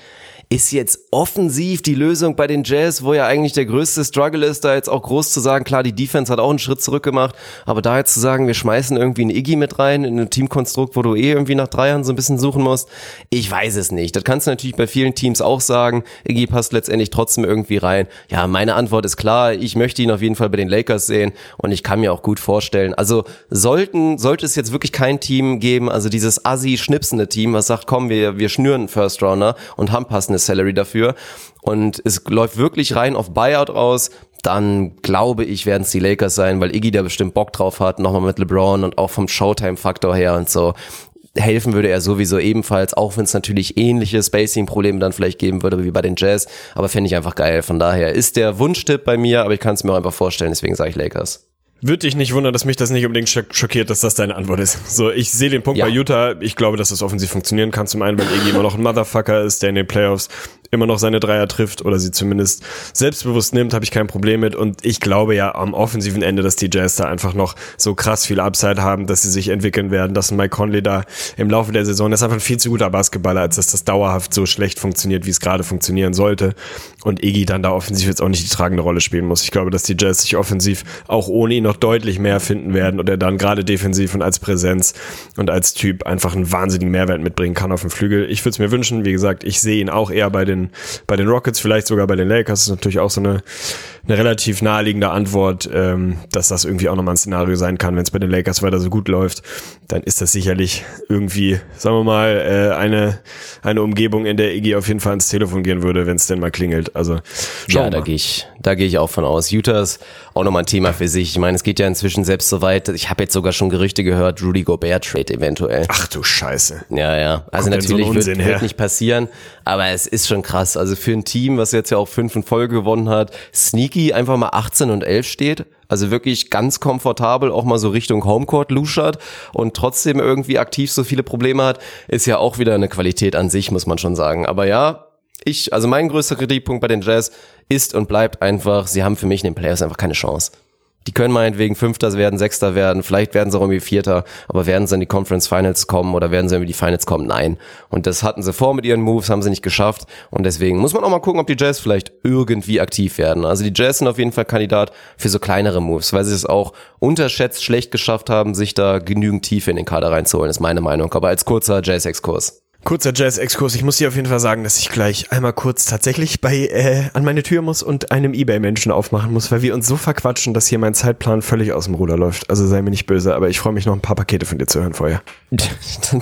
ist jetzt offensiv die Lösung bei den Jazz, wo ja eigentlich der größte Struggle ist, da jetzt auch groß zu sagen, klar, die Defense hat auch einen Schritt zurück gemacht, aber da jetzt zu sagen, wir schmeißen irgendwie einen Iggy mit rein in ein Teamkonstrukt, wo du eh irgendwie nach drei Jahren so ein bisschen suchen musst, ich weiß es nicht. Das kannst du natürlich bei vielen Teams auch sagen. Iggy passt letztendlich trotzdem irgendwie rein. Ja, meine Antwort ist klar, ich möchte ihn auf jeden Fall bei den Lakers sehen und ich kann mir auch gut vorstellen, also sollten, sollte es jetzt wirklich kein Team geben, also dieses assi schnipsende Team, was sagt, komm, wir, wir schnüren einen First Rounder und haben passende eine Salary dafür und es läuft wirklich rein auf Buyout aus, dann glaube ich, werden es die Lakers sein, weil Iggy da bestimmt Bock drauf hat, nochmal mit LeBron und auch vom Showtime-Faktor her und so. Helfen würde er sowieso ebenfalls, auch wenn es natürlich ähnliche Spacing-Probleme dann vielleicht geben würde wie bei den Jazz, aber fände ich einfach geil. Von daher ist der Wunschtipp bei mir, aber ich kann es mir auch einfach vorstellen, deswegen sage ich Lakers. Würde dich nicht wundern, dass mich das nicht unbedingt schockiert, dass das deine Antwort ist. So, ich sehe den Punkt ja. bei Utah. Ich glaube, dass das offensiv funktionieren kann. Zum einen, weil Iggy immer noch ein Motherfucker ist, der in den Playoffs immer noch seine Dreier trifft oder sie zumindest selbstbewusst nimmt, habe ich kein Problem mit. Und ich glaube ja am offensiven Ende, dass die Jazz da einfach noch so krass viel Upside haben, dass sie sich entwickeln werden, dass Mike Conley da im Laufe der Saison, das ist einfach ein viel zu guter Basketballer, als dass das dauerhaft so schlecht funktioniert, wie es gerade funktionieren sollte. Und Iggy dann da offensiv jetzt auch nicht die tragende Rolle spielen muss. Ich glaube, dass die Jazz sich offensiv auch ohne ihn noch deutlich mehr finden werden und er dann gerade defensiv und als Präsenz und als Typ einfach einen wahnsinnigen Mehrwert mitbringen kann auf dem Flügel. Ich würde es mir wünschen, wie gesagt, ich sehe ihn auch eher bei den, bei den Rockets, vielleicht sogar bei den Lakers. Ist natürlich auch so eine, eine relativ naheliegende Antwort, ähm, dass das irgendwie auch nochmal ein Szenario sein kann, wenn es bei den Lakers weiter so gut läuft, dann ist das sicherlich irgendwie, sagen wir mal, äh, eine, eine Umgebung, in der Iggy auf jeden Fall ins Telefon gehen würde, wenn es denn mal klingelt. Also ja, da gehe ich, da gehe ich auch von aus. Utah ist auch nochmal ein Thema für sich. Ich meine, es geht ja inzwischen selbst so weit. Ich habe jetzt sogar schon Gerüchte gehört, Rudy Gobert Trade eventuell. Ach du Scheiße. Ja, ja. Also Kommt denn so natürlich wird, wird nicht passieren, aber es ist schon krass. Also für ein Team, was jetzt ja auch fünf in Folge gewonnen hat, sneaky einfach mal 18 und 11 steht. Also wirklich ganz komfortabel auch mal so Richtung Homecourt luschert und trotzdem irgendwie aktiv so viele Probleme hat, ist ja auch wieder eine Qualität an sich, muss man schon sagen. Aber ja, ich, also mein größter Kritikpunkt bei den Jazz ist und bleibt einfach, sie haben für mich in den Playoffs einfach keine Chance. Die können meinetwegen Fünfter werden, Sechster werden, vielleicht werden sie auch irgendwie Vierter, aber werden sie in die Conference Finals kommen oder werden sie in die Finals kommen? Nein. Und das hatten sie vor mit ihren Moves, haben sie nicht geschafft. Und deswegen muss man auch mal gucken, ob die Jazz vielleicht irgendwie aktiv werden. Also die Jazz sind auf jeden Fall Kandidat für so kleinere Moves, weil sie es auch unterschätzt schlecht geschafft haben, sich da genügend Tiefe in den Kader reinzuholen, ist meine Meinung. Aber als kurzer Jazz-Exkurs. Kurzer Jazz-Exkurs. Ich muss dir auf jeden Fall sagen, dass ich gleich einmal kurz tatsächlich bei äh, an meine Tür muss und einem Ebay-Menschen aufmachen muss, weil wir uns so verquatschen, dass hier mein Zeitplan völlig aus dem Ruder läuft. Also sei mir nicht böse, aber ich freue mich noch ein paar Pakete von dir zu hören vorher.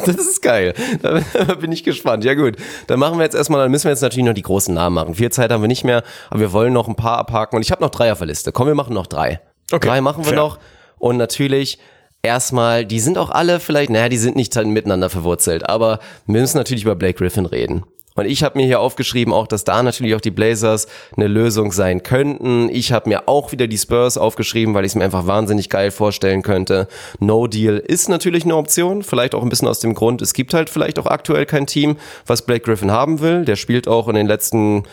Das ist geil. Da bin ich gespannt. Ja gut, dann machen wir jetzt erstmal, dann müssen wir jetzt natürlich noch die großen Namen machen. Viel Zeit haben wir nicht mehr, aber wir wollen noch ein paar abhaken und ich habe noch drei auf der Liste. Komm, wir machen noch drei. Okay, Drei machen wir fair. noch und natürlich erstmal, die sind auch alle vielleicht, naja, die sind nicht miteinander verwurzelt, aber wir müssen natürlich über Blake Griffin reden. Und ich habe mir hier aufgeschrieben, auch dass da natürlich auch die Blazers eine Lösung sein könnten. Ich habe mir auch wieder die Spurs aufgeschrieben, weil ich es mir einfach wahnsinnig geil vorstellen könnte. No Deal ist natürlich eine Option, vielleicht auch ein bisschen aus dem Grund, es gibt halt vielleicht auch aktuell kein Team, was Blake Griffin haben will. Der spielt auch in den letzten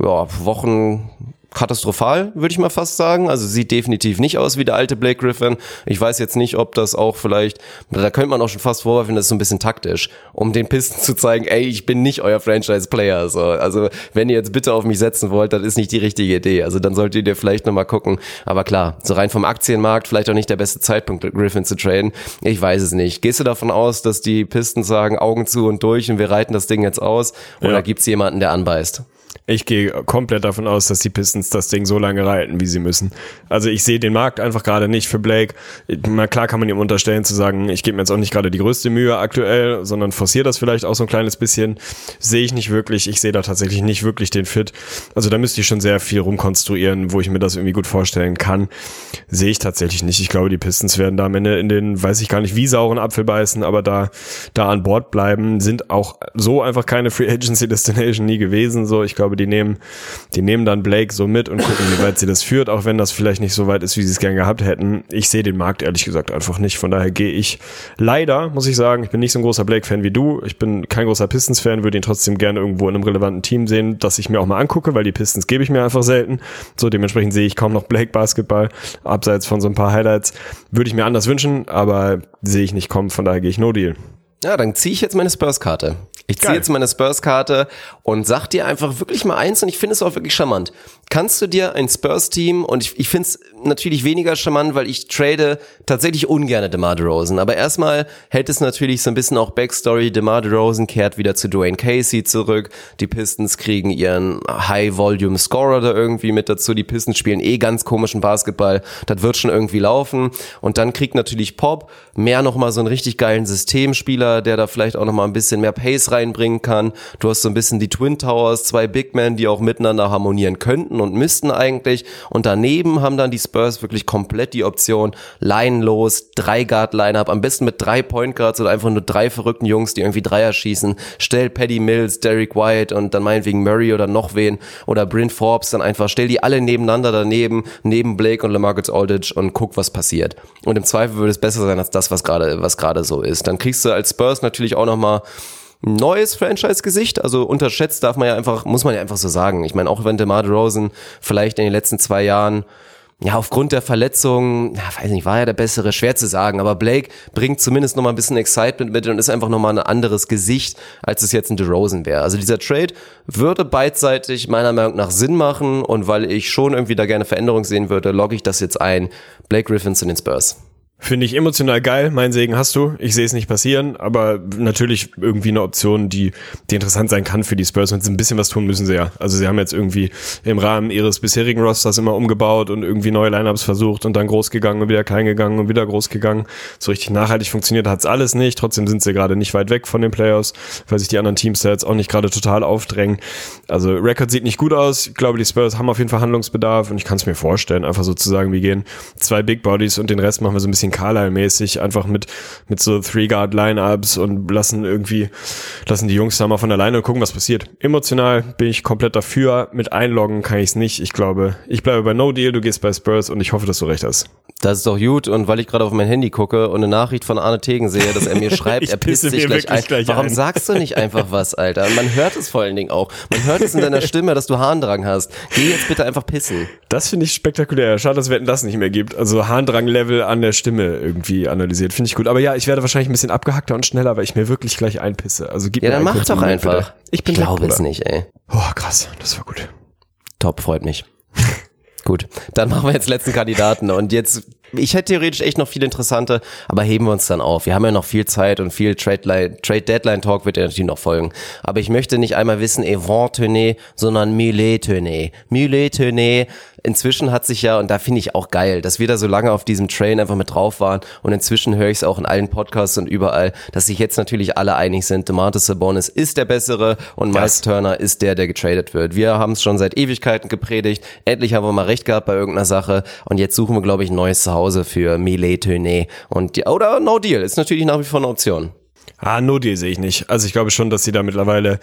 ja, Wochen katastrophal, würde ich mal fast sagen. Also sieht definitiv nicht aus wie der alte Blake Griffin. Ich weiß jetzt nicht, ob das auch vielleicht, da könnte man auch schon fast vorwerfen, das ist so ein bisschen taktisch, um den Pisten zu zeigen, ey, ich bin nicht euer Franchise-Player. So. Also wenn ihr jetzt bitte auf mich setzen wollt, das ist nicht die richtige Idee. Also dann solltet ihr vielleicht nochmal gucken. Aber klar, so rein vom Aktienmarkt vielleicht auch nicht der beste Zeitpunkt, Griffin zu traden. Ich weiß es nicht. Gehst du davon aus, dass die Pisten sagen, Augen zu und durch und wir reiten das Ding jetzt aus? Oder Ja. gibt's jemanden, der anbeißt? Ich gehe komplett davon aus, dass die Pistons das Ding so lange reiten, wie sie müssen. Also ich sehe den Markt einfach gerade nicht für Blake. Na klar kann man ihm unterstellen zu sagen, ich gebe mir jetzt auch nicht gerade die größte Mühe aktuell, sondern forciere das vielleicht auch so ein kleines bisschen. Sehe ich nicht wirklich. Ich sehe da tatsächlich nicht wirklich den Fit. Also da müsste ich schon sehr viel rumkonstruieren, wo ich mir das irgendwie gut vorstellen kann. Sehe ich tatsächlich nicht. Ich glaube, die Pistons werden da am Ende in den, weiß ich gar nicht, wie sauren Apfel beißen, aber da, da an Bord bleiben, sind auch so einfach keine Free Agency Destination nie gewesen. So, ich glaube, die nehmen, die nehmen dann Blake so mit und gucken, wie weit sie das führt, auch wenn das vielleicht nicht so weit ist, wie sie es gern gehabt hätten. Ich sehe den Markt ehrlich gesagt einfach nicht. Von daher gehe ich leider, muss ich sagen, ich bin nicht so ein großer Blake-Fan wie du. Ich bin kein großer Pistons-Fan, würde ihn trotzdem gerne irgendwo in einem relevanten Team sehen, das ich mir auch mal angucke, weil die Pistons gebe ich mir einfach selten. So, dementsprechend sehe ich kaum noch Blake-Basketball, abseits von so ein paar Highlights. Würde ich mir anders wünschen, aber sehe ich nicht kommen, von daher gehe ich No Deal. Ja, dann ziehe ich jetzt meine Spurs-Karte. Ich ziehe jetzt meine Spurs-Karte und sag dir einfach wirklich mal eins und ich finde es auch wirklich charmant. Kannst du dir ein Spurs-Team und ich, ich finde es natürlich weniger charmant, weil ich trade tatsächlich ungerne DeMar DeRozan. Aber erstmal hält es natürlich so ein bisschen auch Backstory. DeMar DeRozan kehrt wieder zu Dwayne Casey zurück. Die Pistons kriegen ihren High-Volume-Scorer da irgendwie mit dazu. Die Pistons spielen eh ganz komischen Basketball. Das wird schon irgendwie laufen. Und dann kriegt natürlich Pop mehr nochmal so einen richtig geilen Systemspieler, der da vielleicht auch nochmal ein bisschen mehr Pace reinbringen kann. Du hast so ein bisschen die Twin Towers, zwei Big Men, die auch miteinander harmonieren könnten und müssten eigentlich. Und daneben haben dann die Spurs wirklich komplett die Option, linelos, drei Guard Lineup, am besten mit drei Point Guards oder einfach nur drei verrückten Jungs, die irgendwie Dreier schießen. Stell Paddy Mills, Derek White und dann meinetwegen Murray oder noch wen oder Bryn Forbes dann einfach, stell die alle nebeneinander daneben, neben Blake und LaMarcus Aldridge und guck, was passiert. Und im Zweifel würde es besser sein als das, was gerade, was gerade so ist. Dann kriegst du als Spurs natürlich auch nochmal neues Franchise-Gesicht. Also unterschätzt darf man ja einfach, muss man ja einfach so sagen. Ich meine, auch wenn DeMar DeRozan vielleicht in den letzten zwei Jahren ja, aufgrund der Verletzung, ja, weiß nicht, war ja der bessere, schwer zu sagen, aber Blake bringt zumindest nochmal ein bisschen Excitement mit und ist einfach nochmal ein anderes Gesicht, als es jetzt ein DeRozan wäre. Also dieser Trade würde beidseitig meiner Meinung nach Sinn machen und weil ich schon irgendwie da gerne Veränderung sehen würde, logge ich das jetzt ein. Blake Griffin zu den Spurs. Finde ich emotional geil. Mein Segen hast du. Ich sehe es nicht passieren, aber natürlich irgendwie eine Option, die, die interessant sein kann für die Spurs. Und ein bisschen was tun müssen sie ja. Also sie haben jetzt irgendwie im Rahmen ihres bisherigen Rosters immer umgebaut und irgendwie neue Lineups versucht und dann groß gegangen und wieder klein gegangen und wieder groß gegangen. So richtig nachhaltig funktioniert hat's alles nicht. Trotzdem sind sie gerade nicht weit weg von den Playoffs, weil sich die anderen Teams da jetzt auch nicht gerade total aufdrängen. Also Record sieht nicht gut aus. Ich glaube, die Spurs haben auf jeden Fall Handlungsbedarf und ich kann es mir vorstellen, einfach sozusagen, wir gehen zwei Big Bodies und den Rest machen wir so ein bisschen bisschen Carlisle-mäßig, einfach mit, mit so Three-Guard-Lineups und lassen irgendwie, lassen die Jungs da mal von alleine und gucken, was passiert. Emotional bin ich komplett dafür. Mit einloggen kann ich es nicht. Ich glaube, ich bleibe bei No Deal, du gehst bei Spurs und ich hoffe, dass du recht hast. Das ist doch gut und weil ich gerade auf mein Handy gucke und eine Nachricht von Arne Tegen sehe, dass er mir schreibt, er pisst sich gleich ein. Gleich Warum ein. sagst du nicht einfach was, Alter? Man hört es vor allen Dingen auch. Man hört es in deiner Stimme, dass du Harndrang hast. Geh jetzt bitte einfach pissen. Das finde ich spektakulär. Schade, dass es Wetten das nicht mehr gibt. Also Harndrang-Level an der Stimme irgendwie analysiert. Finde ich gut. Aber ja, ich werde wahrscheinlich ein bisschen abgehackter und schneller, weil ich mir wirklich gleich einpisse. Also gib Ja, mir dann mach doch einfach. bitte. Ich bin glaube es nicht, ey. Oh, krass. Das war gut. Top, freut mich. Gut, dann machen wir jetzt letzten Kandidaten und jetzt, ich hätte theoretisch echt noch viel interessante, aber heben wir uns dann auf. Wir haben ja noch viel Zeit und viel Trade, Line- Trade Deadline Talk wird ja natürlich noch folgen. Aber ich möchte nicht einmal wissen, Event Tenay, sondern Millet Tenay. Millet Tenay. Inzwischen hat sich ja, und da finde ich auch geil, dass wir da so lange auf diesem Train einfach mit drauf waren und inzwischen höre ich es auch in allen Podcasts und überall, dass sich jetzt natürlich alle einig sind, DeMarcus Sabonis ist der Bessere und Miles Turner ist der, der getradet wird. Wir haben es schon seit Ewigkeiten gepredigt, endlich haben wir mal recht gehabt bei irgendeiner Sache und jetzt suchen wir, glaube ich, ein neues Zuhause für Millet Tenay und die, oder No Deal ist natürlich nach wie vor eine Option. Ah, No Deal sehe ich nicht. Also ich glaube schon, dass sie da mittlerweile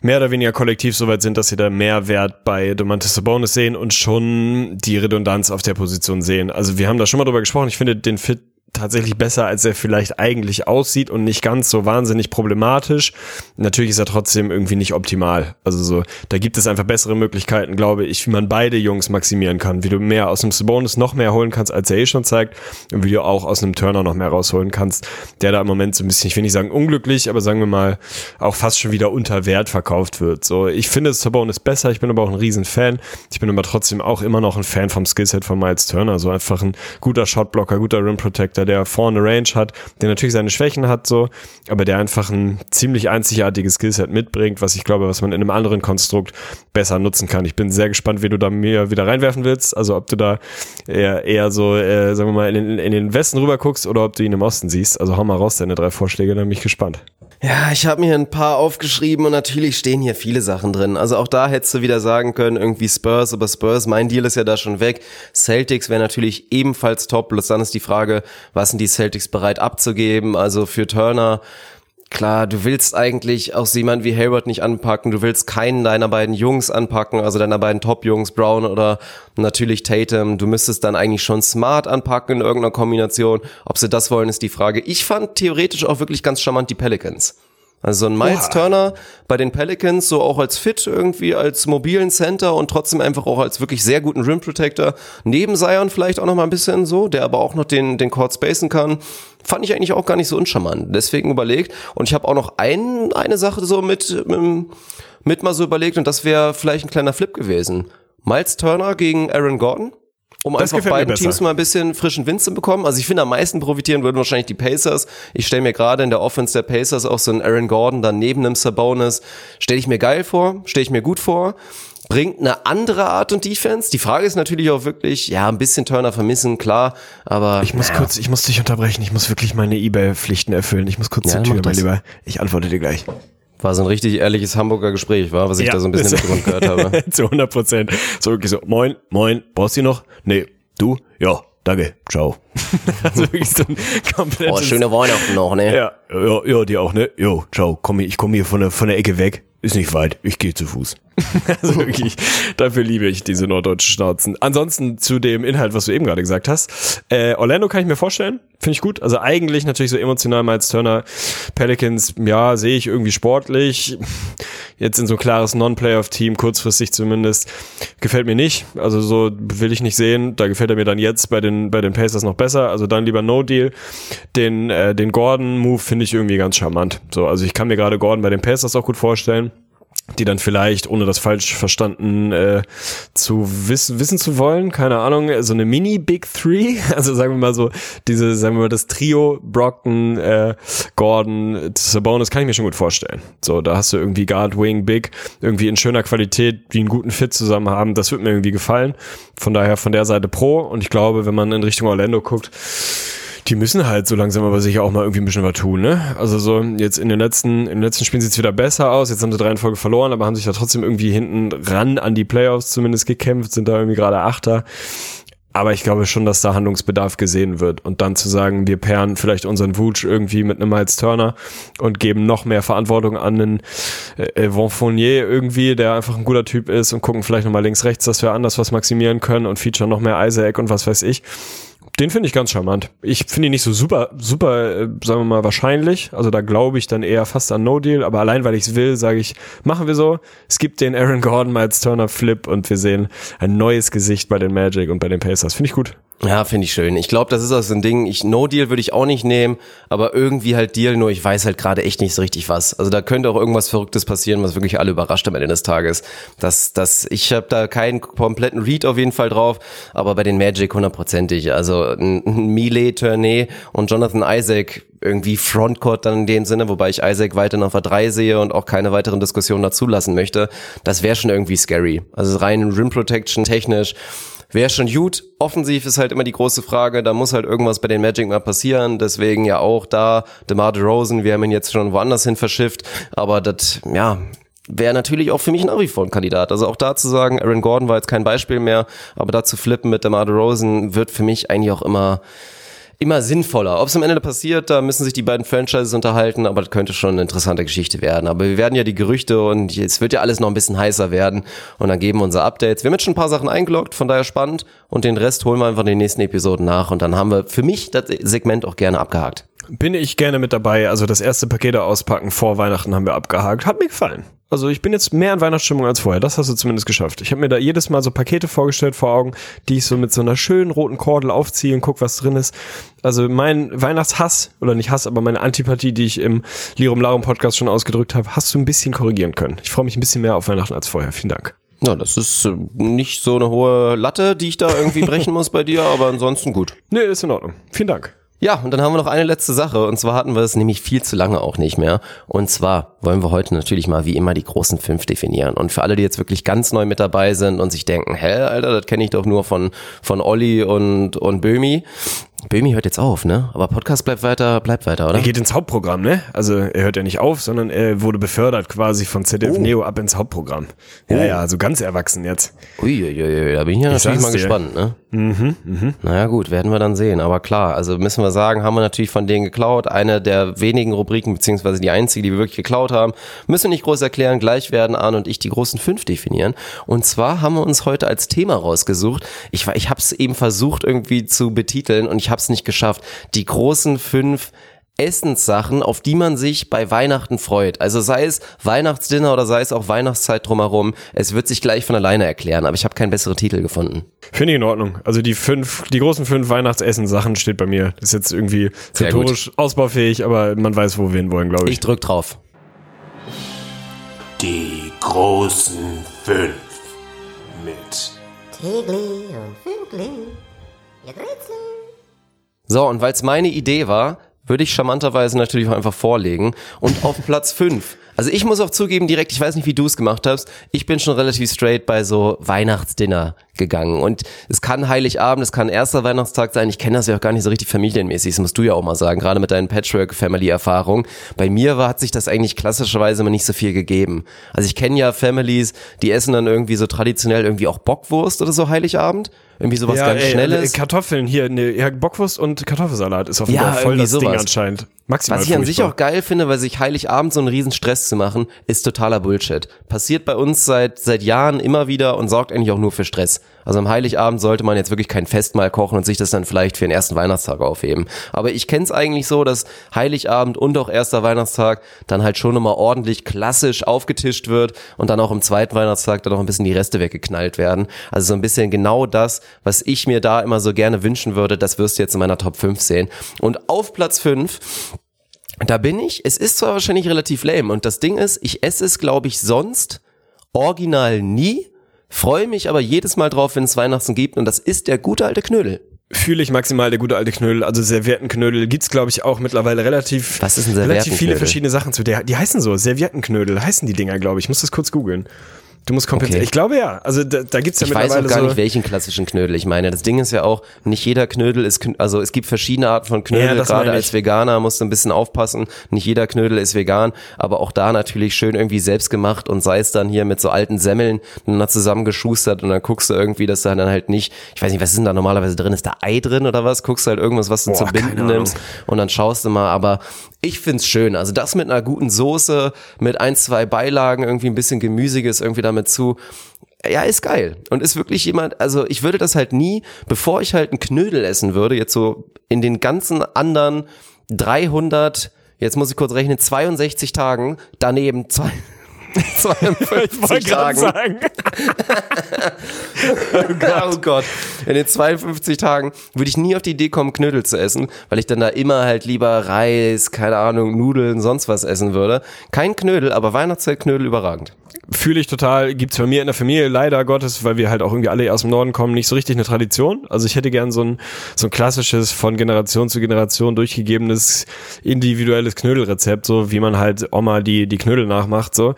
mehr oder weniger kollektiv so weit sind, dass sie da mehr Wert bei Domantas Sabonis sehen und schon die Redundanz auf der Position sehen. Also wir haben da schon mal drüber gesprochen. Ich finde den Fit tatsächlich besser, als er vielleicht eigentlich aussieht und nicht ganz so wahnsinnig problematisch. Natürlich ist er trotzdem irgendwie nicht optimal. Also so, da gibt es einfach bessere Möglichkeiten, glaube ich, wie man beide Jungs maximieren kann. Wie du mehr aus einem Sabonis noch mehr holen kannst, als er eh schon zeigt. Und wie du auch aus einem Turner noch mehr rausholen kannst, der da im Moment so ein bisschen, ich will nicht sagen unglücklich, aber sagen wir mal, auch fast schon wieder unter Wert verkauft wird. So, ich finde Sabonis besser, ich bin aber auch ein Riesenfan. Ich bin aber trotzdem auch immer noch ein Fan vom Skillset von Miles Turner. So einfach ein guter Shotblocker, guter Rim Protector, der vorne Range hat, der natürlich seine Schwächen hat, so, aber der einfach ein ziemlich einzigartiges Skillset mitbringt, was ich glaube, was man in einem anderen Konstrukt besser nutzen kann. Ich bin sehr gespannt, wie du da mir wieder reinwerfen willst. Also ob du da eher, eher so, äh, sagen wir mal, in den, in den Westen rüber guckst oder ob du ihn im Osten siehst. Also hau mal raus deine drei Vorschläge, dann bin ich gespannt. Ja, ich habe mir ein paar aufgeschrieben und natürlich stehen hier viele Sachen drin. Also auch da hättest du wieder sagen können, irgendwie Spurs, aber Spurs, mein Deal ist ja da schon weg. Celtics wäre natürlich ebenfalls top. Bloß dann ist die Frage, was sind die Celtics bereit abzugeben? Also für Turner, klar, du willst eigentlich auch so jemand wie Hayward nicht anpacken. Du willst keinen deiner beiden Jungs anpacken, also deiner beiden Top-Jungs, Brown oder natürlich Tatum. Du müsstest dann eigentlich schon Smart anpacken in irgendeiner Kombination. Ob sie das wollen, ist die Frage. Ich fand theoretisch auch wirklich ganz charmant die Pelicans. Also so ein Miles Turner bei den Pelicans, so auch als Fit irgendwie, als mobilen Center und trotzdem einfach auch als wirklich sehr guten Rim Protector. Neben Zion vielleicht auch noch mal ein bisschen so, der aber auch noch den, den Court spacen kann. Fand ich eigentlich auch gar nicht so uncharmant. Deswegen überlegt. Und ich habe auch noch ein, eine Sache so mit, mit, mit mal so überlegt und das wäre vielleicht ein kleiner Flip gewesen. Miles Turner gegen Aaron Gordon. Um Das einfach beiden. Teams mal ein bisschen frischen Wind zu bekommen. Also ich finde, am meisten profitieren würden wahrscheinlich die Pacers. Ich stelle mir gerade in der Offense der Pacers auch so einen Aaron Gordon dann neben einem Sabonis. Stelle ich mir geil vor, stelle ich mir gut vor. Bringt eine andere Art und Defense. Die Frage ist natürlich auch wirklich, ja, ein bisschen Turner vermissen, klar, aber Ich muss kurz, ich muss dich unterbrechen. Ich muss wirklich meine Ebay-Pflichten erfüllen. Ich muss kurz Ja, zur Tür, mein. Lieber. Ich antworte dir gleich. War so ein richtig ehrliches Hamburger Gespräch, war, was ich da so ein bisschen im Hintergrund gehört habe. Zu 100 Prozent. So wirklich so, moin, moin, brauchst du noch? Nee, du? Ja, danke, ciao. also wirklich so ein komplettes... Oh, schöne Weihnachten noch, ne? Ja, ja, ja, die auch, ne? Jo, ciao, komm, ich komme hier von der, von der Ecke weg. Ist nicht weit, ich gehe zu Fuß. also wirklich, dafür liebe ich diese norddeutschen Schnauzen. Ansonsten zu dem Inhalt, was du eben gerade gesagt hast. Äh, Orlando kann ich mir vorstellen, finde ich gut. Also eigentlich natürlich so emotional Miles Turner. Pelicans, ja, sehe ich irgendwie sportlich. Jetzt in so ein klares Non-Playoff-Team, kurzfristig zumindest, gefällt mir nicht. Also so will ich nicht sehen. Da gefällt er mir dann jetzt bei den, bei den Pacers noch besser. Also dann lieber No-Deal. Den, äh, den Gordon-Move finde ich irgendwie ganz charmant. So, also ich kann mir gerade Gordon bei den Pacers auch gut vorstellen die dann vielleicht, ohne das falsch verstanden äh, zu wissen, wissen zu wollen, keine Ahnung, so eine Mini-Big Three, also sagen wir mal so, diese, sagen wir mal, das Trio Brockton, äh, Gordon, Sabonis kann ich mir schon gut vorstellen. So, da hast du irgendwie Guard, Wing, Big, irgendwie in schöner Qualität, die einen guten Fit zusammen haben, das wird mir irgendwie gefallen. Von daher von der Seite pro und ich glaube, wenn man in Richtung Orlando guckt, die müssen halt so langsam aber sicher auch mal irgendwie ein bisschen was tun, ne? Also so, jetzt in den letzten, in den letzten Spielen sieht's wieder besser aus. Jetzt haben sie drei in Folge verloren, aber haben sich da trotzdem irgendwie hinten ran an die Playoffs zumindest gekämpft, sind da irgendwie gerade Achter. Aber ich glaube schon, dass da Handlungsbedarf gesehen wird. Und dann zu sagen, wir pairen vielleicht unseren Wutsch irgendwie mit einem Miles Turner und geben noch mehr Verantwortung an einen äh, Von Fournier irgendwie, der einfach ein guter Typ ist und gucken vielleicht nochmal links, rechts, dass wir anders was maximieren können und feature noch mehr Isaac und was weiß ich. Den finde ich ganz charmant. Ich finde ihn nicht so super, super, äh, sagen wir mal, wahrscheinlich. Also da glaube ich dann eher fast an No Deal. Aber allein weil ich es will, sage ich, machen wir so. Es gibt den Aaron Gordon mal als Turner Flip und wir sehen ein neues Gesicht bei den Magic und bei den Pacers. Finde ich gut. Ja, finde ich schön. Ich glaube, das ist auch so ein Ding. Ich No Deal würde ich auch nicht nehmen, aber irgendwie halt Deal. Nur ich weiß halt gerade echt nicht so richtig was. Also da könnte auch irgendwas Verrücktes passieren, was wirklich alle überrascht am Ende des Tages. Das, das, ich habe da keinen kompletten Read auf jeden Fall drauf, aber bei den Magic hundertprozentig. Also ein Milet, Tournee und Jonathan Isaac irgendwie Frontcourt dann in dem Sinne, wobei ich Isaac weiter auf der 3 sehe und auch keine weiteren Diskussionen dazu lassen möchte. Das wäre schon irgendwie scary. Also rein Rim Protection technisch wäre schon gut. Offensiv ist halt immer die große Frage, da muss halt irgendwas bei den Magic mal passieren. Deswegen ja auch da DeMar DeRozan, wir haben ihn jetzt schon woanders hin verschifft, aber das, ja, wäre natürlich auch für mich nach wie vor ein Kandidat. Also auch da zu sagen, Aaron Gordon war jetzt kein Beispiel mehr, aber da zu flippen mit DeMar DeRozan wird für mich eigentlich auch immer immer sinnvoller. Ob es am Ende passiert, da müssen sich die beiden Franchises unterhalten, aber das könnte schon eine interessante Geschichte werden. Aber wir werden ja die Gerüchte und es wird ja alles noch ein bisschen heißer werden und dann geben wir unsere Updates. Wir haben jetzt schon ein paar Sachen eingeloggt, von daher spannend und den Rest holen wir einfach in den nächsten Episoden nach und dann haben wir für mich das Segment auch gerne abgehakt. Bin ich gerne mit dabei. Also das erste Paket auspacken vor Weihnachten haben wir abgehakt. Hat mir gefallen. Also ich bin jetzt mehr in Weihnachtsstimmung als vorher. Das hast du zumindest geschafft. Ich habe mir da jedes Mal so Pakete vorgestellt vor Augen, die ich so mit so einer schönen roten Kordel aufziehe und guck, was drin ist. Also mein Weihnachtshass, oder nicht Hass, aber meine Antipathie, die ich im Lirum Larum Podcast schon ausgedrückt habe, hast du ein bisschen korrigieren können. Ich freue mich ein bisschen mehr auf Weihnachten als vorher. Vielen Dank. Ja, das ist äh, nicht so eine hohe Latte, die ich da irgendwie brechen muss bei dir, aber ansonsten gut. Nee, ist in Ordnung. Vielen Dank. Ja, und dann haben wir noch eine letzte Sache. Und zwar hatten wir es nämlich viel zu lange auch nicht mehr. Und zwar wollen wir heute natürlich mal wie immer die großen fünf definieren. Und für alle, die jetzt wirklich ganz neu mit dabei sind und sich denken, hä, Alter, das kenne ich doch nur von, von Olli und, und Böhmi. Böhmi hört jetzt auf, ne? Aber Podcast bleibt weiter, bleibt weiter, oder? Er geht ins Hauptprogramm, ne? Also er hört ja nicht auf, sondern er wurde befördert quasi von ZDF oh. Neo ab ins Hauptprogramm. Ja, oh. ja, also ganz erwachsen jetzt. Uiuiui, da bin ich ja ich natürlich mal dir. gespannt, ne? Mhm, mhm. Naja gut, werden wir dann sehen. Aber klar, also müssen wir sagen, haben wir natürlich von denen geklaut. Eine der wenigen Rubriken, beziehungsweise die einzige, die wir wirklich geklaut haben. Müssen nicht groß erklären, gleich werden Arne und ich die großen fünf definieren. Und zwar haben wir uns heute als Thema rausgesucht. Ich, ich habe es eben versucht irgendwie zu betiteln und ich habe es nicht geschafft. Die großen fünf Essenssachen, auf die man sich bei Weihnachten freut. Also sei es Weihnachtsdinner oder sei es auch Weihnachtszeit drumherum. Es wird sich gleich von alleine erklären, aber ich habe keinen besseren Titel gefunden. Finde ich in Ordnung. Also die fünf, die großen fünf Weihnachtsessensachen steht bei mir. Das ist jetzt irgendwie rhetorisch ausbaufähig, aber man weiß, wo wir hinwollen, glaube ich. Ich drück drauf. Die großen fünf mit Tegli und Fünkli. Ihr. So, und weil es meine Idee war, würde ich charmanterweise natürlich auch einfach vorlegen. Und auf Platz 5. Also ich muss auch zugeben direkt, ich weiß nicht, wie du es gemacht hast, ich bin schon relativ straight bei so Weihnachtsdinner gegangen. Und es kann Heiligabend, es kann erster Weihnachtstag sein. Ich kenne das ja auch gar nicht so richtig familienmäßig, das musst du ja auch mal sagen, gerade mit deinen Patchwork-Family-Erfahrungen. Bei mir war, hat sich das eigentlich klassischerweise immer nicht so viel gegeben. Also ich kenne ja Families, die essen dann irgendwie so traditionell irgendwie auch Bockwurst oder so Heiligabend Irgendwie sowas ja, ganz ey, Schnelles. äh, Kartoffeln hier, ne, ja, Bockwurst und Kartoffelsalat ist auf jeden Ja, Fall voll das Ding sowas. anscheinend. Maximal Was ich an sich auch geil finde, weil sich Heiligabend so einen riesen Stress zu machen, ist totaler Bullshit. Passiert bei uns seit, seit Jahren immer wieder und sorgt eigentlich auch nur für Stress. Also am Heiligabend sollte man jetzt wirklich kein Festmahl kochen und sich das dann vielleicht für den ersten Weihnachtstag aufheben. Aber ich kenn's eigentlich so, dass Heiligabend und auch erster Weihnachtstag dann halt schon nochmal ordentlich klassisch aufgetischt wird und dann auch am zweiten Weihnachtstag dann noch ein bisschen die Reste weggeknallt werden. Also so ein bisschen genau das, was ich mir da immer so gerne wünschen würde, das wirst du jetzt in meiner Top 5 sehen. Und auf Platz 5 da bin ich. Es ist zwar wahrscheinlich relativ lame und das Ding ist, ich esse es, glaube ich, sonst original nie, freue mich aber jedes Mal drauf, wenn es Weihnachten gibt und das ist der gute alte Knödel. Fühle ich maximal der gute alte Knödel, also Serviettenknödel gibt's glaube ich auch mittlerweile relativ Was ist ein relativ viele verschiedene Sachen zu. Der, die heißen so Serviettenknödel heißen die Dinger, glaube ich. Ich muss das kurz googeln. Du musst kompensieren. Okay. Ich glaube ja. Also da, da gibt's ja Ich weiß mittlerweile auch gar so nicht, welchen klassischen Knödel ich meine. Das Ding ist ja auch, nicht jeder Knödel ist, also es gibt verschiedene Arten von Ja, Knödel. das Gerade als ich. Veganer musst du ein bisschen aufpassen. Nicht jeder Knödel ist vegan, aber auch da natürlich schön irgendwie selbst gemacht und sei es dann hier mit so alten Semmeln dann zusammengeschustert und dann guckst du irgendwie, dass da dann halt nicht, ich weiß nicht, was ist denn da normalerweise drin? Ist da Ei drin oder was? Guckst du halt irgendwas, was du Boah, zum Binden nimmst und dann schaust du mal, aber ich find's schön. Also das mit einer guten Soße, mit ein, zwei Beilagen, irgendwie ein bisschen Gemüsiges irgendwie damit zu. Ja, ist geil. Und ist wirklich jemand, also ich würde das halt nie, bevor ich halt einen Knödel essen würde, jetzt so in den ganzen anderen 300, jetzt muss ich kurz rechnen, 62 Tagen, daneben zwei, 52 Tagen. sagen. oh Gott. In den 52 Tagen würde ich nie auf die Idee kommen, Knödel zu essen, weil ich dann da immer halt lieber Reis, keine Ahnung, Nudeln, sonst was essen würde. Kein Knödel, aber Weihnachtszeitknödel überragend. Fühle ich total. Gibt's bei mir in der Familie leider Gottes, weil wir halt auch irgendwie alle aus dem Norden kommen, nicht so richtig eine Tradition. Also ich hätte gern so ein, so ein klassisches, von Generation zu Generation durchgegebenes, individuelles Knödelrezept, so wie man halt Oma die, die Knödel nachmacht, so.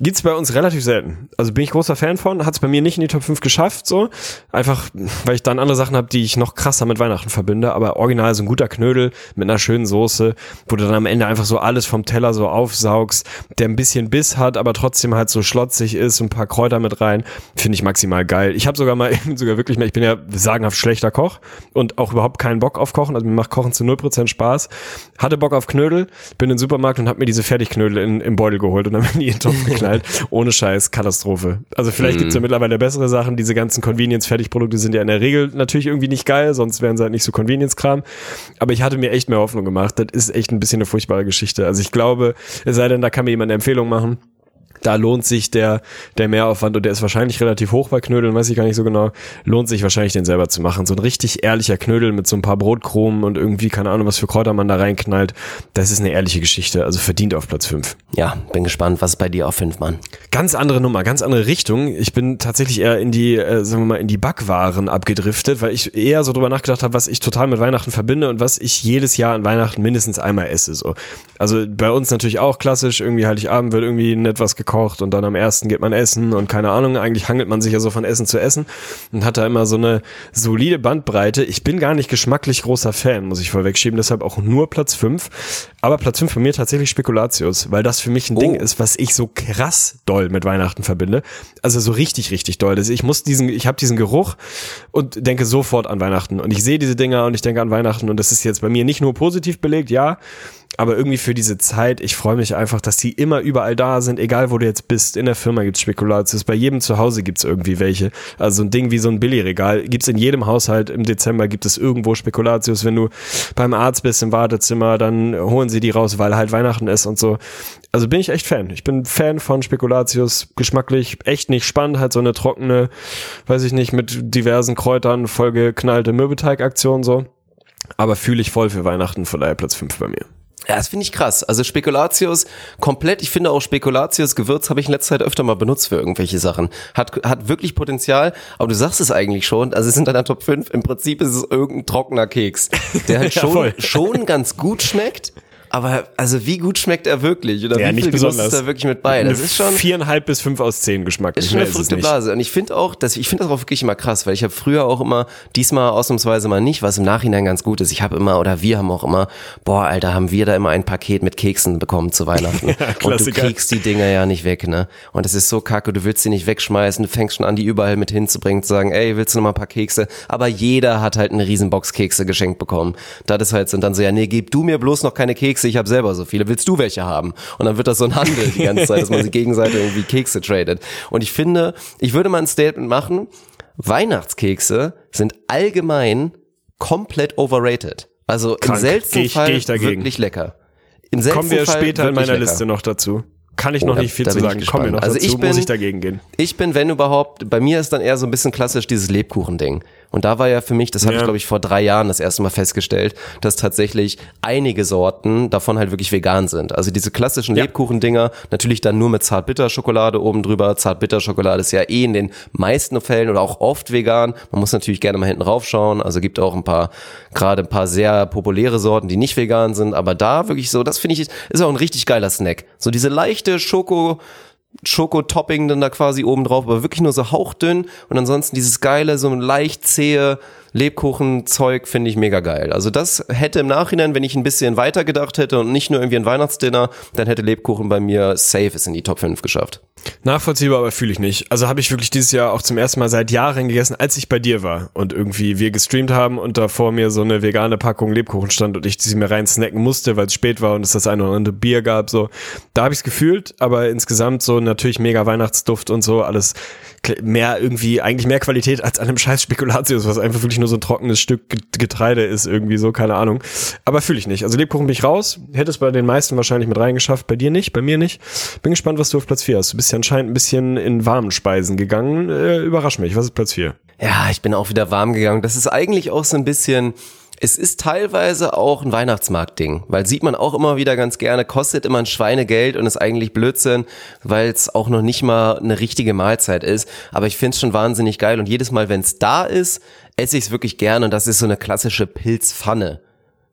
Gibt's bei uns relativ selten. Also bin ich großer Fan von, hat's bei mir nicht in die Top 5 geschafft, so. Einfach, weil ich dann andere Sachen habe, die ich noch krasser mit Weihnachten verbinde, aber original so ein guter Knödel mit einer schönen Soße, wo du dann am Ende einfach so alles vom Teller so aufsaugst, der ein bisschen Biss hat, aber trotzdem halt so schlotzig ist, ein paar Kräuter mit rein, finde ich maximal geil. Ich habe sogar mal, sogar wirklich mal, ich bin ja sagenhaft schlechter Koch und auch überhaupt keinen Bock auf Kochen, also mir macht Kochen zu 0% Spaß. Hatte Bock auf Knödel, bin in den Supermarkt und habe mir diese Fertigknödel in, im Beutel geholt und dann in die in den Topf geknallt. Ohne Scheiß, Katastrophe. Also vielleicht gibt's ja mittlerweile bessere Sachen. Diese ganzen Convenience-Fertigprodukte sind ja in der Regel natürlich irgendwie nicht geil, sonst wären sie halt nicht so Convenience-Kram. Aber ich hatte mir echt mehr Hoffnung gemacht. Das ist echt ein bisschen eine furchtbare Geschichte. Also ich glaube, es sei denn, da kann mir jemand eine Empfehlung machen. Da lohnt sich der, der Mehraufwand und der ist wahrscheinlich relativ hoch bei Knödeln, weiß ich gar nicht so genau. Lohnt sich wahrscheinlich den selber zu machen. So ein richtig ehrlicher Knödel mit so ein paar Brotkrumen und irgendwie, keine Ahnung, was für Kräuter man da reinknallt. Das ist eine ehrliche Geschichte. Also verdient auf Platz 5. Ja, bin gespannt, was ist bei dir auf 5, Mann. Ganz andere Nummer, ganz andere Richtung. Ich bin tatsächlich eher in die, äh, sagen wir mal, in die Backwaren abgedriftet, weil ich eher so drüber nachgedacht habe, was ich total mit Weihnachten verbinde und was ich jedes Jahr an Weihnachten mindestens einmal esse. So. Also bei uns natürlich auch klassisch, irgendwie Heiligabend wird irgendwie nett was gekocht und dann am ersten geht man essen und keine Ahnung, eigentlich hangelt man sich ja so von Essen zu Essen und hat da immer so eine solide Bandbreite. Ich bin gar nicht geschmacklich großer Fan, muss ich vorwegschieben, deshalb auch nur Platz 5. Aber Platz 5 bei mir tatsächlich Spekulatius, weil das für mich ein Ding Oh. ist, was ich so krass doll mit Weihnachten verbinde. Also so richtig, richtig doll. Also ich muss diesen, ich habe diesen Geruch und denke sofort an Weihnachten. Und ich sehe diese Dinger und ich denke an Weihnachten. Und das ist jetzt bei mir nicht nur positiv belegt, ja, aber irgendwie für diese Zeit, ich freue mich einfach, dass die immer überall da sind, egal wo du jetzt bist. In der Firma gibt's Spekulatius, bei jedem zu Hause gibt's irgendwie welche. Also so ein Ding wie so ein Billigregal gibt's in jedem Haushalt. Im Dezember gibt es irgendwo Spekulatius. Wenn du beim Arzt bist im Wartezimmer, dann holen sie die raus, weil halt Weihnachten ist und so. Also bin ich echt Fan. Ich bin Fan von Spekulatius. Geschmacklich echt nicht spannend. Halt so eine trockene, weiß ich nicht, mit diversen Kräutern vollgeknallte Mürbeteig-Aktion so. Aber fühle ich voll für Weihnachten, von daher Platz 5 bei mir. Ja, das finde ich krass. Also Spekulatius komplett, ich finde auch Spekulatius Gewürz habe ich in letzter Zeit öfter mal benutzt für irgendwelche Sachen. Hat, hat wirklich Potenzial, aber du sagst es eigentlich schon, also es ist in deiner Top 5, im Prinzip ist es irgendein trockener Keks, der halt Ja, schon, voll. schon ganz gut schmeckt, Aber also wie gut schmeckt er wirklich? Oder Ja, wie nicht viel Genuss besonders. ist da wirklich mit bei? Das ist schon viereinhalb bis fünf aus zehn Geschmack. ist schon eine verrückte Blase. Und ich finde auch, dass ich finde das auch wirklich immer krass, weil ich habe früher auch immer, diesmal ausnahmsweise mal nicht, was im Nachhinein ganz gut ist. Ich habe immer, oder wir haben auch immer, boah, Alter, haben wir da immer ein Paket mit Keksen bekommen zu Weihnachten. und du kriegst die Dinger ja nicht weg, ne? Und es ist so kacke, du willst sie nicht wegschmeißen, du fängst schon an, die überall mit hinzubringen, zu sagen, ey, willst du noch mal ein paar Kekse? Aber jeder hat halt eine Riesenbox Kekse geschenkt bekommen. Das ist halt, sind dann so, ja, nee, gib du mir bloß noch keine Kekse, ich habe selber so viele, willst du welche haben? Und dann wird das so ein Handel die ganze Zeit, dass man sich gegenseitig irgendwie Kekse tradet. Und ich finde, ich würde mal ein Statement machen, Weihnachtskekse sind allgemein komplett overrated. Also im Krank. seltensten Geh ich- Fall ich dagegen. wirklich lecker. Im Kommen wir Fall später in meiner lecker. Liste noch dazu. Kann ich noch da- nicht viel zu ich sagen. Kommen wir noch. Also dazu, ich bin- muss ich dagegen gehen. Ich bin, wenn überhaupt, bei mir ist dann eher so ein bisschen klassisch dieses Lebkuchending. Und da war ja für mich, das habe Ja. ich glaube ich vor drei Jahren das erste Mal festgestellt, dass tatsächlich einige Sorten davon halt wirklich vegan sind. Also diese klassischen Ja. Lebkuchendinger, natürlich dann nur mit Zartbitterschokolade oben drüber. Zartbitterschokolade ist ja eh in den meisten Fällen oder auch oft vegan. Man muss natürlich gerne mal hinten raufschauen. Also gibt auch ein paar, gerade ein paar sehr populäre Sorten, die nicht vegan sind. Aber da wirklich so, das finde ich, ist auch ein richtig geiler Snack. So diese leichte Schoko, Schokotopping dann da quasi oben drauf, aber wirklich nur so hauchdünn und ansonsten dieses geile, so ein leicht zähe Lebkuchenzeug finde ich mega geil. Also das hätte im Nachhinein, wenn ich ein bisschen weiter gedacht hätte und nicht nur irgendwie ein Weihnachtsdinner, dann hätte Lebkuchen bei mir safe es in die Top 5 geschafft. Nachvollziehbar, aber fühle ich nicht. Also habe ich wirklich dieses Jahr auch zum ersten Mal seit Jahren gegessen, als ich bei dir war und irgendwie wir gestreamt haben und da vor mir so eine vegane Packung Lebkuchen stand und ich sie mir rein snacken musste, weil es spät war und es das eine oder andere Bier gab. So, da habe ich es gefühlt, aber insgesamt so natürlich mega Weihnachtsduft und so alles mehr irgendwie eigentlich mehr Qualität als einem scheiß Spekulatius, was einfach wirklich nur so ein trockenes Stück Get- Getreide ist irgendwie so, keine Ahnung. Aber fühle ich nicht. Also Lebkuchen bin ich raus, hätte es bei den meisten wahrscheinlich mit reingeschafft, bei dir nicht, bei mir nicht. Bin gespannt, was du auf Platz 4 hast. Du bist ja anscheinend ein bisschen in warmen Speisen gegangen. Äh, überrasch mich. Was ist Platz 4? Ja, ich bin auch wieder warm gegangen. Das ist eigentlich auch so ein bisschen, es ist teilweise auch ein Weihnachtsmarktding, weil sieht man auch immer wieder ganz gerne, kostet immer ein Schweinegeld und ist eigentlich Blödsinn, weil es auch noch nicht mal eine richtige Mahlzeit ist. Aber ich finde es schon wahnsinnig geil und jedes Mal, wenn es da ist, esse ich es wirklich gerne und das ist so eine klassische Pilzpfanne.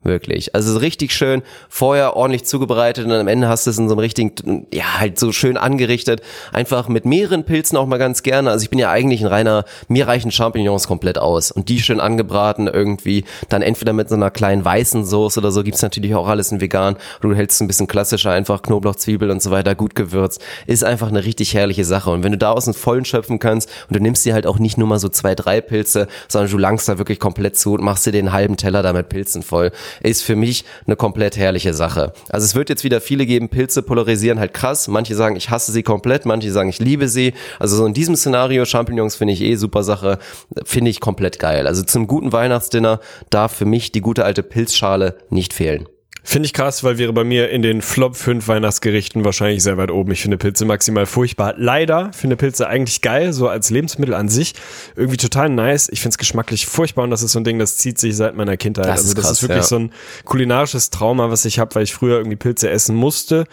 Wirklich. Also so richtig schön vorher ordentlich zubereitet und am Ende hast du es in so einem richtigen, ja, halt so schön angerichtet. Einfach mit mehreren Pilzen auch mal ganz gerne. Also ich bin ja eigentlich ein reiner, mir reichen Champignons komplett aus. Und die schön angebraten irgendwie. Dann entweder mit so einer kleinen weißen Soße oder so gibt's natürlich auch alles in vegan. Du hältst ein bisschen klassischer, einfach Knoblauch, Zwiebel und so weiter, gut gewürzt. Ist einfach eine richtig herrliche Sache. Und wenn du da aus dem Vollen schöpfen kannst und du nimmst dir halt auch nicht nur mal so zwei, drei Pilze, sondern du langst da wirklich komplett zu und machst dir den halben Teller da mit Pilzen voll, ist für mich eine komplett herrliche Sache. Also es wird jetzt wieder viele geben, Pilze polarisieren halt krass. Manche sagen, ich hasse sie komplett, manche sagen, ich liebe sie. Also so in diesem Szenario, Champignons finde ich eh super Sache, finde ich komplett geil. Also zum guten Weihnachtsdinner darf für mich die gute alte Pilzschale nicht fehlen. Finde ich krass, weil wäre bei mir in den Flop 5 Weihnachtsgerichten wahrscheinlich sehr weit oben. Ich finde Pilze maximal furchtbar. Leider finde Pilze eigentlich geil, so als Lebensmittel an sich. Irgendwie total nice. Ich finde es geschmacklich furchtbar und das ist so ein Ding, das zieht sich seit meiner Kindheit. Das also ist das krass, ist wirklich ja. so ein kulinarisches Trauma, was ich habe, weil ich früher irgendwie Pilze essen musste.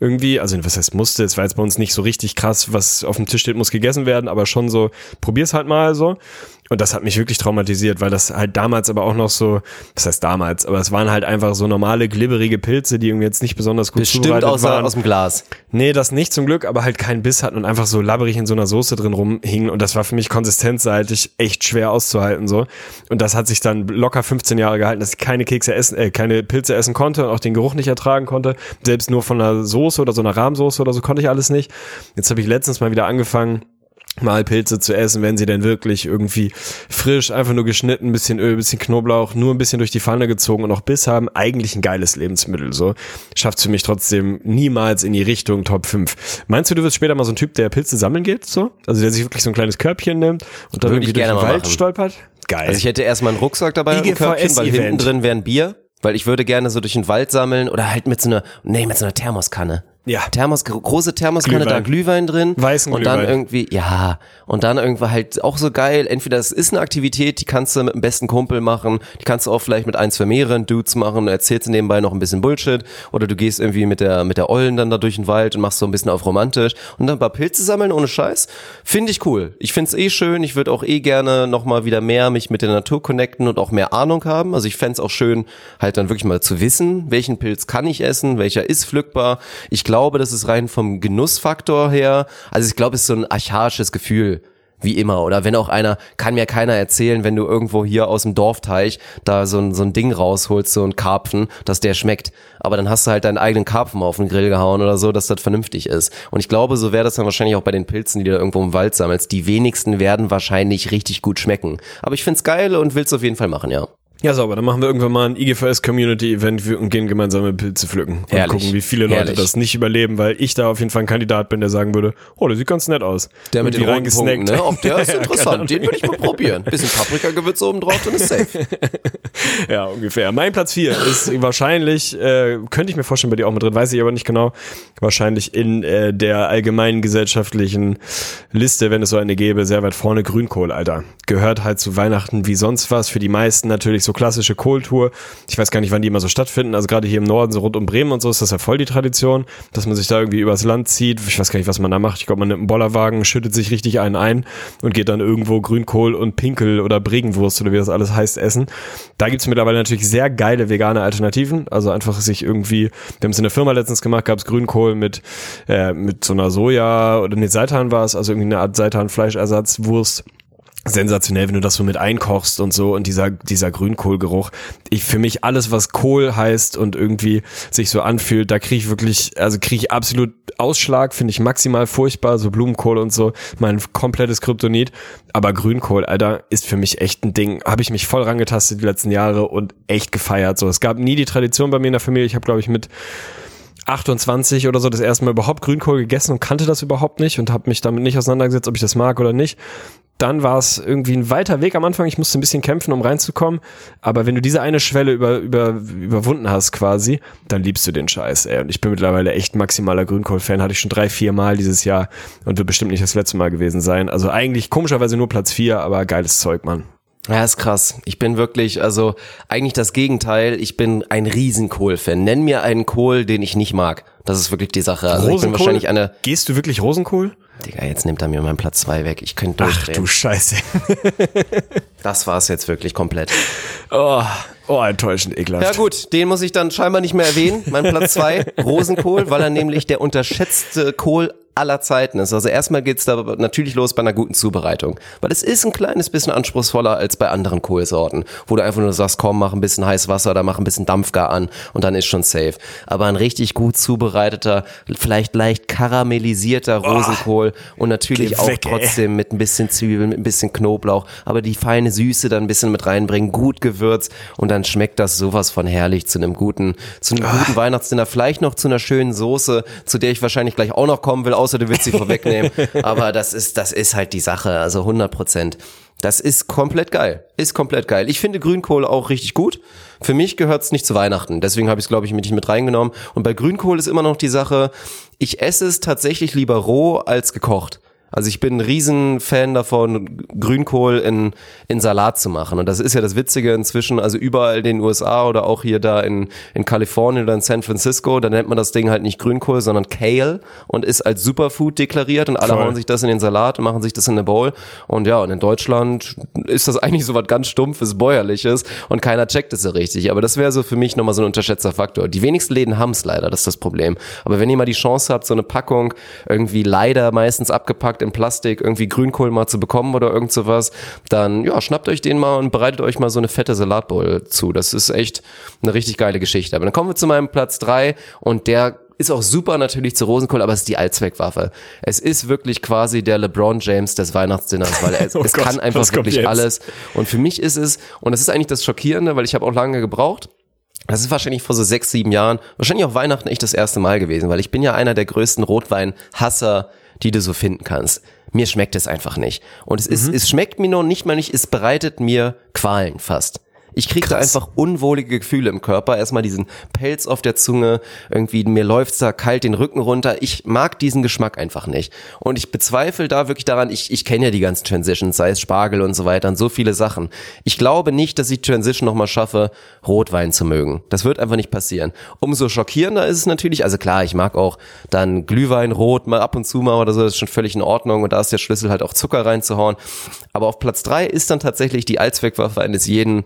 Irgendwie, also was heißt musste, es war jetzt bei uns nicht so richtig krass, was auf dem Tisch steht, muss gegessen werden, aber schon so, probier's halt mal so. Und das hat mich wirklich traumatisiert, weil das halt damals aber auch noch so, was heißt damals, aber es waren halt einfach so normale, glibberige Pilze, die irgendwie jetzt nicht besonders gut Bestimmt zubereitet außer, waren. aus dem Glas. Nee, das nicht zum Glück, aber halt keinen Biss hatten und einfach so labberig in so einer Soße drin rumhingen und das war für mich konsistenzseitig echt schwer auszuhalten so. Und das hat sich dann locker 15 Jahre gehalten, dass ich keine Kekse essen, äh, keine Pilze essen konnte und auch den Geruch nicht ertragen konnte. Selbst nur von einer Soße oder so einer Rahmsoße oder so konnte ich alles nicht. Jetzt habe ich letztens mal wieder angefangen, mal Pilze zu essen, wenn sie denn wirklich irgendwie frisch, einfach nur geschnitten, bisschen Öl, bisschen Knoblauch, nur ein bisschen durch die Pfanne gezogen und auch Biss haben, eigentlich ein geiles Lebensmittel, so. Schafft für mich trotzdem niemals in die Richtung Top 5. Meinst du, du wirst später mal so ein Typ, der Pilze sammeln geht, so? Also der sich wirklich so ein kleines Körbchen nimmt und dann Würde irgendwie durch den Wald machen. stolpert? Geil. Also ich hätte erstmal einen Rucksack dabei und ein Körbchen, weil IGVS-Event. hinten drin wäre ein Bier. Weil ich würde gerne so durch den Wald sammeln oder halt mit so einer, nee, mit so einer Thermoskanne. Ja. Thermos, große Thermoskanne, Glühwein. da Glühwein drin. Weißen Und dann Glühwein. irgendwie, ja, und dann irgendwie halt auch so geil. Entweder es ist eine Aktivität, die kannst du mit dem besten Kumpel machen, die kannst du auch vielleicht mit ein, zwei mehreren Dudes machen, erzählst nebenbei noch ein bisschen Bullshit. Oder du gehst irgendwie mit der, mit der Ollen dann da durch den Wald und machst so ein bisschen auf romantisch. Und dann ein paar Pilze sammeln ohne Scheiß. Finde ich cool. Ich find's eh schön. Ich würde auch eh gerne nochmal wieder mehr mich mit der Natur connecten und auch mehr Ahnung haben. Also ich fänd's auch schön, halt dann wirklich mal zu wissen, welchen Pilz kann ich essen, welcher ist pflückbar. Ich glaube, das ist rein vom Genussfaktor her. Also ich glaube, es ist so ein archaisches Gefühl. Wie immer. Oder wenn auch einer, kann mir keiner erzählen, wenn du irgendwo hier aus dem Dorfteich da so ein, so ein Ding rausholst, so ein Karpfen, dass der schmeckt. Aber dann hast du halt deinen eigenen Karpfen auf den Grill gehauen oder so, dass das vernünftig ist. Und ich glaube, so wäre das dann wahrscheinlich auch bei den Pilzen, die du da irgendwo im Wald sammelst. Die wenigsten werden wahrscheinlich richtig gut schmecken. Aber ich find's geil und will's auf jeden Fall machen, ja. Ja, sauber. Dann machen wir irgendwann mal ein IGVS Community Event und gehen gemeinsame Pilze pflücken. Und Herrlich. gucken, wie viele Leute Herrlich. das nicht überleben, weil ich da auf jeden Fall ein Kandidat bin, der sagen würde, oh, der sieht ganz nett aus. Der mit den reingesnackt. ne? Auch der ist interessant. Den würde ich mal probieren. Bisschen Paprikagewürz oben drauf, dann ist safe. Ja, ungefähr. Mein Platz 4 ist wahrscheinlich, äh, könnte ich mir vorstellen, bei dir auch mit drin, weiß ich aber nicht genau, wahrscheinlich in äh, der allgemeinen gesellschaftlichen Liste, wenn es so eine gäbe, sehr weit vorne Grünkohl, Alter. Gehört halt zu Weihnachten wie sonst was. Für die meisten natürlich so klassische Kohltour. Ich weiß gar nicht, wann die immer so stattfinden. Also gerade hier im Norden, so rund um Bremen und so, ist das ja voll die Tradition, dass man sich da irgendwie übers Land zieht. Ich weiß gar nicht, was man da macht. Ich glaube, man nimmt einen Bollerwagen, schüttet sich richtig einen ein und geht dann irgendwo Grünkohl und Pinkel oder Bregenwurst oder wie das alles heißt essen. Da gibt's mittlerweile natürlich sehr geile vegane Alternativen. Also einfach sich irgendwie, wir haben es in der Firma letztens gemacht, gab's Grünkohl mit, äh, mit so einer Soja oder nee, Seitan war es, also irgendwie eine Art Seitan-Fleischersatzwurst sensationell, wenn du das so mit einkochst und so und dieser dieser Grünkohlgeruch. Ich für mich alles was Kohl heißt und irgendwie sich so anfühlt, da kriege ich wirklich, also kriege ich absolut Ausschlag, finde ich maximal furchtbar, so Blumenkohl und so, mein komplettes Kryptonit, aber Grünkohl, Alter, ist für mich echt ein Ding. Habe ich mich voll rangetastet die letzten Jahre und echt gefeiert so. Es gab nie die Tradition bei mir in der Familie, ich habe glaube ich mit 28 oder so das erste Mal überhaupt Grünkohl gegessen und kannte das überhaupt nicht und habe mich damit nicht auseinandergesetzt, ob ich das mag oder nicht. Dann war es irgendwie ein weiter Weg am Anfang. Ich musste ein bisschen kämpfen, um reinzukommen. Aber wenn du diese eine Schwelle über, über, überwunden hast quasi, dann liebst du den Scheiß. Ey. Und ich bin mittlerweile echt maximaler Grünkohl-Fan. Hatte ich schon drei, vier Mal dieses Jahr und wird bestimmt nicht das letzte Mal gewesen sein. Also eigentlich komischerweise nur Platz vier, aber geiles Zeug, Mann. Ja, ist krass. Ich bin wirklich, also eigentlich das Gegenteil. Ich bin ein Riesenkohl-Fan. Nenn mir einen Kohl, den ich nicht mag. Das ist wirklich die Sache. Also ich bin wahrscheinlich eine. Gehst du wirklich Rosenkohl? Digga, jetzt nimmt er mir meinen Platz zwei weg. Ich könnte Ach durchdrehen. du Scheiße. das war's jetzt wirklich komplett. Oh, oh enttäuschend, ekelhaft. Ja gut, den muss ich dann scheinbar nicht mehr erwähnen. Mein Platz zwei, Rosenkohl, weil er nämlich der unterschätzte Kohl aller Zeiten ist. Also erstmal geht's da natürlich los bei einer guten Zubereitung. Weil es ist ein kleines bisschen anspruchsvoller als bei anderen Kohlsorten, wo du einfach nur sagst, komm, mach ein bisschen heiß Wasser oder mach ein bisschen Dampfgar an und dann ist schon safe. Aber ein richtig gut zubereiteter, vielleicht leicht karamellisierter Rosenkohl und natürlich auch weg, ey. trotzdem mit ein bisschen Zwiebeln, mit ein bisschen Knoblauch, aber die feine Süße dann ein bisschen mit reinbringen, gut gewürzt und dann schmeckt das sowas von herrlich zu einem guten, zu einem guten Weihnachtsdinner, vielleicht noch zu einer schönen Soße, zu der ich wahrscheinlich gleich auch noch kommen will, außer du willst sie vorwegnehmen. Aber das ist, das ist halt die Sache, also 100 Prozent. Das ist komplett geil. Ist komplett geil. Ich finde Grünkohl auch richtig gut. Für mich gehört's nicht zu Weihnachten. Deswegen habe ich es, glaube ich, mit nicht mit reingenommen. Und bei Grünkohl ist immer noch die Sache, ich esse es tatsächlich lieber roh als gekocht. Also ich bin ein Riesenfan davon, Grünkohl in, in Salat zu machen. Und das ist ja das Witzige inzwischen, also überall in den USA oder auch hier da in, in Kalifornien oder in San Francisco, da nennt man das Ding halt nicht Grünkohl, sondern Kale und ist als Superfood deklariert und alle Voll. hauen sich das in den Salat und machen sich das in eine Bowl. Und ja, und in Deutschland ist das eigentlich so was ganz Stumpfes, Bäuerliches und keiner checkt es so richtig. Aber das wäre so für mich nochmal so ein unterschätzter Faktor. Die wenigsten Läden haben's leider, das ist das Problem. Aber wenn ihr mal die Chance habt, so eine Packung irgendwie leider meistens abgepackt in Plastik, irgendwie Grünkohl mal zu bekommen oder irgend sowas, dann ja, schnappt euch den mal und bereitet euch mal so eine fette Salatbowl zu. Das ist echt eine richtig geile Geschichte. Aber dann kommen wir zu meinem Platz drei und der ist auch super natürlich zu Rosenkohl, aber es ist die Allzweckwaffe. Es ist wirklich quasi der LeBron James des Weihnachtsdinners, weil es, Oh es Gott, kann einfach wirklich alles. Und für mich ist es, und das ist eigentlich das Schockierende, weil ich habe auch lange gebraucht, das ist wahrscheinlich vor so sechs, sieben Jahren, wahrscheinlich auch Weihnachten echt das erste Mal gewesen, weil ich bin ja einer der größten Rotwein-Hasser, die du so finden kannst. Mir schmeckt es einfach nicht. Und es ist, es schmeckt mir noch nicht mal nicht, es bereitet mir Qualen fast. Ich kriege da einfach unwohlige Gefühle im Körper. Erstmal diesen Pelz auf der Zunge, irgendwie mir läuft's da kalt den Rücken runter. Ich mag diesen Geschmack einfach nicht. Und ich bezweifle da wirklich daran, ich, ich kenne ja die ganzen Transitions, sei es Spargel und so weiter und so viele Sachen. Ich glaube nicht, dass ich Transition nochmal schaffe, Rotwein zu mögen. Das wird einfach nicht passieren. Umso schockierender ist es natürlich, also klar, ich mag auch dann Glühwein rot mal ab und zu mal oder so, das ist schon völlig in Ordnung und da ist der Schlüssel halt auch Zucker reinzuhauen. Aber auf Platz drei ist dann tatsächlich die Allzweckwaffe eines jeden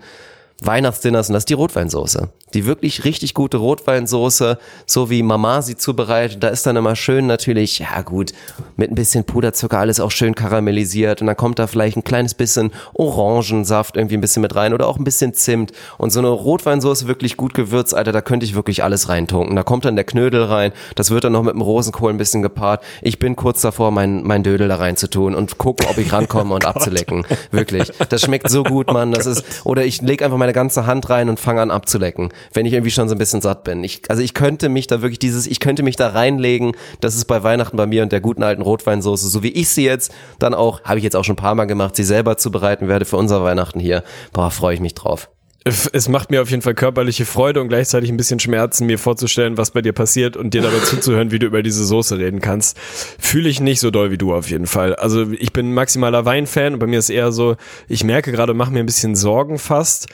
Weihnachtsdinners und das ist die Rotweinsoße. Die wirklich richtig gute Rotweinsoße, so wie Mama sie zubereitet. Da ist dann immer schön natürlich, ja gut, mit ein bisschen Puderzucker alles auch schön karamellisiert und dann kommt da vielleicht ein kleines bisschen Orangensaft irgendwie ein bisschen mit rein oder auch ein bisschen Zimt und so eine Rotweinsoße wirklich gut gewürzt, Alter, da könnte ich wirklich alles reintunken. Da kommt dann der Knödel rein, das wird dann noch mit dem Rosenkohl ein bisschen gepaart. Ich bin kurz davor, mein, mein Dödel da rein zu tun und gucken, ob ich rankomme und abzulecken. Wirklich. Das schmeckt so gut, Mann. Das ist, oder ich leg einfach meine ganze Hand rein und fange an abzulecken, wenn ich irgendwie schon so ein bisschen satt bin. Ich, also ich könnte mich da wirklich dieses, ich könnte mich da reinlegen, das ist bei Weihnachten bei mir und der guten alten Rotweinsoße, so wie ich sie jetzt dann auch, habe ich jetzt auch schon ein paar Mal gemacht, sie selber zubereiten werde für unser Weihnachten hier. Boah, freue ich mich drauf. Es macht mir auf jeden Fall körperliche Freude und gleichzeitig ein bisschen Schmerzen, mir vorzustellen, was bei dir passiert und dir dabei zuzuhören, wie du über diese Soße reden kannst. Fühle ich nicht so doll wie du auf jeden Fall. Also ich bin maximaler Weinfan und bei mir ist eher so, ich merke gerade, mach mir ein bisschen Sorgen fast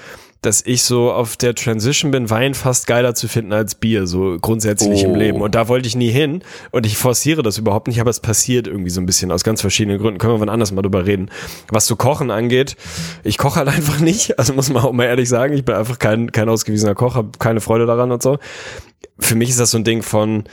dass ich so auf der Transition bin, Wein fast geiler zu finden als Bier, so grundsätzlich oh. im Leben. Und da wollte ich nie hin und ich forciere das überhaupt nicht, aber es passiert irgendwie so ein bisschen aus ganz verschiedenen Gründen. Können wir wann anders mal drüber reden. Was so Kochen angeht, ich koche halt einfach nicht, also muss man auch mal ehrlich sagen, ich bin einfach kein, kein ausgewiesener Koch, habe keine Freude daran und so. Für mich ist das so ein Ding von,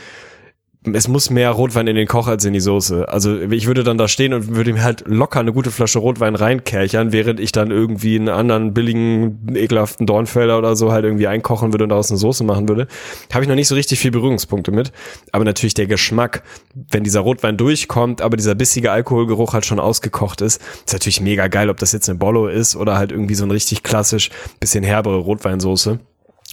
es muss mehr Rotwein in den Koch als in die Soße. Also ich würde dann da stehen und würde mir halt locker eine gute Flasche Rotwein reinkerchern, während ich dann irgendwie einen anderen billigen, ekelhaften Dornfelder oder so halt irgendwie einkochen würde und daraus eine Soße machen würde. Habe ich noch nicht so richtig viel Berührungspunkte mit. Aber natürlich der Geschmack, wenn dieser Rotwein durchkommt, aber dieser bissige Alkoholgeruch halt schon ausgekocht ist, ist natürlich mega geil, ob das jetzt eine Bollo ist oder halt irgendwie so ein richtig klassisch bisschen herbere Rotweinsoße.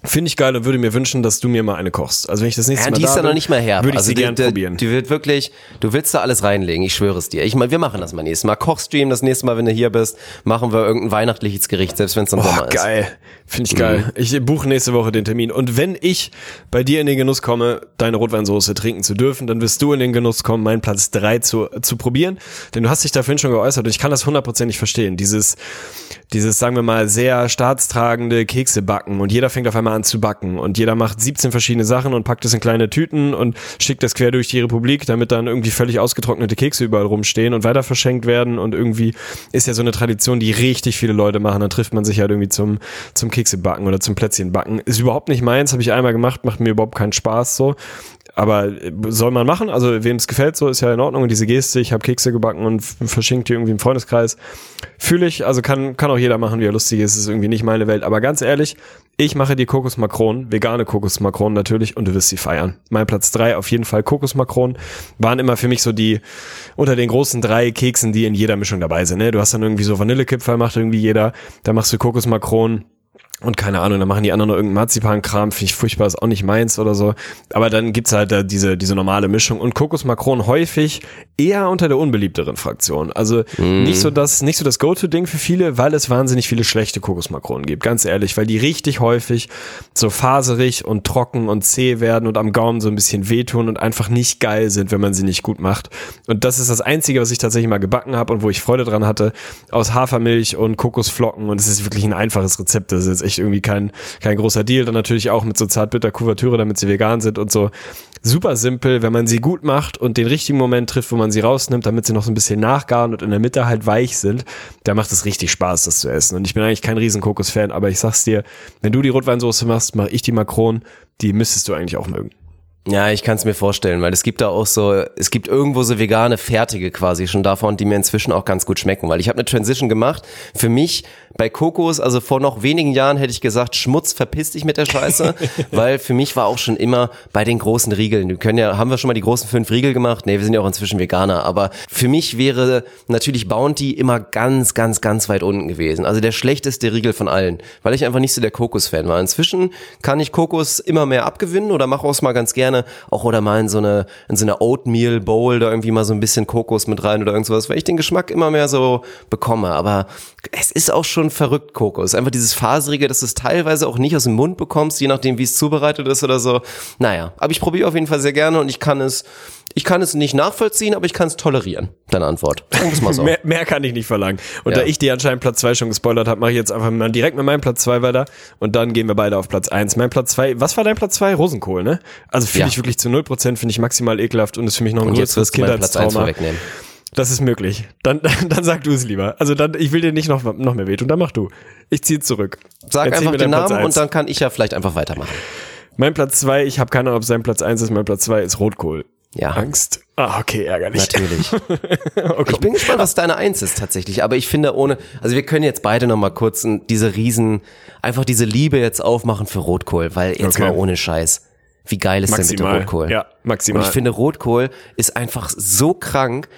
Finde ich geil und würde mir wünschen, dass du mir mal eine kochst. Also wenn ich das nächste ja, Mal die ist ja noch nicht mehr herb. würde ich also sie die, gern die, probieren. Die wird wirklich, du willst da alles reinlegen, ich schwöre es dir. Ich meine, wir machen das mal nächstes Mal. Kochstream, das nächste Mal, wenn du hier bist, machen wir irgendein weihnachtliches Gericht, selbst wenn es im Sommer ist. geil. Finde ich geil. Mhm. Ich buche nächste Woche den Termin. Und wenn ich bei dir in den Genuss komme, deine Rotweinsoße trinken zu dürfen, dann wirst du in den Genuss kommen, meinen Platz drei zu, zu probieren. Denn du hast dich da vorhin schon geäußert und ich kann das hundertprozentig verstehen. Dieses, dieses, sagen wir mal, sehr staatstragende Kekse backen und jeder fängt auf einmal an zu backen und jeder macht 17 verschiedene Sachen und packt es in kleine Tüten und schickt das quer durch die Republik, damit dann irgendwie völlig ausgetrocknete Kekse überall rumstehen und weiter verschenkt werden und irgendwie ist ja so eine Tradition, die richtig viele Leute machen. Dann trifft man sich halt irgendwie zum, zum Kekse backen oder zum Plätzchen backen. Ist überhaupt nicht meins, habe ich einmal gemacht, macht mir überhaupt keinen Spaß so aber äh, soll man machen. Also wem es gefällt, so ist ja in Ordnung. Und diese Geste, ich habe Kekse gebacken und verschenkt die irgendwie im Freundeskreis, fühle ich. Also kann kann auch jeder machen, wie er lustig ist. Ist irgendwie nicht meine Welt. Aber ganz ehrlich, ich mache die Kokosmakronen, vegane Kokosmakronen natürlich, und du wirst sie feiern. Mein Platz drei auf jeden Fall Kokosmakronen waren immer für mich so die unter den großen drei Keksen, die in jeder Mischung dabei sind. Ne? Du hast dann irgendwie so Vanillekipferl, macht irgendwie jeder. Da machst du Kokosmakronen und keine Ahnung, dann machen die anderen noch irgendeinen Marzipan-Kram, finde ich furchtbar, ist auch nicht meins oder so. Aber dann gibt's halt da diese, diese normale Mischung. Und Kokosmakron häufig eher unter der unbeliebteren Fraktion. Also mm. nicht so das, nicht so das Go-To-Ding für viele, weil es wahnsinnig viele schlechte Kokosmakronen gibt. Ganz ehrlich, weil die richtig häufig so faserig und trocken und zäh werden und am Gaumen so ein bisschen wehtun und einfach nicht geil sind, wenn man sie nicht gut macht. Und das ist das Einzige, was ich tatsächlich mal gebacken habe und wo ich Freude dran hatte, aus Hafermilch und Kokosflocken. Und es ist wirklich ein einfaches Rezept. Das ist jetzt echt irgendwie kein, kein großer Deal. Dann natürlich auch mit so zartbitter Kuvertüre, damit sie vegan sind und so. Super simpel, wenn man sie gut macht und den richtigen Moment trifft, wo man sie rausnimmt, damit sie noch so ein bisschen nachgaren und in der Mitte halt weich sind, da macht es richtig Spaß, das zu essen. Und ich bin eigentlich kein riesen Kokos-Fan, aber ich sag's dir, wenn du die Rotweinsoße machst, mache ich die Makron, die müsstest du eigentlich auch mögen. Ja, ich kann es mir vorstellen, weil es gibt da auch so, es gibt irgendwo so vegane Fertige quasi schon davon, die mir inzwischen auch ganz gut schmecken, weil ich habe eine Transition gemacht. Für mich bei Kokos, also vor noch wenigen Jahren hätte ich gesagt, Schmutz, verpiss dich mit der Scheiße, weil für mich war auch schon immer bei den großen Riegeln, wir können ja, haben wir schon mal die großen fünf Riegel gemacht? Nee, wir sind ja auch inzwischen Veganer, aber für mich wäre natürlich Bounty immer ganz, ganz, ganz weit unten gewesen. Also der schlechteste Riegel von allen, weil ich einfach nicht so der Kokos-Fan war. Inzwischen kann ich Kokos immer mehr abgewinnen oder mache auch mal ganz gerne Auch oder mal in so eine, in so eine Oatmeal Bowl da irgendwie mal so ein bisschen Kokos mit rein oder irgendwas, weil ich den Geschmack immer mehr so bekomme. Aber es ist auch schon verrückt, Kokos. Einfach dieses Faserige, dass du es teilweise auch nicht aus dem Mund bekommst, je nachdem, wie es zubereitet ist oder so. Naja, aber ich probiere auf jeden Fall sehr gerne und ich kann es, ich kann es nicht nachvollziehen, aber ich kann es tolerieren. Deine Antwort. Wir's mal so. Mehr, mehr kann ich nicht verlangen. Und Ja. da ich dir anscheinend Platz zwei schon gespoilert habe, mache ich jetzt einfach mal direkt mit meinem Platz zwei weiter und dann gehen wir beide auf Platz eins. Mein Platz zwei, was war dein Platz zwei? Rosenkohl, ne? Also finde Ja. ich wirklich zu 0%, finde ich maximal ekelhaft und ist für mich noch ein Und größeres Kindheitstrauma. Das ist möglich. Dann, dann sag du es lieber. Also dann, ich will dir nicht noch, noch mehr wehtun, dann mach du. Ich ziehe zurück. Sag Erzähl einfach den Namen und dann kann ich ja vielleicht einfach weitermachen. Mein Platz zwei, ich habe keine Ahnung, ob sein Platz eins ist, mein Platz zwei ist Rotkohl. Ja. Angst. Ah, okay, ärgerlich. Natürlich. Oh. Ich bin gespannt, was deine Eins ist tatsächlich. Aber ich finde ohne, also wir können jetzt beide noch mal kurz diese Riesen, einfach diese Liebe jetzt aufmachen für Rotkohl, weil jetzt Okay. mal ohne Scheiß. Wie geil ist denn bitte Maximal. Rotkohl? Ja, maximal. Und ich finde Rotkohl ist einfach so krank,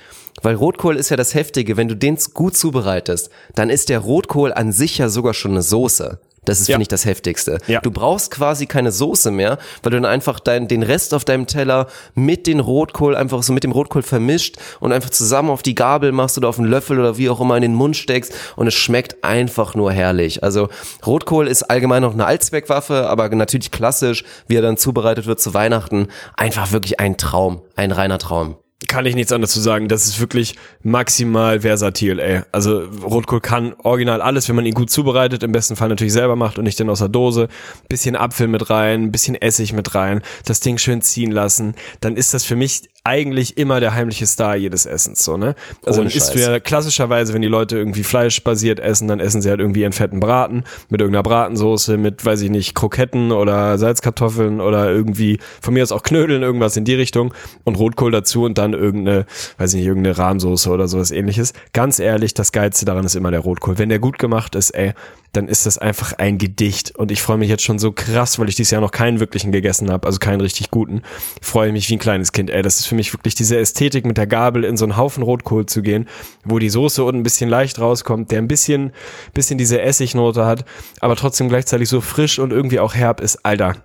weil Rotkohl ist ja das Heftige. Wenn du den gut zubereitest, dann ist der Rotkohl an sich ja sogar schon eine Soße. Das ist, Ja. finde ich, das Heftigste. Ja. Du brauchst quasi keine Soße mehr, weil du dann einfach dein, den Rest auf deinem Teller mit den Rotkohl einfach so mit dem Rotkohl vermischt und einfach zusammen auf die Gabel machst oder auf einen Löffel oder wie auch immer in den Mund steckst und es schmeckt einfach nur herrlich. Also Rotkohl ist allgemein noch eine Allzweckwaffe, aber natürlich klassisch, wie er dann zubereitet wird zu Weihnachten. Einfach wirklich ein Traum, ein reiner Traum. Kann ich nichts anderes zu sagen. Das ist wirklich maximal versatil, ey. Also Rotkohl kann original alles, wenn man ihn gut zubereitet, im besten Fall natürlich selber macht und nicht dann aus der Dose. Bisschen Apfel mit rein, bisschen Essig mit rein, das Ding schön ziehen lassen. Dann ist das für mich eigentlich immer der heimliche Star jedes Essens, so, ne? Also Ohne dann isst du ja klassischerweise, wenn die Leute irgendwie fleischbasiert essen, dann essen sie halt irgendwie einen fetten Braten mit irgendeiner Bratensoße, mit, weiß ich nicht, Kroketten oder Salzkartoffeln oder irgendwie, von mir aus auch Knödeln, irgendwas in die Richtung und Rotkohl dazu und dann irgendeine, weiß ich nicht, irgendeine Rahmsoße oder sowas ähnliches. Ganz ehrlich, das Geilste daran ist immer der Rotkohl. Wenn der gut gemacht ist, ey, dann ist das einfach ein Gedicht und ich freue mich jetzt schon so krass, weil ich dieses Jahr noch keinen wirklichen gegessen habe, also keinen richtig guten. Freue mich wie ein kleines Kind, ey, das ist für mich wirklich diese Ästhetik mit der Gabel in so einen Haufen Rotkohl zu gehen, wo die Soße unten ein bisschen leicht rauskommt, der ein bisschen bisschen diese Essignote hat, aber trotzdem gleichzeitig so frisch und irgendwie auch herb ist, Alter.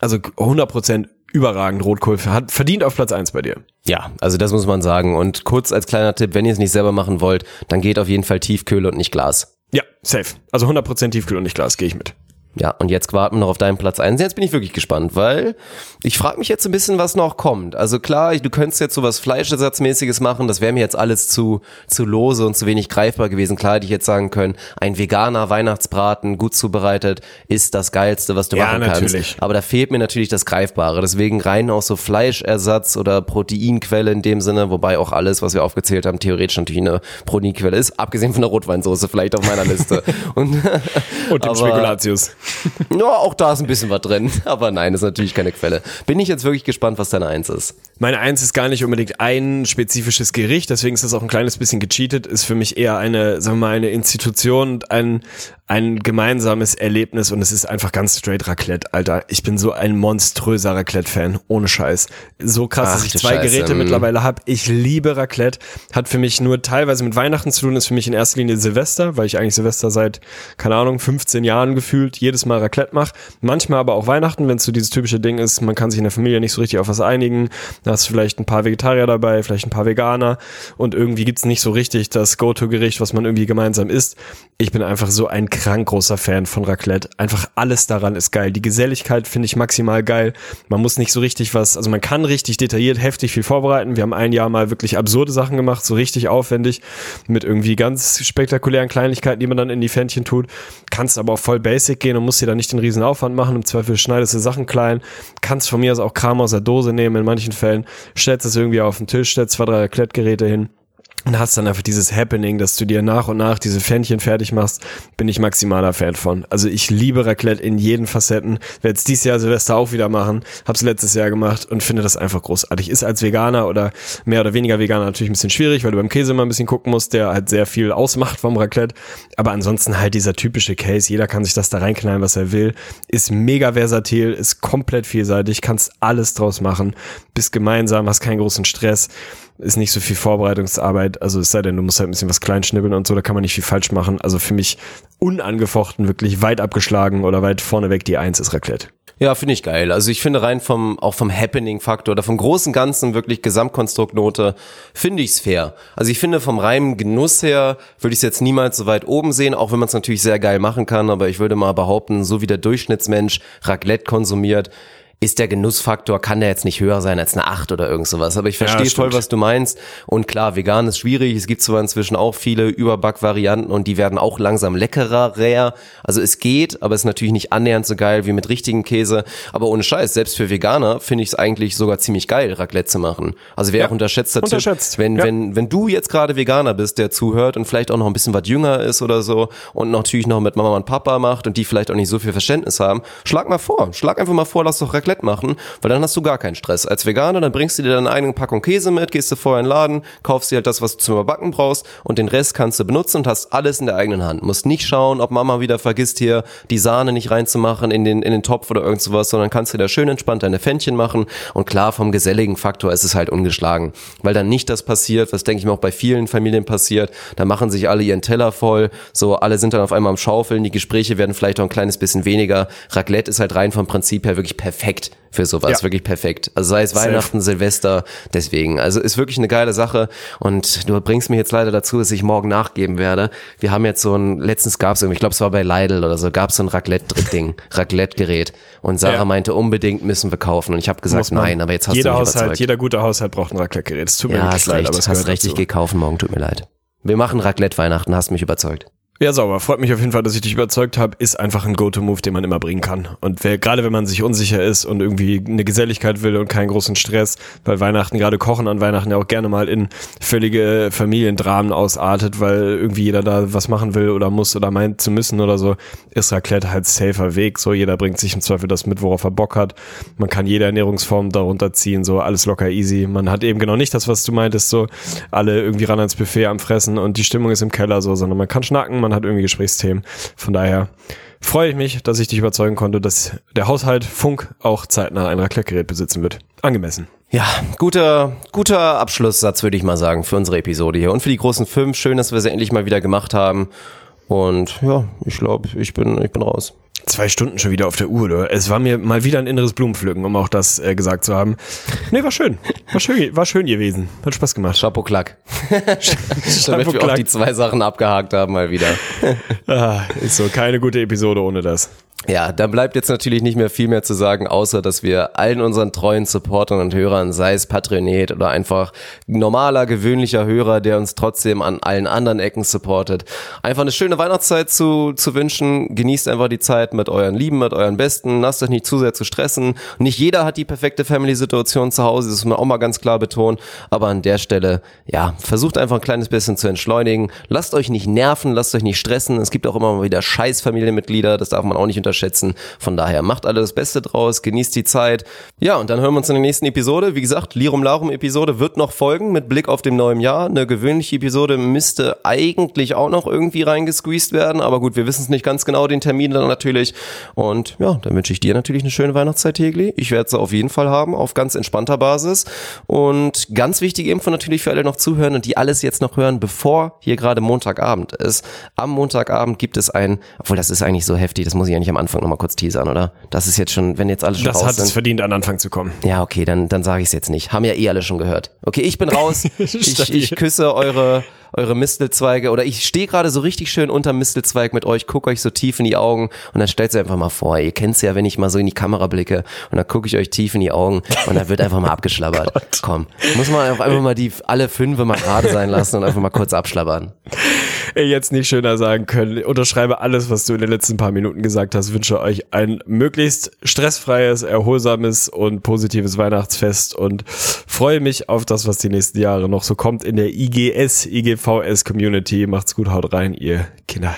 Also 100% überragend Rotkohl hat verdient auf Platz eins bei dir. Ja, also das muss man sagen. Und kurz als kleiner Tipp, wenn ihr es nicht selber machen wollt, dann geht auf jeden Fall Tiefkühle und nicht Glas. Ja, safe. Also 100% Tiefkühl und nicht Glas, gehe ich mit. Ja, und jetzt warten wir noch auf deinen Platz eins. Jetzt bin ich wirklich gespannt, weil ich frage mich jetzt ein bisschen, was noch kommt. Also klar, du könntest jetzt sowas Fleischersatzmäßiges machen, das wäre mir jetzt alles zu, zu lose und zu wenig greifbar gewesen. Klar hätte ich jetzt sagen können, ein veganer Weihnachtsbraten, gut zubereitet, ist das Geilste, was du Ja, machen natürlich. kannst. Aber da fehlt mir natürlich das Greifbare. Deswegen rein auch so Fleischersatz oder Proteinquelle in dem Sinne, wobei auch alles, was wir aufgezählt haben, theoretisch natürlich eine Proteinquelle ist, abgesehen von der Rotweinsoße vielleicht auf meiner Liste. Und Und dem Aber- Spekulatius. ja, auch da ist ein bisschen was drin. Aber nein, ist natürlich keine Quelle. Bin ich jetzt wirklich gespannt, was deine Eins ist. Meine Eins ist gar nicht unbedingt ein spezifisches Gericht, deswegen ist das auch ein kleines bisschen gecheatet, ist für mich eher eine, sagen wir mal, eine Institution und ein, ein gemeinsames Erlebnis und es ist einfach ganz straight Raclette, Alter. Ich bin so ein monströser Raclette-Fan, ohne Scheiß. So krass, Ach, dass ich zwei Scheiße, Geräte mm. mittlerweile habe. Ich liebe Raclette. Hat für mich nur teilweise mit Weihnachten zu tun, ist für mich in erster Linie Silvester, weil ich eigentlich Silvester seit, keine Ahnung, 15 Jahren gefühlt jedes Mal Raclette mache. Manchmal aber auch Weihnachten, wenn es so dieses typische Ding ist, man kann sich in der Familie nicht so richtig auf was einigen. Da hast du vielleicht ein paar Vegetarier dabei, vielleicht ein paar Veganer und irgendwie gibt's nicht so richtig das Go-To-Gericht, was man irgendwie gemeinsam isst. Ich bin einfach so ein krank großer Fan von Raclette. Einfach alles daran ist geil. Die Geselligkeit finde ich maximal geil. Man muss nicht so richtig was, also man kann richtig detailliert, heftig viel vorbereiten. Wir haben ein Jahr mal wirklich absurde Sachen gemacht, so richtig aufwendig, mit irgendwie ganz spektakulären Kleinigkeiten, die man dann in die Fännchen tut. Kannst aber auch voll basic gehen und musst dir da nicht den riesen Aufwand machen. Im Zweifel schneidest du Sachen klein. Kannst von mir aus auch Kram aus der Dose nehmen in manchen Fällen. Stellst es irgendwie auf den Tisch, stellst zwei, drei Raclette-Geräte hin und hast dann einfach dieses Happening, dass du dir nach und nach diese Fännchen fertig machst, bin ich maximaler Fan von. Also ich liebe Raclette in jeden Facetten. Werde es dieses Jahr Silvester auch wieder machen. Hab's letztes Jahr gemacht und finde das einfach großartig. Ist als Veganer oder mehr oder weniger Veganer natürlich ein bisschen schwierig, weil du beim Käse immer ein bisschen gucken musst, der halt sehr viel ausmacht vom Raclette. Aber ansonsten halt dieser typische Case. Jeder kann sich das da reinknallen, was er will. Ist mega versatil, ist komplett vielseitig, kannst alles draus machen. Bist gemeinsam, hast keinen großen Stress ist nicht so viel Vorbereitungsarbeit, also es sei denn, du musst halt ein bisschen was kleinschnibbeln und so, da kann man nicht viel falsch machen. Also für mich unangefochten, wirklich weit abgeschlagen oder weit vorneweg die Eins ist Raclette. Ja, finde ich geil. Also ich finde rein vom, auch vom Happening-Faktor oder vom großen Ganzen wirklich Gesamtkonstruktnote, finde ich's fair. Also ich finde vom reinen Genuss her würde ich es jetzt niemals so weit oben sehen, auch wenn man es natürlich sehr geil machen kann, aber ich würde mal behaupten, so wie der Durchschnittsmensch Raclette konsumiert, ist der Genussfaktor, kann der jetzt nicht höher sein als eine 8 oder irgend sowas. Aber ich verstehe stimmt. voll, was du meinst. Und klar, vegan ist schwierig. Es gibt zwar inzwischen auch viele Überbackvarianten und die werden auch langsam leckerer, rare. Also es geht, aber es ist natürlich nicht annähernd so geil wie mit richtigen Käse. Aber ohne Scheiß, selbst für Veganer finde ich es eigentlich sogar ziemlich geil, Raclette zu machen. Also wer Ja, auch unterschätzter unterschätzt. Tipp, wenn, Ja. wenn, wenn du jetzt gerade Veganer bist, der zuhört und vielleicht auch noch ein bisschen was jünger ist oder so und natürlich noch mit Mama und Papa macht und die vielleicht auch nicht so viel Verständnis haben, schlag mal vor. Schlag einfach mal vor, lass doch Raclette machen, weil dann hast du gar keinen Stress. Als Veganer, dann bringst du dir deine eigene Packung Käse mit, gehst du vorher in den Laden, kaufst dir halt das, was du zum Überbacken brauchst und den Rest kannst du benutzen und hast alles in der eigenen Hand. Musst nicht schauen, ob Mama wieder vergisst, hier die Sahne nicht reinzumachen in den, in den Topf oder irgend sowas, sondern kannst dir da schön entspannt deine Pfännchen machen und klar, vom geselligen Faktor ist es halt ungeschlagen, weil dann nicht das passiert, was denke ich mir auch bei vielen Familien passiert, da machen sich alle ihren Teller voll, so alle sind dann auf einmal am Schaufeln, die Gespräche werden vielleicht auch ein kleines bisschen weniger. Raclette ist halt rein vom Prinzip her wirklich perfekt für sowas, Ja. wirklich perfekt. Also sei es Weihnachten, Silvester, deswegen. Also ist wirklich eine geile Sache und du bringst mir jetzt leider dazu, dass ich morgen nachgeben werde. Wir haben jetzt so ein, letztens gab es irgendwie, ich glaube es war bei Lidl oder so, gab es so ein Raclette-Ding, Raclette-Gerät und Sarah Ja. meinte, unbedingt müssen wir kaufen und ich habe gesagt, nein, aber jetzt hast jeder du mich Haushalt, überzeugt. jeder gute Haushalt braucht ein Raclette-Gerät. Es tut mir ja, hast leid, recht, aber es hast recht, ich gehe kaufen morgen, tut mir leid. Wir machen Raclette-Weihnachten, hast mich überzeugt. Ja, sauber. Freut mich auf jeden Fall, dass ich dich überzeugt habe. Ist einfach ein Go-To-Move, den man immer bringen kann. Und wer, gerade wenn man sich unsicher ist und irgendwie eine Geselligkeit will und keinen großen Stress, weil Weihnachten, gerade Kochen an Weihnachten ja auch gerne mal in völlige Familiendramen ausartet, weil irgendwie jeder da was machen will oder muss oder meint zu müssen oder so, ist Raclette halt safer Weg. So, jeder bringt sich im Zweifel das mit, worauf er Bock hat. Man kann jede Ernährungsform darunter ziehen, so alles locker easy. Man hat eben genau nicht das, was du meintest, so alle irgendwie ran ans Buffet am Fressen und die Stimmung ist im Keller so, sondern man kann schnacken, man hat irgendwie Gesprächsthemen. Von daher freue ich mich, dass ich dich überzeugen konnte, dass der Haushalt Funk auch zeitnah ein Raclette-Gerät besitzen wird. Angemessen. Ja, guter, guter Abschlusssatz würde ich mal sagen für unsere Episode hier und für die großen fünf. Schön, dass wir sie endlich mal wieder gemacht haben. Und ja, ich glaube, ich bin, ich bin raus. Zwei Stunden schon wieder auf der Uhr, oder? Es war mir mal wieder ein inneres Blumenpflücken, um auch das äh, gesagt zu haben. Nee, war schön. War schön, war schön gewesen. Hat Spaß gemacht. Chapeau Klack. Damit wir auch die zwei Sachen abgehakt haben mal wieder. Ah, ist so keine gute Episode ohne das. Ja, da bleibt jetzt natürlich nicht mehr viel mehr zu sagen, außer dass wir allen unseren treuen Supportern und Hörern, sei es Patreonet oder einfach normaler, gewöhnlicher Hörer, der uns trotzdem an allen anderen Ecken supportet, einfach eine schöne Weihnachtszeit zu, zu wünschen. Genießt einfach die Zeit mit euren Lieben, mit euren Besten. Lasst euch nicht zu sehr zu stressen. Nicht jeder hat die perfekte Family-Situation zu Hause, das muss man auch mal ganz klar betonen. Aber an der Stelle, ja, versucht einfach ein kleines bisschen zu entschleunigen. Lasst euch nicht nerven, lasst euch nicht stressen. Es gibt auch immer mal wieder scheiß Familienmitglieder, das darf man auch nicht unterschätzen. Von daher macht alle das Beste draus, genießt die Zeit. Ja, und dann hören wir uns in der nächsten Episode. Wie gesagt, Lirum Larum Episode wird noch folgen mit Blick auf dem neuen Jahr. Eine gewöhnliche Episode müsste eigentlich auch noch irgendwie reingesqueezed werden, aber gut, wir wissen es nicht ganz genau, den Termin dann natürlich. Und ja, dann wünsche ich dir natürlich eine schöne Weihnachtszeit, Tegli. Ich werde sie auf jeden Fall haben, auf ganz entspannter Basis. Und ganz wichtig eben von natürlich für alle noch zuhören und die alles jetzt noch hören, bevor hier gerade Montagabend ist. Am Montagabend gibt es ein, obwohl das ist eigentlich so heftig, das muss ich ja nicht am Anfang nochmal kurz teasern, oder? Das ist jetzt schon, wenn jetzt alle schon Das raus hat sind. es verdient, an Anfang zu kommen. Ja, okay, dann, dann sage ich es jetzt nicht. Haben ja eh alle schon gehört. Okay, ich bin raus. ich, ich küsse eure, eure Mistelzweige oder ich stehe gerade so richtig schön unterm Mistelzweig mit euch, gucke euch so tief in die Augen und dann stellt sie einfach mal vor, ihr kennt's ja, wenn ich mal so in die Kamera blicke und dann gucke ich euch tief in die Augen und dann wird einfach mal abgeschlabbert. Komm, muss man auch einfach mal die alle fünf mal gerade sein lassen und einfach mal kurz abschlabbern. Ey, jetzt nicht schöner sagen können. Unterschreibe alles, was du in den letzten paar Minuten gesagt hast. Wünsche euch ein möglichst stressfreies, erholsames und positives Weihnachtsfest und freue mich auf das, was die nächsten Jahre noch so kommt in der IGS, IGVS Community. Macht's gut, haut rein, ihr Kinder.